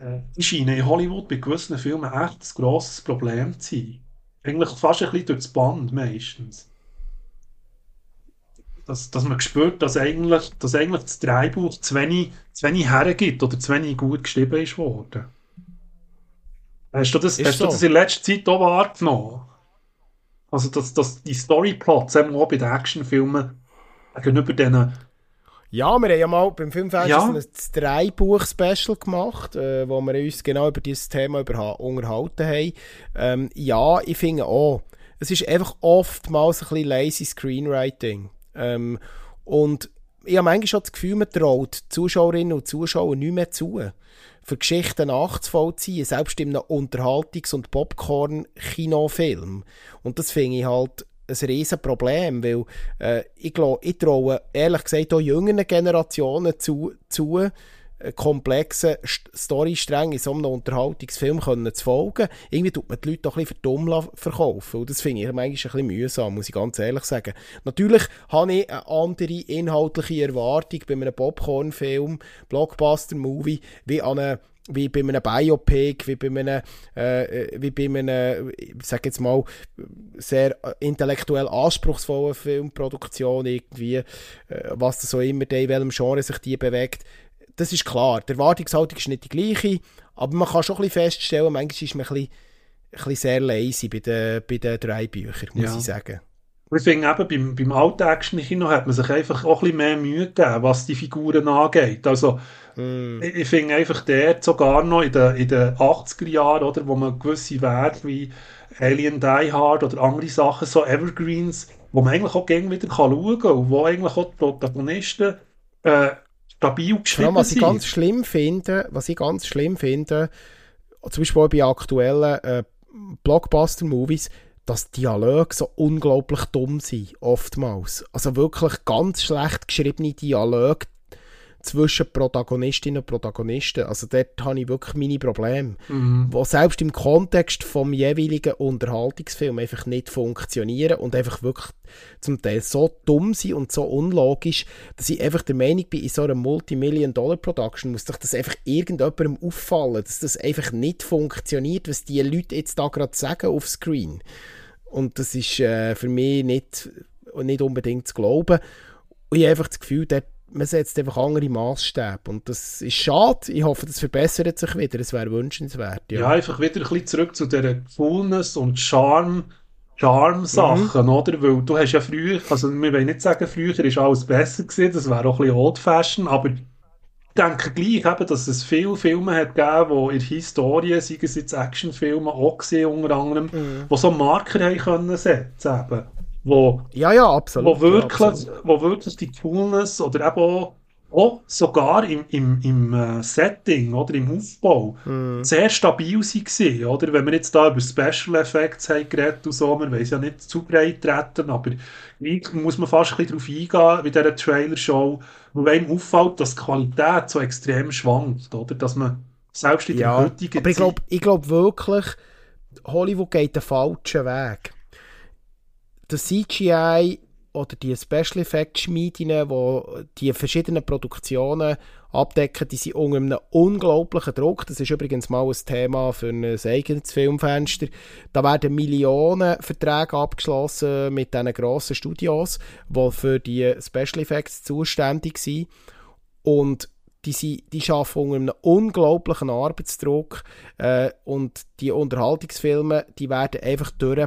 äh, die scheinen in Hollywood bei gewissen Filmen echt ein grosses Problem zu sein. Eigentlich fast ein bisschen durch das Band meistens. Dass, dass man spürt, dass eigentlich, dass eigentlich das Drehbuch zu wenig, zu wenig hergibt oder zu wenig gut geschrieben ist worden. Hast du das, hast so. du das in letzter Zeit auch wahrgenommen? Also, dass, dass die Storyplots auch bei den Actionfilmen gegenüber diesen ja, wir haben ja mal beim Filmfest ja. ein Drei-Buch-Special gemacht, äh, wo wir uns genau über dieses Thema unterhalten haben. Ähm, ja, ich finde auch, es ist einfach oftmals ein bisschen lazy Screenwriting. Ähm, und ich habe manchmal schon das Gefühl, man traut Zuschauerinnen und Zuschauer nicht mehr zu für Geschichten nachzuvollziehen, selbst in einem Unterhaltungs- und Popcorn-Kinofilm. Und das finde ich halt ein riesen Problem, weil äh, ich, glaub, ich traue ehrlich gesagt auch jüngeren Generationen zu, zu komplexen Storysträngen in so einem Unterhaltungsfilm können zu folgen. Irgendwie tut man die Leute doch ein bisschen für dumm verkaufen. Und das finde ich manchmal ein bisschen mühsam, muss ich ganz ehrlich sagen. Natürlich habe ich eine andere inhaltliche Erwartung bei einem Popcorn-Film, Blockbuster-Movie, wie an eine wie bei einem Biopic, wie bei einem, äh, wie bei einem, ich sag jetzt mal, sehr intellektuell anspruchsvollen Filmproduktion irgendwie, äh, was das so immer, in welchem Genre sich die bewegt das ist klar. Die Erwartungshaltung ist nicht die gleiche, aber man kann schon ein bisschen feststellen, manchmal ist man ein bisschen, ein bisschen sehr lazy bei den, bei den drei Büchern, muss ja. ich sagen. Ich finde eben, beim, beim Alt-Action-Kino hat man sich einfach auch ein bisschen mehr Mühe gegeben, was die Figuren angeht. Also, mm. ich, ich finde einfach dort sogar noch in den, in den 80er Jahren, oder, wo man gewisse Werte wie Alien Die Hard oder andere Sachen, so Evergreens, wo man eigentlich auch gerne wieder schauen kann und wo eigentlich auch die Protagonisten äh, stabil geschrieben was ich ganz schlimm finde, was ich ganz schlimm finde, zum Beispiel bei aktuellen äh, Blockbuster-Movies, dass Dialoge so unglaublich dumm sind, oftmals. Also wirklich ganz schlecht geschriebene Dialoge, zwischen Protagonistinnen und Protagonisten. Also dort habe ich wirklich meine Probleme, mhm. wo selbst im Kontext vom jeweiligen Unterhaltungsfilm einfach nicht funktionieren und einfach wirklich zum Teil so dumm sind und so unlogisch, dass ich einfach der Meinung bin, in so einer Multimillion-Dollar-Production muss doch das einfach irgendjemandem auffallen, dass das einfach nicht funktioniert, was die Leute jetzt da gerade sagen auf Screen. Und das ist äh, für mich nicht, nicht unbedingt zu glauben. Und ich habe einfach das Gefühl, dort man setzt einfach andere Maßstäbe. Und das ist schade. Ich hoffe, das verbessert sich wieder. Es wäre wünschenswert. Ja. ja. einfach wieder ein bisschen zurück zu dieser Coolness und Charme. Charme-Sachen, mhm. oder? Weil du hast ja früher, also wir wollen nicht sagen, früher war alles besser gewesen, das wäre auch ein bisschen old-fashioned, aber ich denke gleich eben, dass es viele Filme hat gegeben, die in der Historie, sei es jetzt Actionfilme auch gesehen, unter anderem, mhm. wo so Marker haben können setzen eben wo, ja, ja, absolut. Wo wirklich, ja, absolut. Wo wirklich die Coolness oder eben auch, auch sogar im, im, im uh, Setting oder im Aufbau mm. sehr stabil waren. Oder? Wenn wir jetzt da über Special Effects haben geredet und so, man weiß ja nicht zu breit treten, aber muss man fast ein bisschen darauf eingehen, wie dieser Trailer-Show, wo einem auffällt, dass die Qualität so extrem schwankt, oder? Dass man selbst in ja, der heutigen aber ich glaube glaub wirklich, Hollywood geht den falschen Weg der CGI oder die Special Effects Schmieden, die die verschiedenen Produktionen abdecken, die sind unter einem unglaublichen Druck. Das ist übrigens mal ein Thema für ein eigenes Filmfenster. Da werden Millionen Verträge abgeschlossen mit diesen grossen Studios, die für die Special Effects zuständig sind. Und die, sind, die arbeiten unter einem unglaublichen Arbeitsdruck äh, und die Unterhaltungsfilme, die werden einfach durch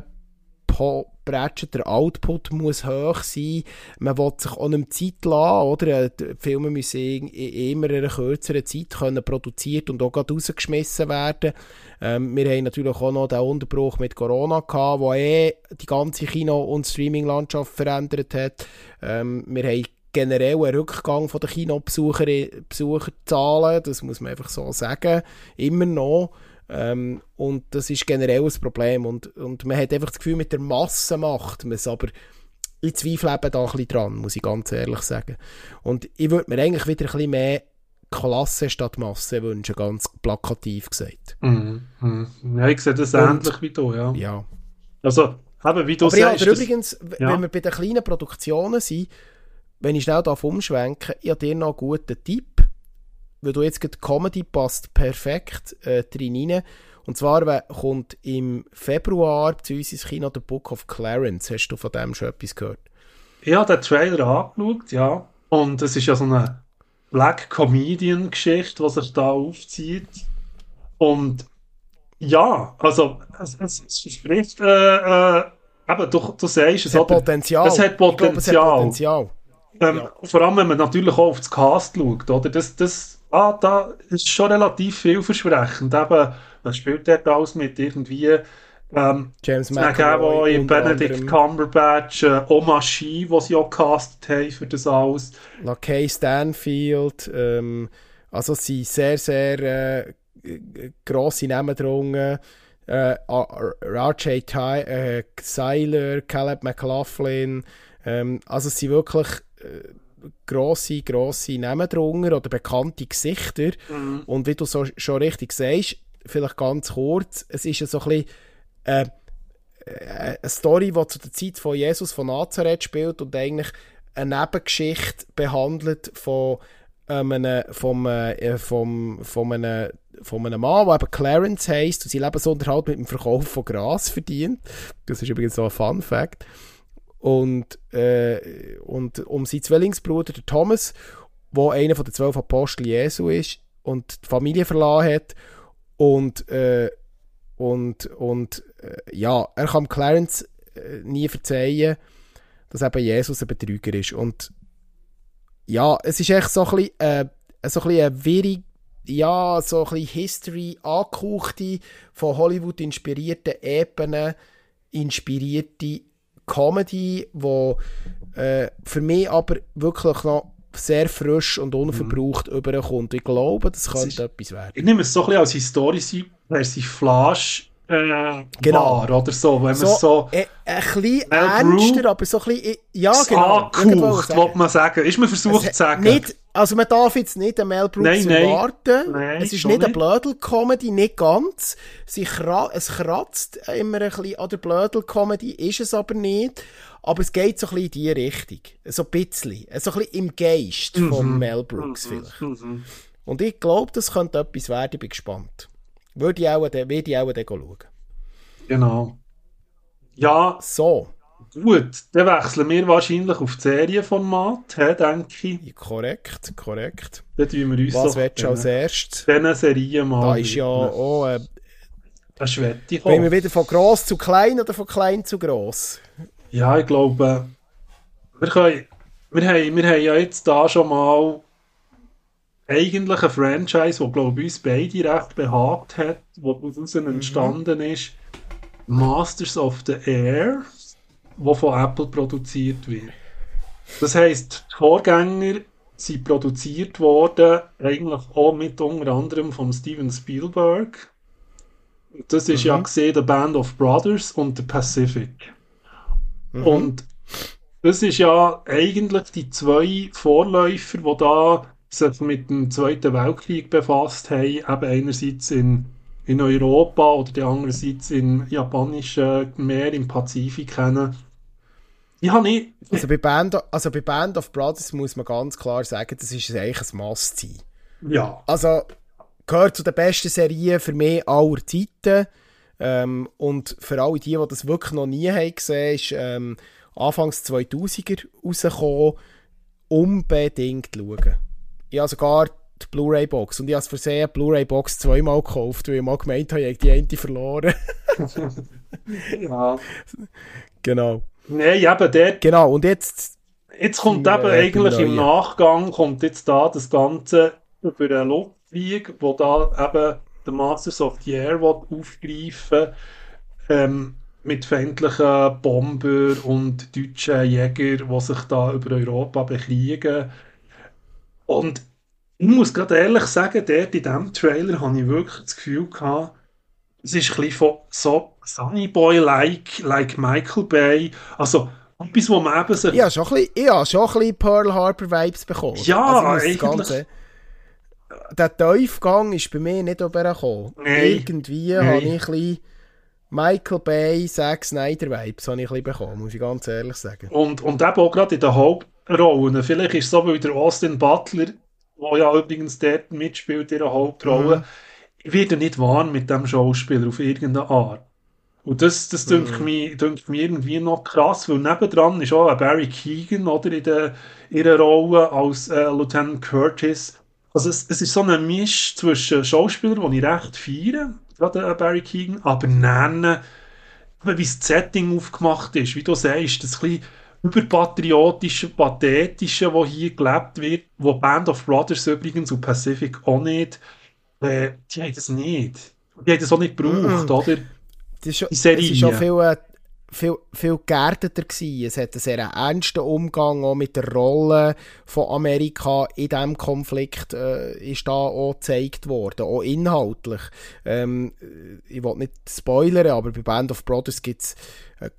Der Output muss hoch sein, man will sich auch nicht Zeit lassen, oder? Die Filme müssen in, immer in einer kürzeren Zeit können produziert und auch rausgeschmissen werden. Ähm, wir haben natürlich auch noch den Unterbruch mit Corona gehabt, wo eh die ganze Kino- und Streaming-Landschaft verändert hat. Ähm, wir haben generell einen Rückgang den Kinobesucherzahlen, das muss man einfach so sagen, immer noch. Ähm, und das ist generell ein Problem. Und, und man hat einfach das Gefühl, mit der Masse macht man es, aber ich zweifle eben da ein bisschen dran, muss ich ganz ehrlich sagen. Und ich würde mir eigentlich wieder ein bisschen mehr Klasse statt Masse wünschen, ganz plakativ gesagt. Mm, mm. Ja, ich sehe das ähnlich wie du, ja. ja. Also, eben, wie du Aber sagst... Ja, übrigens, ja. wenn wir bei den kleinen Produktionen sind, wenn ich schnell darf umschwenken, ich habe dir noch einen guten Tipp weil du jetzt gerade Comedy passt perfekt äh, drin rein. Und zwar kommt im Februar zu uns ins Kino der Book of Clarence. Hast du von dem schon etwas gehört? Habe den Trailer angeschaut, ja. Und es ist ja so eine Black Comedian-Geschichte, die sich da aufzieht. Und ja, also es, es, es verspricht, äh, äh, eben, du, du sagst es, es hat Potenzial. Es hat Potenzial. Glaube, es hat Potenzial. Ähm, ja. Vor allem, wenn man natürlich auch auf das Cast schaut, oder? Das, das ah, da ist schon relativ vielversprechend. Eben, was spielt der da aus mit irgendwie ähm, James McAvoy Benedict Cumberbatch, äh, Oma Shi, was sie auch castet haben für das alles. LaKay Stanfield, ähm, also es sind sehr, sehr äh, grosse Namen drunter. Äh, RJ äh, Seiler, Caleb McLaughlin, ähm, also es sind wirklich äh, grosse, grosse Namen drunter oder bekannte Gesichter. Mhm. Und wie du so, schon richtig sagst, vielleicht ganz kurz, es ist ja so ein bisschen äh, äh, eine Story, die zu der Zeit von Jesus von Nazareth spielt und eigentlich eine Nebengeschichte behandelt von einem, vom, äh, vom, von, einem, von einem Mann, der eben Clarence heisst und sein Lebensunterhalt mit dem Verkauf von Gras verdient. Das ist übrigens so ein Fun Fact und, äh, und um seinen Zwillingsbruder, der Thomas, wo einer von den zwölf Apostel Jesu ist und die Familie verlassen hat. Und, äh, und, und äh, ja, er kann Clarence äh, nie verzeihen, dass eben Jesus ein Betrüger ist. Und ja, es ist echt so ein bisschen, äh, so ein bisschen eine wirre, ja, so ein bisschen History angehauchte, von Hollywood inspirierte Ebenen inspirierte Comedy, wo äh, für mich aber wirklich noch sehr frisch und unverbraucht mhm. überkommt. Ich glaube, das könnte das ist, etwas werden. Ich nehme es so ein bisschen als historische Persiflage äh, genau. war, oder so, wenn so, man so... Äh, ein bisschen ernster, aber so ein bisschen... Ja, genau. Angehaucht, wollte man sagen. Ist man versucht zu sagen. Nicht, also man darf jetzt nicht den Mel Brooks nein, nein. erwarten. Nein, es ist nicht eine Blödel-Comedy, nicht ganz. Sie es kratzt immer ein bisschen an der Blödel-Comedy, ist es aber nicht. Aber es geht so ein bisschen in die Richtung. So ein bisschen. So ein bisschen im Geist mhm. von Mel Brooks mhm. vielleicht. Mhm. Und ich glaube, das könnte etwas werden. Ich bin gespannt. Würde ich auch, würde ich auch schauen. Genau. Ja. So. Gut, dann wechseln wir wahrscheinlich auf das Serienformat, he, denke ich. Korrekt, korrekt. Dann tun wir uns Was willst du als erstes? diesen Serien mal Da ist ja auch... Äh, Eine Schwette Gehen wir wieder von gross zu klein oder von klein zu gross? Ja, ich glaube, wir, können, wir, haben, wir haben ja jetzt da schon mal eigentlich ein Franchise, das glaube ich uns beide recht behagt hat, wo daraus entstanden ist. Masters of the Air, wo von Apple produziert wird. Das heisst, die Vorgänger sind produziert worden, eigentlich auch mit unter anderem von Steven Spielberg. Das ist ja gesehen, der Band of Brothers und The Pacific. Und das ist ja eigentlich die zwei Vorläufer, die da sich mit dem Zweiten Weltkrieg befasst haben, eben einerseits in, in Europa oder der andererseits im japanischen Meer im Pazifik kennen. Habe ich, Also bei, Band, also bei Band of Brothers muss man ganz klar sagen, das ist eigentlich ein Must-sein. ja, Also gehört zu den besten Serien für mich aller Zeiten. Ähm, und für alle die, die das wirklich noch nie haben gesehen, ist ähm, Anfangs 2000er rausgekommen. Unbedingt schauen. Ich habe sogar die Blu-ray-Box und ich habe es versehen, die Blu-ray-Box zweimal gekauft, weil ich mal gemeint habe, ich habe die eine verloren. ja. genau. Nein, eben dort Genau, und jetzt... Jetzt kommt eben äh, eigentlich im. Nachgang kommt jetzt da das Ganze über einen Luftkrieg, wo da eben der Masters of the Air aufgreifen ähm, mit feindlichen Bomber und deutschen Jäger, die sich da über Europa bekriegen. Und ich muss gerade ehrlich sagen, dort in diesem Trailer habe ich wirklich das Gefühl gehabt, es ist ein bisschen von so Sunny Boy-like, like Michael Bay. Also etwas, wo man eben sich Ich habe schon ein bisschen, ich habe schon ein bisschen Pearl Harbor Vibes bekommen. Ja, also eigentlich- Ganze, der Tiefgang ist bei mir nicht übergekommen. Nein. Irgendwie Nein. habe ich ein bisschen Michael Bay, Zack Snyder Vibes habe ich ein bisschen bekommen, muss ich ganz ehrlich sagen. Und, und eben auch gerade in den Hauptrollen. Vielleicht ist es so, weil der Austin Butler, der ja übrigens dort mitspielt, in der Hauptrolle, Mhm. ich werde nicht warm mit dem Schauspieler auf irgendeine Art. Und das, das dünkt, Mhm. mich, dünkt mich irgendwie noch krass, weil nebendran ist auch Barry Keegan oder, in der, ihrer Rolle als äh, Lieutenant Curtis. Also es, es ist so ein Misch zwischen Schauspielern, die ich recht feiere, gerade äh, Barry Keegan, aber nennen, wie das Setting aufgemacht ist, wie du sagst, das ein bisschen überpatriotische, pathetische, das hier gelebt wird, wo Band of Brothers übrigens und Pacific auch nicht, äh, die haben das nicht. Die haben das auch nicht gebraucht, oder? Das ist Die Serie. ist schon viel, äh, viel, viel geerdeter gewesen. Es hat einen sehr ernsten Umgang auch mit der Rolle von Amerika in diesem Konflikt äh, ist da auch gezeigt worden, auch inhaltlich. Ähm, ich will nicht spoilern, aber bei Band of Brothers gibt es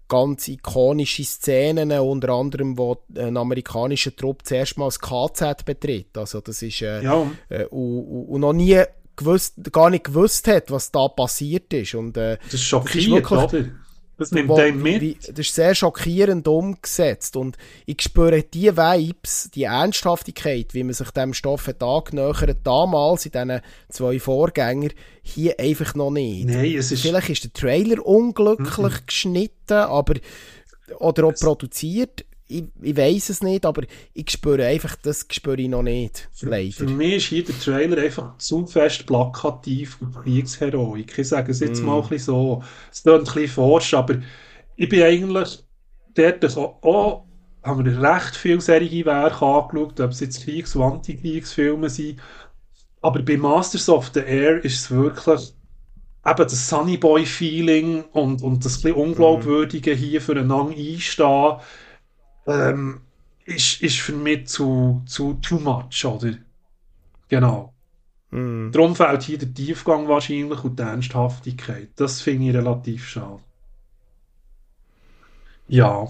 ganz ikonische Szenen, unter anderem, wo ein amerikanischer Trupp zuerst mal das KZ betritt. Also das ist äh, Ja, äh, und, und, noch nie gewusst, gar nicht gewusst hat, was da passiert ist. Und, äh, das ist schockiert, wirklich- oder? Das nimmt wo- einem mit. wie, das ist sehr schockierend umgesetzt und ich spüre die Vibes, die Ernsthaftigkeit, wie man sich dem Stoff hat angenähert, damals in diesen zwei Vorgängern, hier einfach noch nicht. Nein, es ist... Vielleicht ist der Trailer unglücklich geschnitten, aber oder auch produziert. Ich, ich weiß es nicht, aber ich spüre einfach, das spüre ich noch nicht. Für Leider. mich ist hier der Trailer einfach zu fest plakativ und Kriegsheroik. Ich sage es jetzt Mm. mal ein bisschen so. Es klingt ein bisschen forsch, aber ich bin eigentlich dort so, oh, haben wir recht viele solche Werke angeschaut, ob es jetzt Kriegs- und Antikriegsfilme sind. Aber bei Masters of the Air ist es wirklich eben das Sunny Boy Feeling und, und das bisschen Unglaubwürdige hier füreinander einstehen, ähm, ist, ist für mich zu, zu too much, oder? Genau. Mm. Darum fehlt hier der Tiefgang wahrscheinlich und die Ernsthaftigkeit. Das finde ich relativ schade. Ja.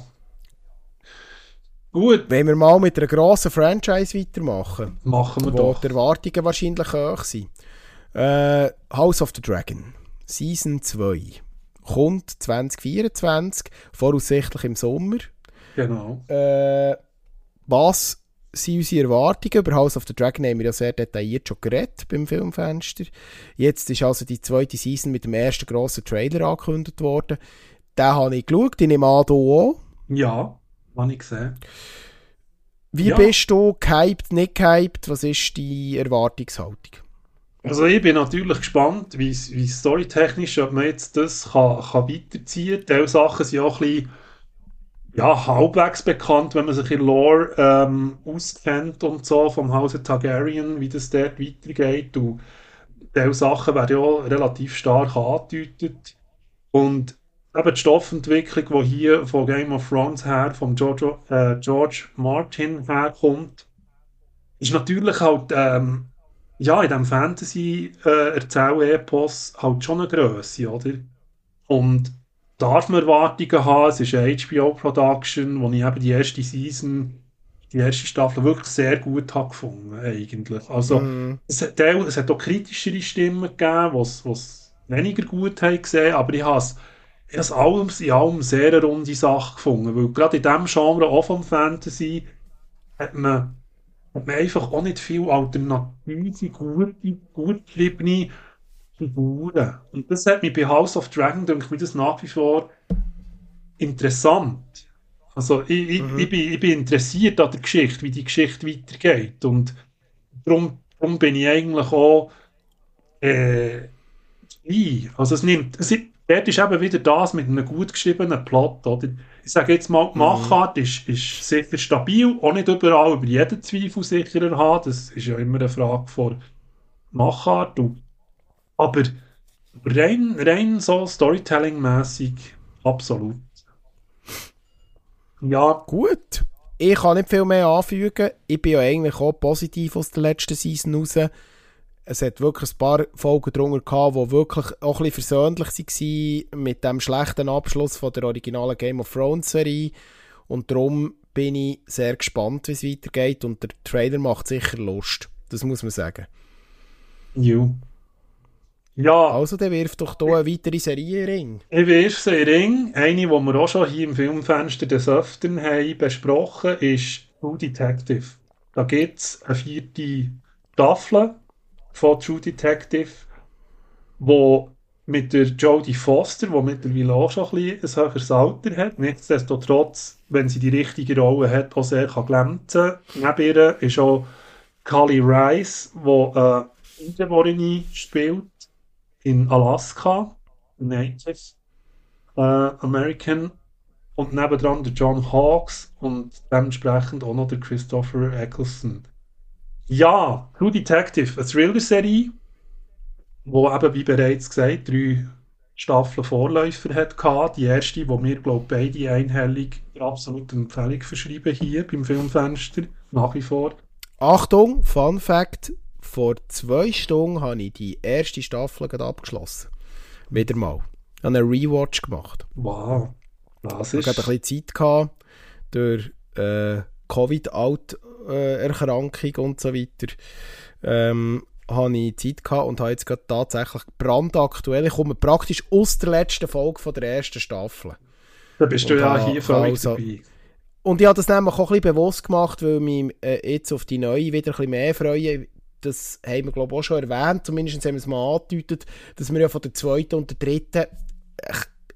Gut, Wenn wir mal mit einer grossen Franchise weitermachen. machen wir wo doch. die Erwartungen wahrscheinlich hoch sind. Äh, House of the Dragon, Season 2, kommt 2024, voraussichtlich im Sommer. Genau. Äh, was sind unsere Erwartungen? Über House of the Dragon haben wir ja sehr detailliert schon geredet beim Filmfenster. Jetzt ist also die zweite Season mit dem ersten grossen Trailer angekündigt worden. Den habe ich geschaut, ich nehme an, du auch. Ja, habe ich gesehen. Wie Ja. bist du gehypt, nicht gehypt? Was ist die Erwartungshaltung? Also ich bin natürlich gespannt, wie wie storytechnisch, ob man jetzt das kann, kann weiterziehen kann. Diese Sachen sind auch ein bisschen ja, halbwegs bekannt, wenn man sich in Lore ähm, auskennt und so, vom Hause Targaryen, wie das dort weitergeht. Und diese Sachen werden ja relativ stark angedeutet. Und eben die Stoffentwicklung, die hier von Game of Thrones her, von George, äh, George Martin herkommt, ist natürlich halt ähm, ja, in diesem Fantasy-Erzähl-Epos halt schon eine Grösse, oder? Und darf man Erwartungen haben, es ist eine HBO-Production, wo ich eben die erste Season, die erste Staffel wirklich sehr gut habe gefunden, eigentlich. Also, Mm, es hat, auch- es hat auch kritischere Stimmen gegeben, die es weniger gut haben gesehen, aber ich habe es ich habe es allem, in allem sehr eine runde Sache gefunden, weil gerade in diesem Genre, auch vom Fantasy, hat man, hat man einfach auch nicht viel alternative, gute, gut geschriebene Figuren. Und das hat mich bei House of Dragon, denke ich, das nach wie vor interessant. Also ich, ich, Mhm. ich, bin, ich bin interessiert an der Geschichte, wie die Geschichte weitergeht. Und darum, darum bin ich eigentlich auch äh, dabei. Also es nimmt, es, ist- dort ist eben wieder das mit einem gut geschriebenen Plot. Oder? Ich sage jetzt mal, die Machart ist, ist sicher stabil, auch nicht überall über jeden Zweifel sicherer haben. Das ist ja immer eine Frage von Machart. Und, aber rein, rein so Storytelling-mäßig absolut. Ja, gut. Ich kann nicht viel mehr anfügen. Ich bin ja eigentlich auch positiv aus der letzten Season raus. Es hat wirklich ein paar Folgen drunter gehabt, die wirklich auch ein bisschen versöhnlich waren mit dem schlechten Abschluss von der originalen Game of Thrones Serie. Und darum bin ich sehr gespannt, wie es weitergeht. Und der Trailer macht sicher Lust. Das muss man sagen. ju. Ja, Also, der wirft doch hier eine weitere Serie in Ring. Ich wirf sie in Ring. Eine, die wir auch schon hier im Filmfenster des Öfteren haben besprochen ist True Detective. Da gibt es eine vierte Staffel von True Detective, wo mit der Jodie Foster, die mittlerweile auch schon ein, bisschen ein höheres Alter hat, nichtsdestotrotz, wenn sie die richtige Rolle hat, auch sehr kann glänzen Neben ihr ist auch Kali Rice, die äh, Eingeborene spielt in Alaska, Native äh, American und nebendran der John Hawkes und dementsprechend auch noch der Christopher Eccleston. Ja, True Detective, eine Thriller-Serie, wo eben, wie bereits gesagt, drei Staffeln Vorläufer hat gehabt. Die erste, wo wir, glaube beide einhellig der absoluten Empfehlung verschreiben hier beim Filmfenster, nach wie vor. Achtung, Fun Fact: Vor zwei Stunden habe ich die erste Staffel gerade abgeschlossen. Wieder mal. Ich habe einen Rewatch gemacht. Wow, das Ich hatte ist... ein bisschen Zeit gehabt, durch äh, Covid-Alt-Erkrankung und so weiter. Ähm, habe ich Zeit gehabt und habe jetzt gerade tatsächlich brandaktuell. Ich komme praktisch aus der letzten Folge von der ersten Staffel. Da bist du Und ja ha- hier völlig also- dabei. Und ich habe das nämlich auch ein bisschen bewusst gemacht, weil ich mich äh, jetzt auf die neue wieder ein bisschen mehr freue. Das haben wir, glaube ich, auch schon erwähnt. Zumindest haben wir es mal angedeutet, dass wir ja von der zweiten und der dritten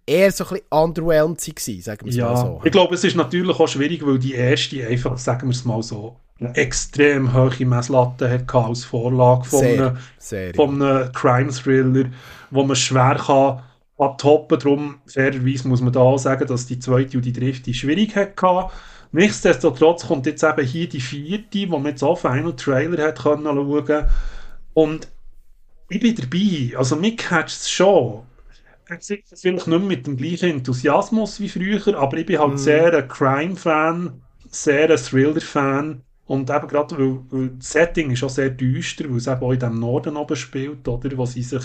eher so ein bisschen underwhelmed waren, sagen wir es mal Ja, so. ich glaube, es ist natürlich auch schwierig, weil die erste einfach, sagen wir es mal so, eine extrem hohe Messlatte hat gehabt als Vorlage von Sehr, einem, sehr. von einem Crime-Thriller, wo man schwer kann abtoppen. Darum, fairerweise muss man da auch sagen, dass die zweite und die dritte schwierig hat gehabt. Nichtsdestotrotz kommt jetzt eben hier die vierte, wo man jetzt auch Final Trailer hat können schauen. Und ich bin dabei. Also mich catcht es schon. Vielleicht nicht mit dem gleichen Enthusiasmus wie früher, aber ich bin halt Mhm. sehr ein Crime-Fan, sehr ein Thriller-Fan. Und eben gerade, weil, weil das Setting ist auch sehr düster, weil es eben auch in dem Norden oben spielt, oder? Wo sie sich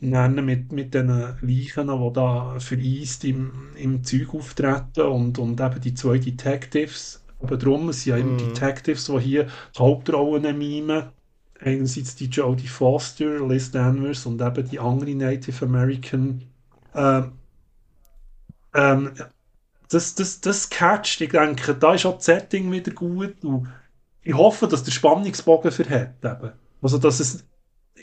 nennen mit, mit den Leichen, die da vereist im, im Zeug auftreten und, und eben die zwei Detectives. Aber darum es sind ja eben Mhm. Detectives, die hier die Hauptrollen mimen. Einerseits die Jodie Foster, Liz Danvers und eben die andere Native American. Ähm, ähm, das, das, das catcht. Ich denke, da ist auch das Setting wieder gut. Und ich hoffe, dass der Spannungsbogen verhält. Eben. Also, dass es,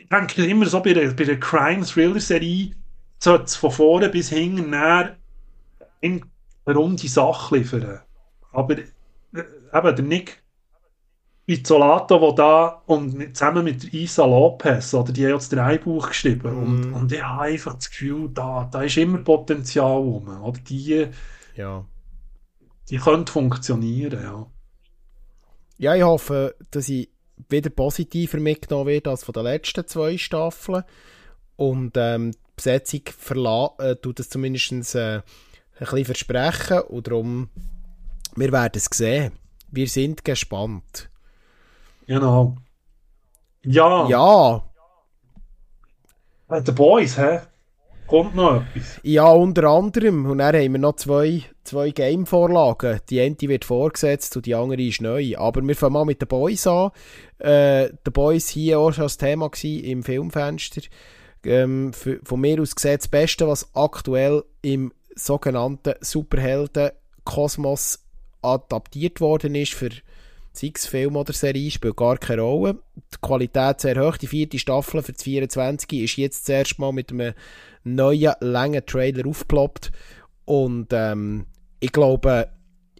ich denke immer so bei der, bei der Crime-Thriller-Serie, sollte es von vorne bis hinten näher eine runde Sache liefern. Aber äh, eben der Nick Pizzolato, der da und zusammen mit Isa Lopez, oder die haben ja das Dreibuch geschrieben. Mhm. Und, und ich habe einfach das Gefühl, da, da ist immer Potenzial rum. Oder die, Ja. die können funktionieren, ja. Ja, ich hoffe, dass ich wieder positiver mitgenommen werde als von den letzten zwei Staffeln. Und ähm, die Besetzung äh, tut es zumindest äh, ein bisschen versprechen. Und darum, wir werden es sehen. Wir sind gespannt. Genau. Ja, Ja, Äh, The Boys, hä? Kommt noch etwas. ja, unter anderem. Und dann haben wir noch zwei, zwei Game-Vorlagen. Die eine wird vorgesetzt und die andere ist neu. Aber wir fangen mal mit den Boys an. Äh, The Boys hier auch schon das Thema im Filmfenster. Ähm, für, von mir aus gesehen das Beste, was aktuell im sogenannten Superhelden-Kosmos adaptiert worden ist für sei es Film oder Serie, spielt gar keine Rolle. Die Qualität sehr hoch. Die vierte Staffel für das 24 ist jetzt das erste Mal mit einem neuen, langen Trailer aufgeploppt. Und ähm, ich glaube,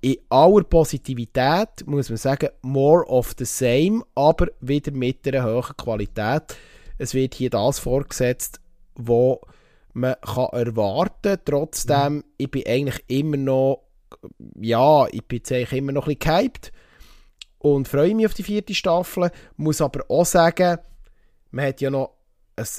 in aller Positivität muss man sagen, more of the same, aber wieder mit einer hohen Qualität. Es wird hier das vorgesetzt, wo man kann erwarten kann. Trotzdem, ich bin eigentlich immer noch, ja, ich bin jetzt immer noch ein bisschen gehypt und freue mich auf die vierte Staffel. Muss aber auch sagen, man hat ja noch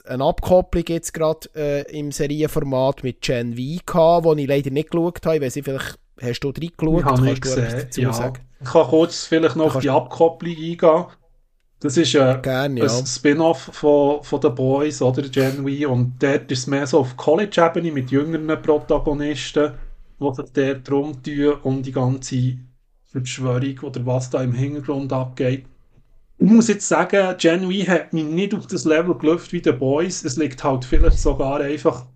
eine Abkopplung jetzt gerade äh, im Serienformat mit Gen V gehabt, wo ich leider nicht geschaut habe. Ich weiss nicht, vielleicht hast du reingeschaut. Ich habe nicht Kannst du etwas gesehen. Ja. sagen? Ich kann kurz vielleicht noch auf die Abkopplung eingehen. Das ist äh, Gerne, ja. ein Spin-off von, von The Boys oder Gen V und dort ist es mehr so auf College-Ebene mit jüngeren Protagonisten, die sich dort drum tun um die ganze Verschwörung oder was da im Hintergrund abgeht. Ich muss jetzt sagen, Gen V hat mich nicht auf das Level gelüpft wie The Boys. Es liegt halt vielleicht sogar einfach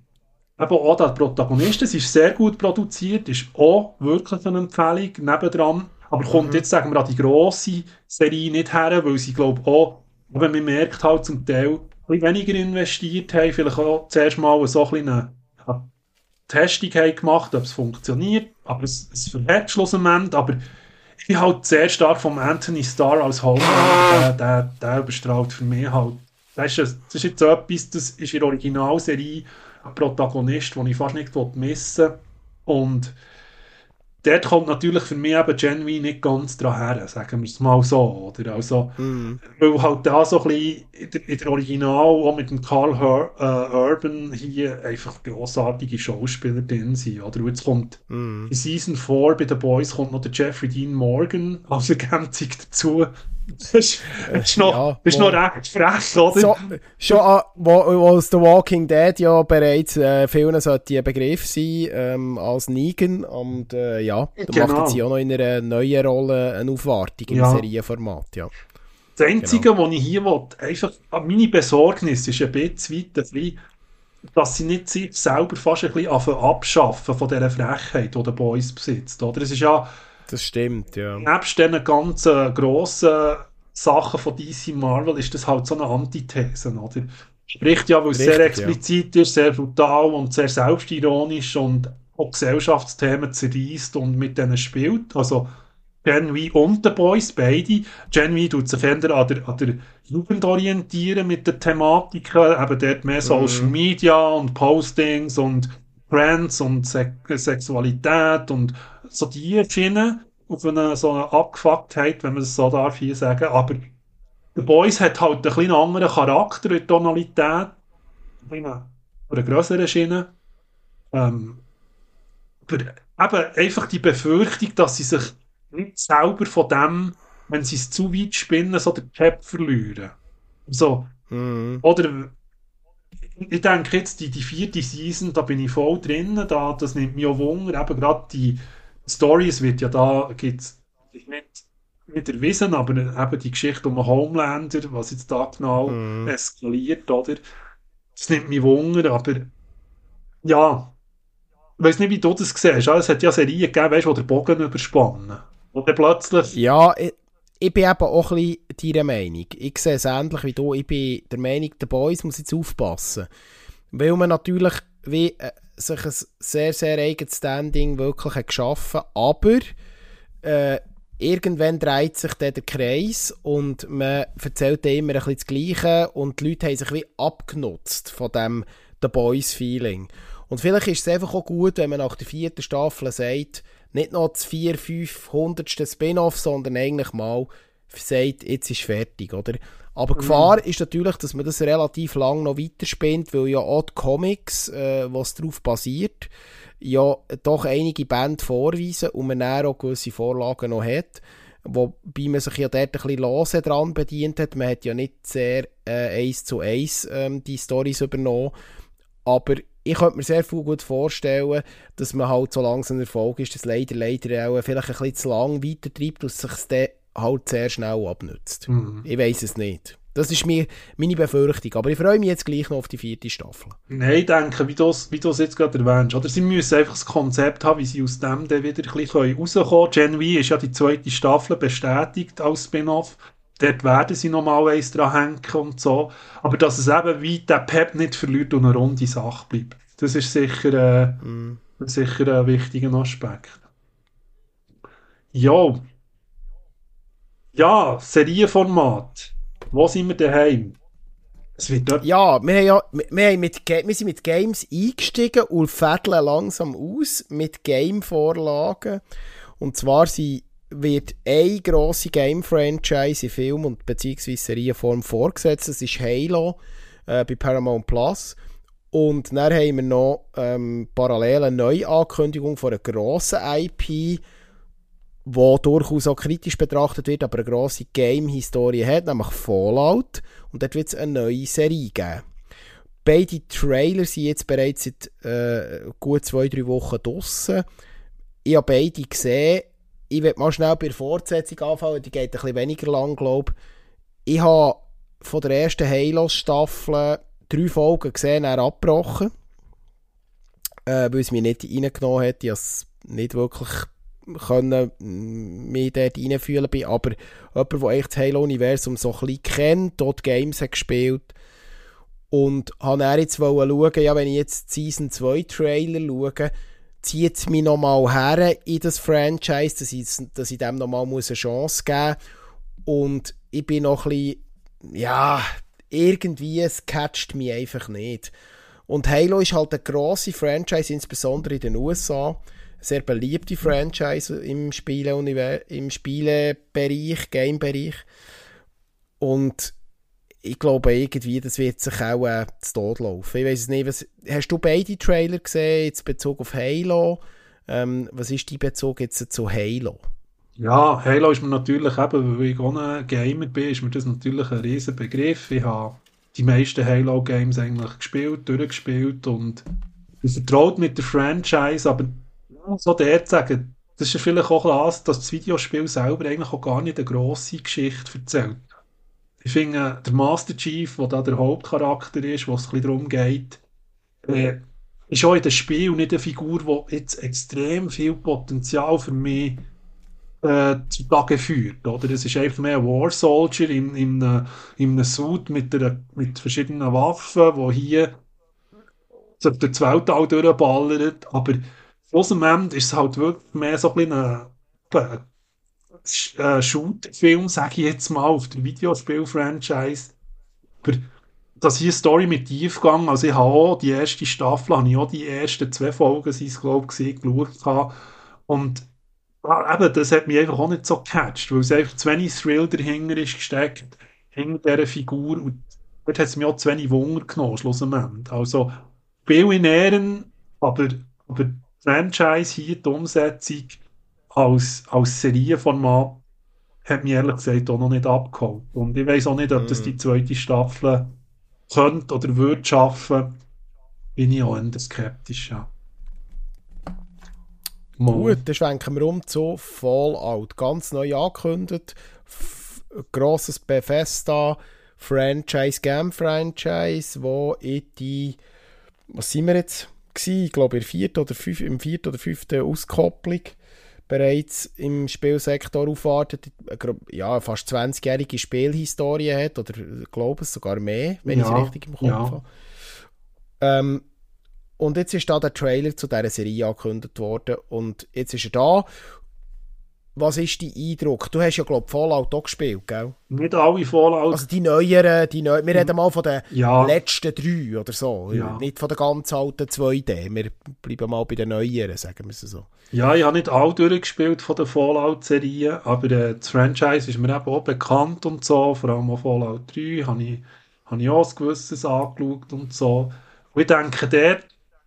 eben auch der Protagonist. Es ist sehr gut produziert, ist auch wirklich eine Empfehlung nebendran. Aber kommt jetzt, sagen wir, an die grosse Serie nicht her, weil sie, glaube auch, wenn man merkt halt zum Teil, ein weniger investiert haben, vielleicht auch zuerst mal so ein bisschen eine Testung haben gemacht, ob es funktioniert. Aber es, es verhält schlussendlich. Aber ich bin halt sehr stark vom Anthony Starr als Homelander. Der, der, der überstrahlt für mich halt. Weißt du, das ist jetzt so etwas, das ist in der Originalserie ein Protagonist, den ich fast nicht missen will. Und dort kommt natürlich für mich eben Gen V nicht ganz dran her, sagen wir es mal so. Oder? Also, Mhm. weil halt da so ein bisschen in der, in der Original, auch mit dem Carl Her äh, Urban hier einfach grossartige Schauspieler drin sind. Oder? Und jetzt kommt Mhm. in Season 4 bei den Boys kommt noch der Jeffrey Dean Morgan als Ergänzung dazu. Das ist, das ist, noch, Ja, ist wo- noch recht frech, oder? So, schon an, wo, wo aus The Walking Dead ja bereits äh, vielen sollte ein Begriff sein ähm, als Negan und äh, ja, da Genau. macht jetzt ja auch noch in einer neuen Rolle eine Aufwartung im Ja. Serienformat, ja. Das Einzige, was ich hier will, einfach an meine Besorgnis ist ein bisschen weit, ein bisschen, dass sie nicht sich selber fast ein bisschen abschaffen von dieser Frechheit, die der Boys besitzt. Oder? Es ist ja Das stimmt, ja. nebst diesen ganzen grossen Sachen von DC Marvel ist das halt so eine Antithese, oder? Spricht ja, weil es sehr Richtig, ja. explizit ist, sehr brutal und sehr selbstironisch und auch Gesellschaftsthemen zerreißt und mit denen spielt. Also Gen V und The Boys, beide. Gen V tut sich eher an der, an der Jugend orientieren mit den Thematiken, eben dort mehr Social Media und Postings und Trends und Se Sexualität und so die Schiene auf eine so eine Abgefucktheit, wenn man es so darf hier sagen. Aber The Boys hat halt einen bisschen anderen Charakter in der Tonalität, ein bisschen eine größere Schiene. Ähm, aber eben einfach die Befürchtung, dass sie sich nicht selber von dem, wenn sie es zu weit spinnen, so den Cap verlieren. So, Mhm. oder ich denke jetzt, die, die vierte Season, da bin ich voll drin, da, das nimmt mich auch Wunder, eben gerade die Story, es wird ja da, gibt's nicht, nicht erwiesen, aber eben die Geschichte um den Homelander, was jetzt da genau Mhm. eskaliert, oder? Das nimmt mich Wunder, aber ja, ich weiß nicht, wie du das siehst, es hat ja Serien gegeben, weißt, wo der Bogen überspannen. Und dann plötzlich, Ja, ich, ich bin eben auch ein deiner Meinung. Ich sehe es ähnlich wie du. Ich bin der Meinung, der Boys muss jetzt aufpassen. Weil man natürlich wie äh, sich ein sehr, sehr eigenes Standing wirklich geschaffen aber äh, irgendwann dreht sich dann der Kreis und man erzählt immer ein bisschen das Gleiche und die Leute haben sich wie abgenutzt von dem The Boys-Feeling. Und vielleicht ist es einfach auch gut, wenn man nach der vierten Staffel sagt, nicht noch das 4, 500. Spin-off, sondern eigentlich mal sagt, jetzt ist fertig, oder? Aber mhm. Gefahr ist natürlich, dass man das relativ lang noch weiterspinnt, weil ja auch die Comics, äh, was darauf basiert, ja doch einige Bände vorweisen und man dann auch gewisse Vorlagen noch hat. Wobei man sich ja dort ein bisschen lose dran bedient hat. Man hat ja nicht sehr äh, eins zu eins ähm, die Stories übernommen. Aber ich könnte mir sehr viel gut vorstellen, dass man halt, so langsam Erfolg ist, dass leider, leider auch vielleicht ein bisschen zu lang weitertreibt und sich dann halt sehr schnell abnützt. Mhm. Ich weiß es nicht. Das ist mir meine Befürchtung. Aber ich freue mich jetzt gleich noch auf die vierte Staffel. Nein, ich denke, wie du es wie jetzt gerade erwähnst, oder? sie müssen einfach das Konzept haben, wie sie aus dem dann wieder ein bisschen rauskommen können. Gen V ist ja die zweite Staffel bestätigt als Spin-off. Dort werden sie nochmal eins dran hängen und so. Aber dass es eben wie der Pep nicht verliert und eine runde Sache bleibt. Das ist sicher, äh, mm. sicher ein wichtiger Aspekt. Ja. Ja, Serienformat. Wo sind wir daheim? Ja, wir, haben ja wir, haben mit, wir sind mit Games eingestiegen und fädeln langsam aus mit Game-Vorlagen. Und zwar sie wird eine grosse Game-Franchise in Film- und beziehungsweise Serienform vorgesetzt. Das ist Halo äh, bei Paramount Plus. Und dann haben wir noch ähm, parallel eine Neuankündigung von einer grossen IP, wo durchaus auch kritisch betrachtet wird, aber eine grosse Game-Historie hat, nämlich Fallout. Und dort wird es eine neue Serie geben. Beide Trailer sind jetzt bereits seit äh, gut zwei, drei Wochen draussen. Ich habe beide gesehen. Ich werde mal schnell bei der Fortsetzung anfangen, die geht ein bisschen weniger lang, glaube ich. Ich habe von der ersten Halo-Staffel drei Folgen gesehen, er abgebrochen. Äh, weil es mich nicht reingenommen hat. Ich habe es nicht wirklich können mich dort reinfühlen bin, aber jemand, der echt das Halo-Universum so ein bisschen kennt, dort Games hat gespielt und habe dann jetzt schauen, ja, wenn ich jetzt Season 2 Trailer schaue, zieht mich nochmal her in das Franchise, dass ich, dass ich dem nochmal eine Chance geben muss und ich bin noch ein bisschen, ja, irgendwie, es catcht mich einfach nicht. Und Halo ist halt eine grosse Franchise, insbesondere in den USA sehr beliebte Franchise im, Spiele im Spielebereich, Gamebereich. Und ich glaube irgendwie, das wird sich auch äh, zu Tod laufen. Ich weiß nicht, was, hast du beide Trailer gesehen, jetzt Bezug auf Halo? Ähm, was ist dein Bezug jetzt zu Halo? Ja, Halo ist mir natürlich eben, weil ich auch ein Gamer bin, ist mir das natürlich ein riesen Begriff. Ich habe die meisten Halo-Games eigentlich gespielt, durchgespielt und bin vertraut mit der Franchise, aber so der sagen, das ist vielleicht auch das, dass das Videospiel selber eigentlich auch gar nicht eine grosse Geschichte erzählt. Ich finde, der Master Chief, der da der Hauptcharakter ist, wo es ein bisschen darum geht, äh, ist auch in dem Spiel nicht eine Figur, die jetzt extrem viel Potenzial für mich äh, zu Tage führt. Oder? Es ist einfach mehr ein War Soldier in, in, in, in einem Suit mit, der, mit verschiedenen Waffen, wo hier durch das Weltall durchballert, aber schlussendlich ist es halt wirklich mehr so ein bisschen ein äh, Shoot-Film, sage ich jetzt mal, auf der Videospiel-Franchise. Das hier Story mit Tiefgang, also ich habe auch die erste Staffel, habe ich auch die ersten zwei Folgen, sind glaube ich, geschaut und ja, eben, das hat mich einfach auch nicht so gecatcht, weil es einfach zu wenig Thrill dahinter ist gesteckt, hinter dieser Figur und dort hat es mich auch zu wenig Wunder genommen, schlussendlich. Also, Spiel in Ehren, aber, aber Franchise hier, die Umsetzung als, als Serienformat, hat mich ehrlich gesagt auch noch nicht abgeholt. Und ich weiß auch nicht, ob das mm. die zweite Staffel könnte oder würde schaffen. Bin ich auch eher skeptisch. Ja. Gut, dann schwenken wir um zu Fallout. Ganz neu angekündigt. F grosses Bethesda Franchise, Game Franchise, wo in die, was sind wir jetzt? gewesen, ich glaube in vierte oder fünf, im vierten oder fünften Auskopplung bereits im Spielsektor aufwartet, ja, fast 20-jährige Spielhistorie hat, oder glaube es sogar mehr, wenn ja, ich es richtig im Kopf ja. habe. Ähm, Und jetzt ist da der Trailer zu dieser Serie angekündigt worden und jetzt ist er da. Was ist dein Eindruck? Du hast ja, glaube ich, Fallout auch gespielt, gell? Nicht alle Fallout. Also die neueren, die neu wir reden mal von den Ja. letzten drei oder so. Ja. Nicht von den ganz alten 2D. Wir bleiben mal bei den neueren, sagen wir es so. Ja, ich habe nicht alle durchgespielt von der Fallout-Serie, aber äh, das Franchise ist mir eben auch bekannt und so, vor allem auch Fallout 3 habe ich, habe ich auch ein gewisses angeschaut und so. Und ich denke, der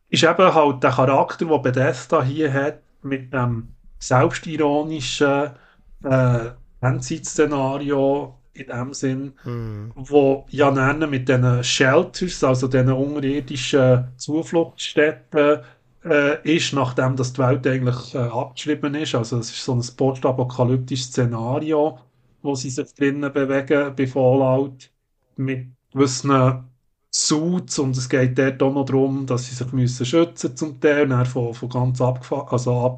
ist eben halt der Charakter, den Bethesda hier hat, mit dem selbstironischen äh, Endzeit-Szenario in dem Sinn, wo ja nennen mit diesen Shelters, also diesen unterirdischen Zufluchtsstätten, äh, ist, nachdem das die Welt eigentlich äh, abgeschrieben ist. Also es ist so ein postapokalyptisches Szenario, wo sie sich drinnen bewegen bei Fallout mit gewissen Suits und es geht dort auch noch darum, dass sie sich müssen schützen zum Teil dann von, von ganz abgefa also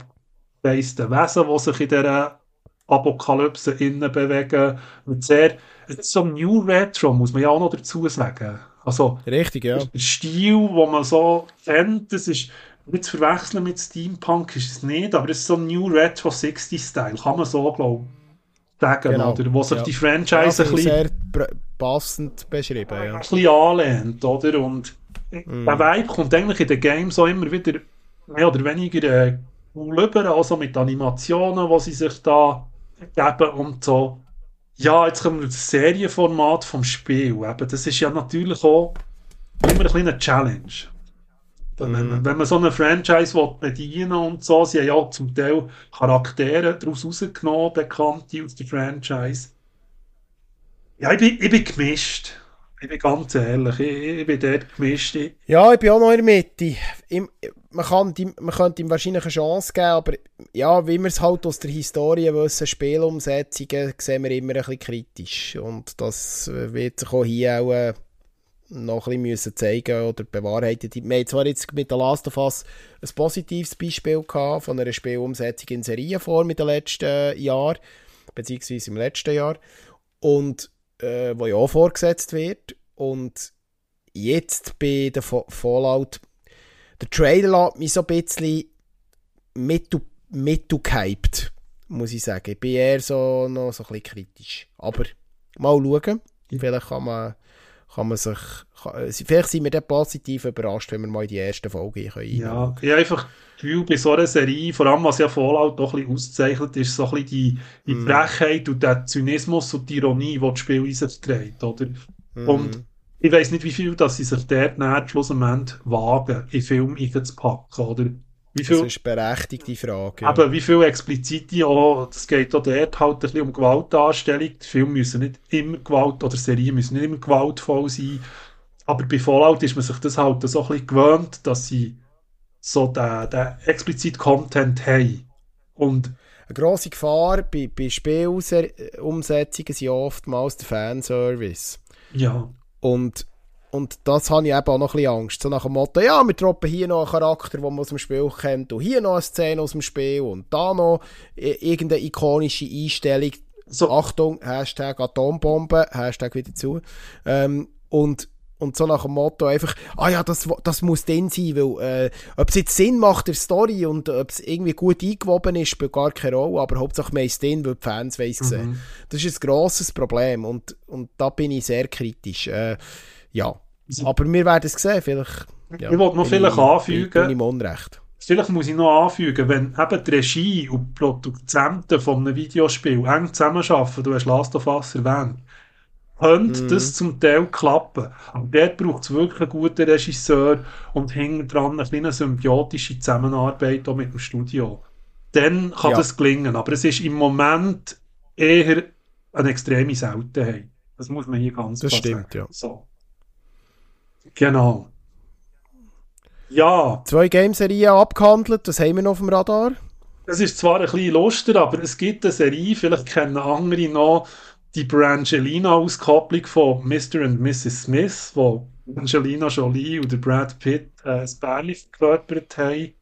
abgeweisten Wesen, die sich in dieser Apokalypse innen bewegen. Mit sehr, es ist so New Retro, muss man ja auch noch dazu sagen. Also Richtig, ja. der Stil, wo man so kennt, das ist nicht zu verwechseln mit Steampunk, ist es nicht, aber es ist so ein New Retro 60-Style, kann man so, glaube ich, sagen, Genau, oder? Wo sich ja. die Ja, Franchise ein finde ich bisschen sehr passend beschrieben, ja. ein bisschen anlehnt, oder? Und der Vibe kommt eigentlich in den Games auch immer wieder mehr oder weniger äh, cool rüber, also mit Animationen, die sie sich da geben und so. Ja, jetzt kommen wir das Serienformat vom Spiel. Eben, das ist ja natürlich auch immer ein kleiner Challenge. Wenn, man, wenn man so eine Franchise will bedienen und so, sie haben ja auch zum Teil Charaktere daraus rausgenommen, bekannte aus der Franchise. Ja, ich bin, ich bin gemischt. Ich bin ganz ehrlich, ich, ich bin dort gemischt. Ich, Ja, ich bin auch noch in der Mitte. Im, man, kann man könnte ihm wahrscheinlich eine Chance geben, aber ja, wie wir es halt aus der Historie wissen, Spielumsetzungen sehen wir immer ein bisschen kritisch. Und das wird sich auch hier auch äh, noch ein bisschen zeigen oder bewahrheiten. Wir haben zwar jetzt mit der Last of Us ein positives Beispiel gehabt von einer Spielumsetzung in Serienform in den letzten Jahren, beziehungsweise im letzten Jahr. Und äh, wo ja auch vorgesetzt wird. Und jetzt bei der Fa- Fallout, der Trailer lässt mich so ein bisschen mittel, mittelgehypt, muss ich sagen. Ich bin eher so noch so ein bisschen kritisch. Aber mal schauen. Vielleicht kann man, kann man sich, kann, vielleicht sind wir dann positiv überrascht, wenn wir mal in die erste Folge hier können. ja, ich habe einfach Gefühl, bei so einer Serie, vor allem was ja Fallout doch ein bisschen auszeichnet, ist so ein bisschen die, die Frechheit und der Zynismus und die Ironie, die das Spiel in sich trägt, oder? Und ich weiß nicht, wie viel, dass sie sich dort näher schlussendlich wagen, in Film einzupacken, oder? Wie Das viel, ist eine berechtigte Frage. Ja. Aber wie viel explizite, auch, das geht auch dort halt ein bisschen um Gewaltdarstellung. Die Filme müssen nicht immer Gewalt, oder Serien müssen nicht immer gewaltvoll sein. Aber bei Fallout ist man sich das halt so ein bisschen gewöhnt, dass sie so den, den explizit Content haben. Und Eine grosse Gefahr bei, bei Spielumsetzungen sind oftmals der Fanservice. ja, Und, und das habe ich eben auch noch ein bisschen Angst. So nach dem Motto, ja, wir droppen hier noch einen Charakter, den man aus dem Spiel kennt, und hier noch eine Szene aus dem Spiel, und da noch irgendeine ikonische Einstellung. so, Achtung, Hashtag Atombombe, Hashtag wieder zu. Ähm, und, und so nach dem Motto einfach, ah ja, das, das muss drin sein, weil äh, ob es jetzt Sinn macht der Story und ob es irgendwie gut eingewoben ist, spielt gar keine Rolle, aber hauptsächlich haben es drin, weil die Fans wollen es sehen. Das ist ein grosses Problem und, und da bin ich sehr kritisch. Äh, ja, aber wir werden es sehen, vielleicht... Ja, Ich wollte noch vielleicht ich- anfügen- Bin, im Unrecht. vielleicht muss ich noch anfügen, wenn eben die Regie und die Produzenten von einem Videospiel eng zusammenarbeiten, du hast Last of Us erwähnt, könnte das zum Teil klappen. Aber dort braucht es wirklich einen guten Regisseur und hinten dran eine kleine symbiotische Zusammenarbeit auch mit dem Studio. Dann kann Ja. das gelingen. Aber es ist im Moment eher eine extreme Seltenheit. Das muss man hier ganz Das klar stimmt, sagen. ja. So. Genau. Ja, Zwei Game-Serien abgehandelt, das haben wir noch auf dem Radar. Es ist zwar ein bisschen lustiger, aber es gibt eine Serie, vielleicht kennen andere noch, die Brangelina-Auskopplung von Mr. und Mrs. Smith, wo Angelina Jolie und Brad Pitt äh, ein Bärli verkörpert haben,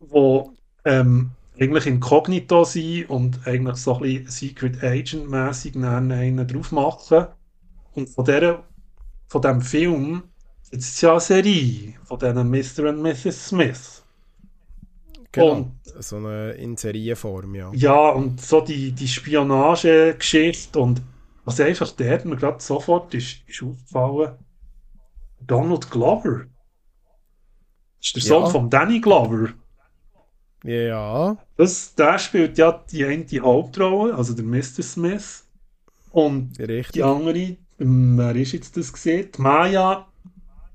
wo ähm, eigentlich inkognito sind und eigentlich so ein bisschen Secret Agent-mässig einen drauf machen. Und von, der, von diesem Film jetzt ist ja eine Serie von diesen Mr. und Mrs. Smith. Genau. Und so eine in Serienform, ja. ja, und so die, die Spionagegeschichte und was einfach der mir gerade sofort ist, ist aufgefallen, Donald Glover. Das ist der Ja. Sohn von Danny Glover. Ja, Das, der spielt ja die eine Hauptrolle, also der Mr. Smith. Und richtig. die andere, wer ist jetzt das gesehen? Maya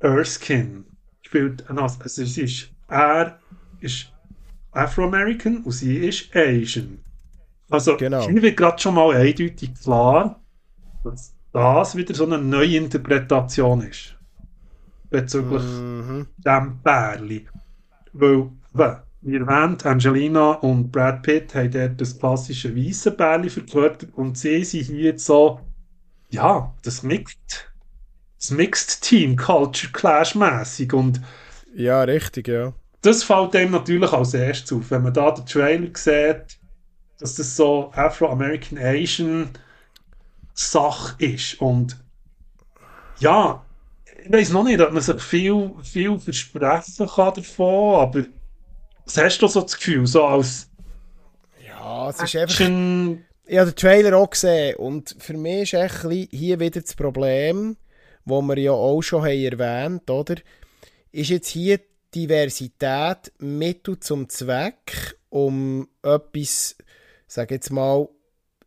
Erskine spielt, äh, also es ist, er ist Afro-American und sie ist Asian. Also Genau. hier wird gerade schon mal eindeutig klar, dass das wieder so eine neue Interpretation ist. Bezüglich Mhm. dem Bärli. Weil, we- wie erwähnt, Angelina und Brad Pitt haben dort das klassische weiße Bärli verkörpert und sie sind hier jetzt so, ja, das Mixed, das Mixed Team, Culture Clash mäßig und Ja, richtig, ja. das fällt einem natürlich als erstes auf, wenn man da den Trailer sieht, dass das so Afro-American Asian Sache ist und ja, ich weiß noch nicht, ob man sich viel, viel versprechen kann davon, aber was hast du so das Gefühl, so als Ja, es ist einfach... Ich habe den Trailer auch gesehen und für mich ist echt hier wieder das Problem, wo wir ja auch schon haben erwähnt oder? Ist jetzt hier Diversität Mittel zum Zweck, um etwas, sag jetzt mal,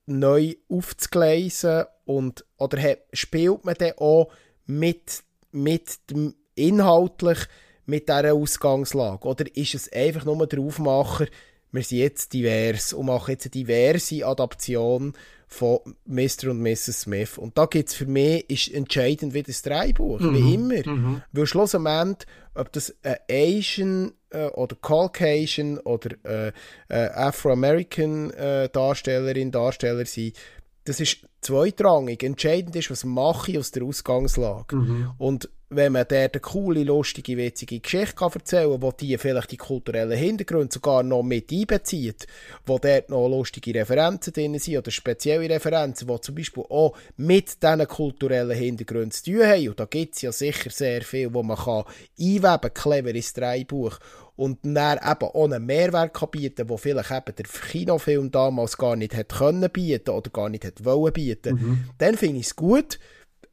neu aufzugleisen und oder hat, spielt man dann auch mit, mit dem inhaltlich mit dieser Ausgangslage? Oder ist es einfach nur der Aufmacher, wir sind jetzt divers und machen jetzt eine diverse Adaption von Mr. und Mrs. Smith. Und da gibt es für mich ist entscheidend wie das Drehbuch, wie immer. Weil schlussendlich, ob das ein Asian äh, oder Caucasian oder äh, äh, Afro-American äh, Darstellerin, Darsteller sind, das ist zweitrangig. Entscheidend ist, was mache ich aus der Ausgangslage. Und wenn man dort eine coole, lustige, witzige Geschichte kann erzählen kann, wo die vielleicht die kulturellen Hintergründe sogar noch mit einbezieht, wo dort noch lustige Referenzen drin sind oder spezielle Referenzen, die zum Beispiel auch mit diesen kulturellen Hintergründen zu tun haben. Und da gibt es ja sicher sehr viel, wo man kann einweben kann, clever ins Drehbuch und dann eben einen Mehrwert kann bieten wo vielleicht eben der Kinofilm damals gar nicht hätte können bieten oder gar nicht hätte wollen bieten. Dann finde ich es gut.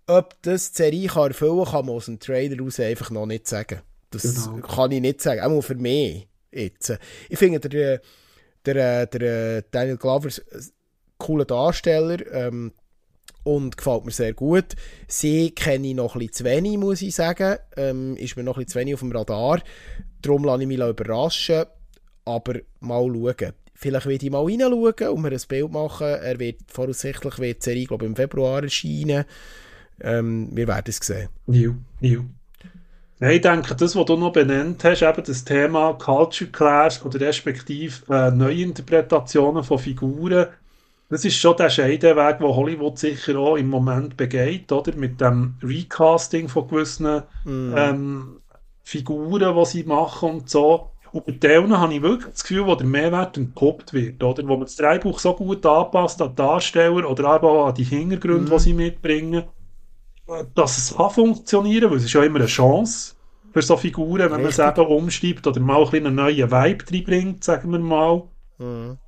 Ob das die Serie kann erfüllen kann, man aus dem Trailer raus einfach noch nicht sagen. Das Genau. kann ich nicht sagen, auch für mich jetzt. Ich finde, der, der, der Daniel Glover ist ein cooler Darsteller ähm, und gefällt mir sehr gut. Sie kenne ich noch ein bisschen zu wenig, muss ich sagen. Ähm, ist mir noch ein bisschen zu wenig auf dem Radar. Darum lasse ich mich überraschen. Aber mal schauen. Vielleicht werde ich mal reinschauen und mir ein Bild machen. Er wird voraussichtlich wird die Serie, glaube ich, im Februar erscheinen. Ähm, wir werden es sehen. New, new. Nein, ich denke, das, was du noch benannt hast, eben das Thema Culture Clash oder respektive äh, Neuinterpretationen von Figuren, das ist schon der Scheideweg, den Hollywood sicher auch im Moment begeht, oder? Mit dem Recasting von gewissen ähm, Figuren, die sie machen und so. Und bei denen habe ich wirklich das Gefühl, wo der Mehrwert entpuppt wird, oder? Wo man das Drehbuch so gut anpasst an die Darsteller oder aber auch an die Hintergründe, die sie mitbringen dass es kann funktionieren, weil es ist ja immer eine Chance für so Figuren, wenn man es Richtig. eben umschreibt oder mal ein einen neuen Vibe reinbringt, sagen wir mal.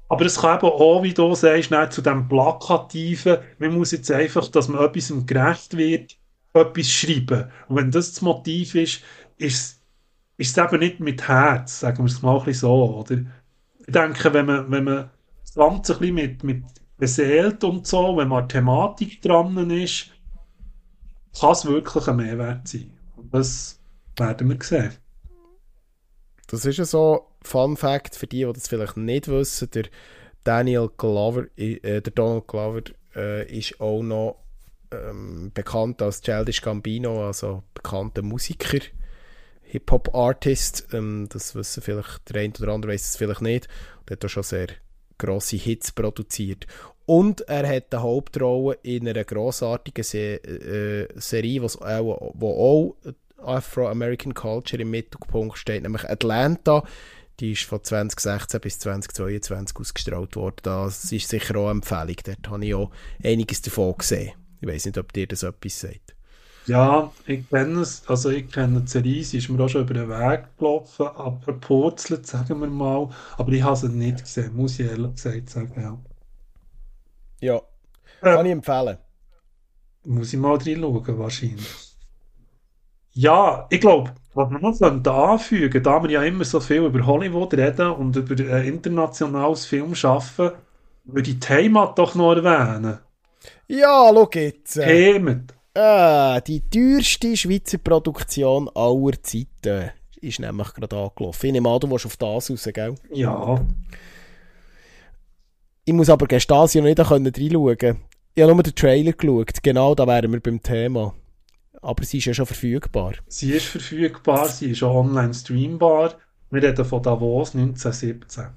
Aber es kann eben auch, wie du sagst, nicht zu dem Plakativen, man muss jetzt einfach, dass man etwas gerecht wird, etwas schreiben. Und wenn das das Motiv ist, ist, es eben nicht mit Herz, sagen wir es mal so, oder? Ich denke, wenn man, wenn man das Ganze ein bisschen mit, mit beseelt und so, wenn man Thematik dran ist, kann es wirklich ein Mehrwert sein. Und das werden wir sehen. Das ist ja so Fun Fact für die, die das vielleicht nicht wissen. Der Daniel Glover, äh, der Donald Glover äh, ist auch noch ähm, bekannt als Childish Gambino, also bekannter Musiker, Hip-Hop-Artist. Ähm, das wissen vielleicht der eine oder andere weiß es vielleicht nicht. Und hat auch schon sehr grosse Hits produziert. Und er hat eine Hauptrolle in einer grossartigen Se äh, Serie, was auch, auch Afro-American Culture im Mittelpunkt steht, nämlich Atlanta. Die ist von 2016 bis 2022 ausgestrahlt worden. Das ist sicher auch eine Empfehlung. Dort habe ich auch einiges davon gesehen. Ich weiß nicht, ob dir das etwas sagt. Ja, ich kenne es, also ich kenne die Serie, sie ist mir auch schon über den Weg gelaufen, abgepurzelt, sagen wir mal, aber ich habe sie nicht gesehen, muss ich ehrlich gesagt sagen, ja. Ja, kann ich empfehlen. muss ich mal reinschauen, wahrscheinlich. Ja, ich glaube, was man noch könnte anfügen, da wir ja immer so viel über Hollywood reden und über äh, internationales Filmschaffen, würde ich die Heimat doch noch erwähnen. Ja, schau jetzt. Heimat. Äh, die teuerste Schweizer Produktion aller Zeiten ist nämlich gerade angelaufen. Ich nehme an, du willst auf das raus, gell? Ja, Ich muss aber ich noch nicht reinschauen konnte. Ich habe nur den Trailer geschaut. Genau, da wären wir beim Thema. Aber sie ist ja schon verfügbar. sie ist verfügbar, sie ist online streambar. Wir reden von Davos 1917.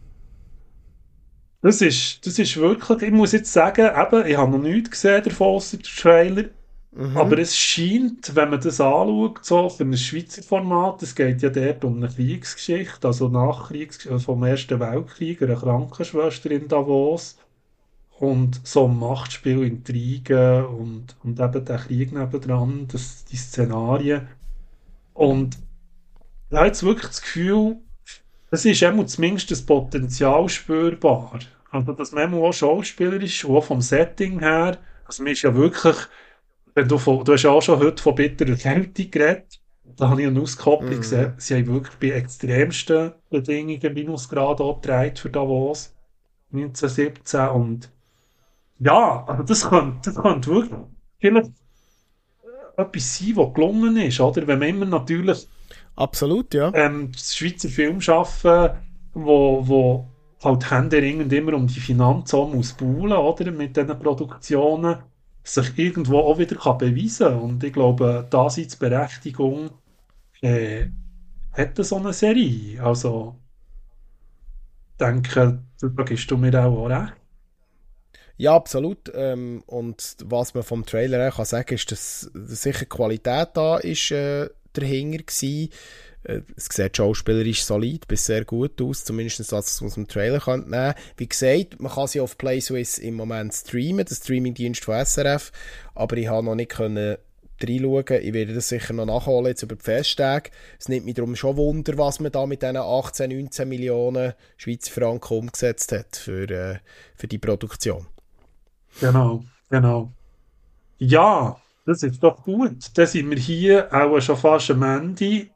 Das ist, das ist wirklich, ich muss jetzt sagen, eben, ich habe noch nichts gesehen davon, ausser den Trailer. Mhm. Aber es scheint, wenn man das anschaut, so für ein Schweizer Format, es geht ja dort um eine Kriegsgeschichte, also Nachkriegsgeschichte vom Ersten Weltkrieg, eine Krankenschwester in Davos und so um Machtspiel, Intrigen und, und eben der Krieg nebendran, das, die Szenarien. Und ich habe jetzt wirklich das Gefühl, es ist immer zumindest das Potenzial spürbar. Also, dass man auch schauspielerisch, auch vom Setting her, also man ist ja wirklich wenn du, von, du hast ja auch schon heute von bitterer Kälte geredet. Da habe ich eine Auskopplung Mhm. gesehen. Sie haben wirklich bei extremsten Bedingungen Minusgrad abgetragen für Davos 1917. Und ja, also das könnte, das könnte wirklich vielleicht etwas sein, was gelungen ist, oder? Wenn man immer natürlich Absolut, ja. ähm, das Schweizer Film schaffen, wo, wo halt händeringend immer um die Finanzen muss buhlen, oder? Mit diesen Produktionen sich irgendwo auch wieder kann beweisen Und ich glaube, Daseinsberechtigung äh, hat so eine Serie. Also, denke, da gibst du mir auch, auch recht. Ja, absolut. Ähm, und was man vom Trailer her kann sagen, ist, dass, sicher Qualität da ist, äh, dahinter gewesen. Äh, es sieht schauspielerisch solid bis sehr gut aus, zumindest das, was man aus dem Trailer kann nehmen Wie gesagt, man kann sie auf PlaySwiss im Moment streamen, der Streamingdienst von SRF, aber ich habe noch nicht können reinschauen. Ich werde das sicher noch nachholen jetzt über die Festtage. Es nimmt mich darum schon Wunder, was man da mit diesen 18, 19 Millionen Schweizer Franken umgesetzt hat für, äh, für die Produktion. Genau, genau. Ja, das ist doch gut. Dann sind wir hier auch schon fast am Ende.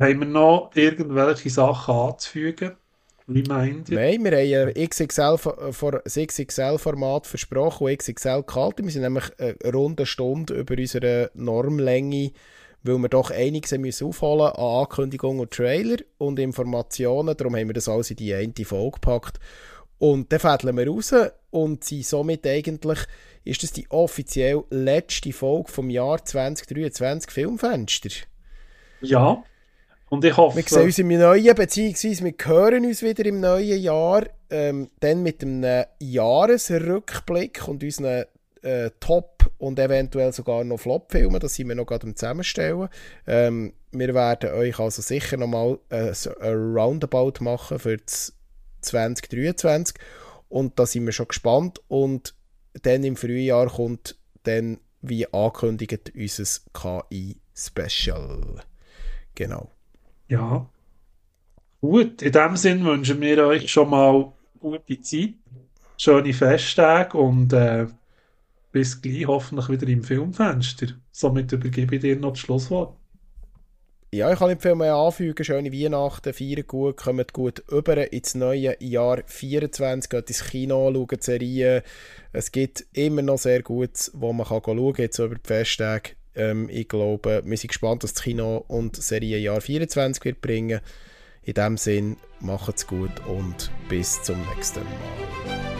Haben wir noch irgendwelche Sachen anzufügen? Wie meint ihr? Nein, wir haben ein XXL, vor- vor- das XXL-Format versprochen und XXL gehalten. Wir sind nämlich eine runde Stunde über unsere Normlänge, weil wir doch einiges müssen aufholen an Ankündigungen und Trailer und Informationen. Darum haben wir das alles in die eine Folge gepackt. Und dann fädeln wir raus und sind somit eigentlich, ist das die offiziell letzte Folge vom Jahr 2023 Filmfenster. Ja. Und ich hoffe, Wir sehen uns im neuen, beziehungsweise wir hören uns wieder im neuen Jahr, ähm, dann mit einem Jahresrückblick und unseren äh, Top- und eventuell sogar noch Flop-Filmen, das sind wir noch gerade am Zusammenstellen. Ähm, wir werden euch also sicher nochmal äh, ein Roundabout machen für das 2023 und da sind wir schon gespannt und dann im Frühjahr kommt dann, wie angekündigt, unser KI-Special. Genau. Ja. Gut, in dem Sinn wünschen wir euch schon mal gute Zeit, schöne Festtage und äh, bis gleich hoffentlich wieder im Filmfenster. Somit übergebe ich dir noch das Schlusswort. Ja, ich kann nicht viel mehr anfügen. Schöne Weihnachten, feiern gut, kommt gut über ins neue Jahr 24, geht ins Kino, schaut Serien. Es gibt immer noch sehr gut, wo man kann schauen kann, jetzt über die Festtage. Ähm, ich glaube, wir sind gespannt, was das Kino und Serienjahr 24 wird bringen. In dem Sinn, macht's gut und bis zum nächsten Mal.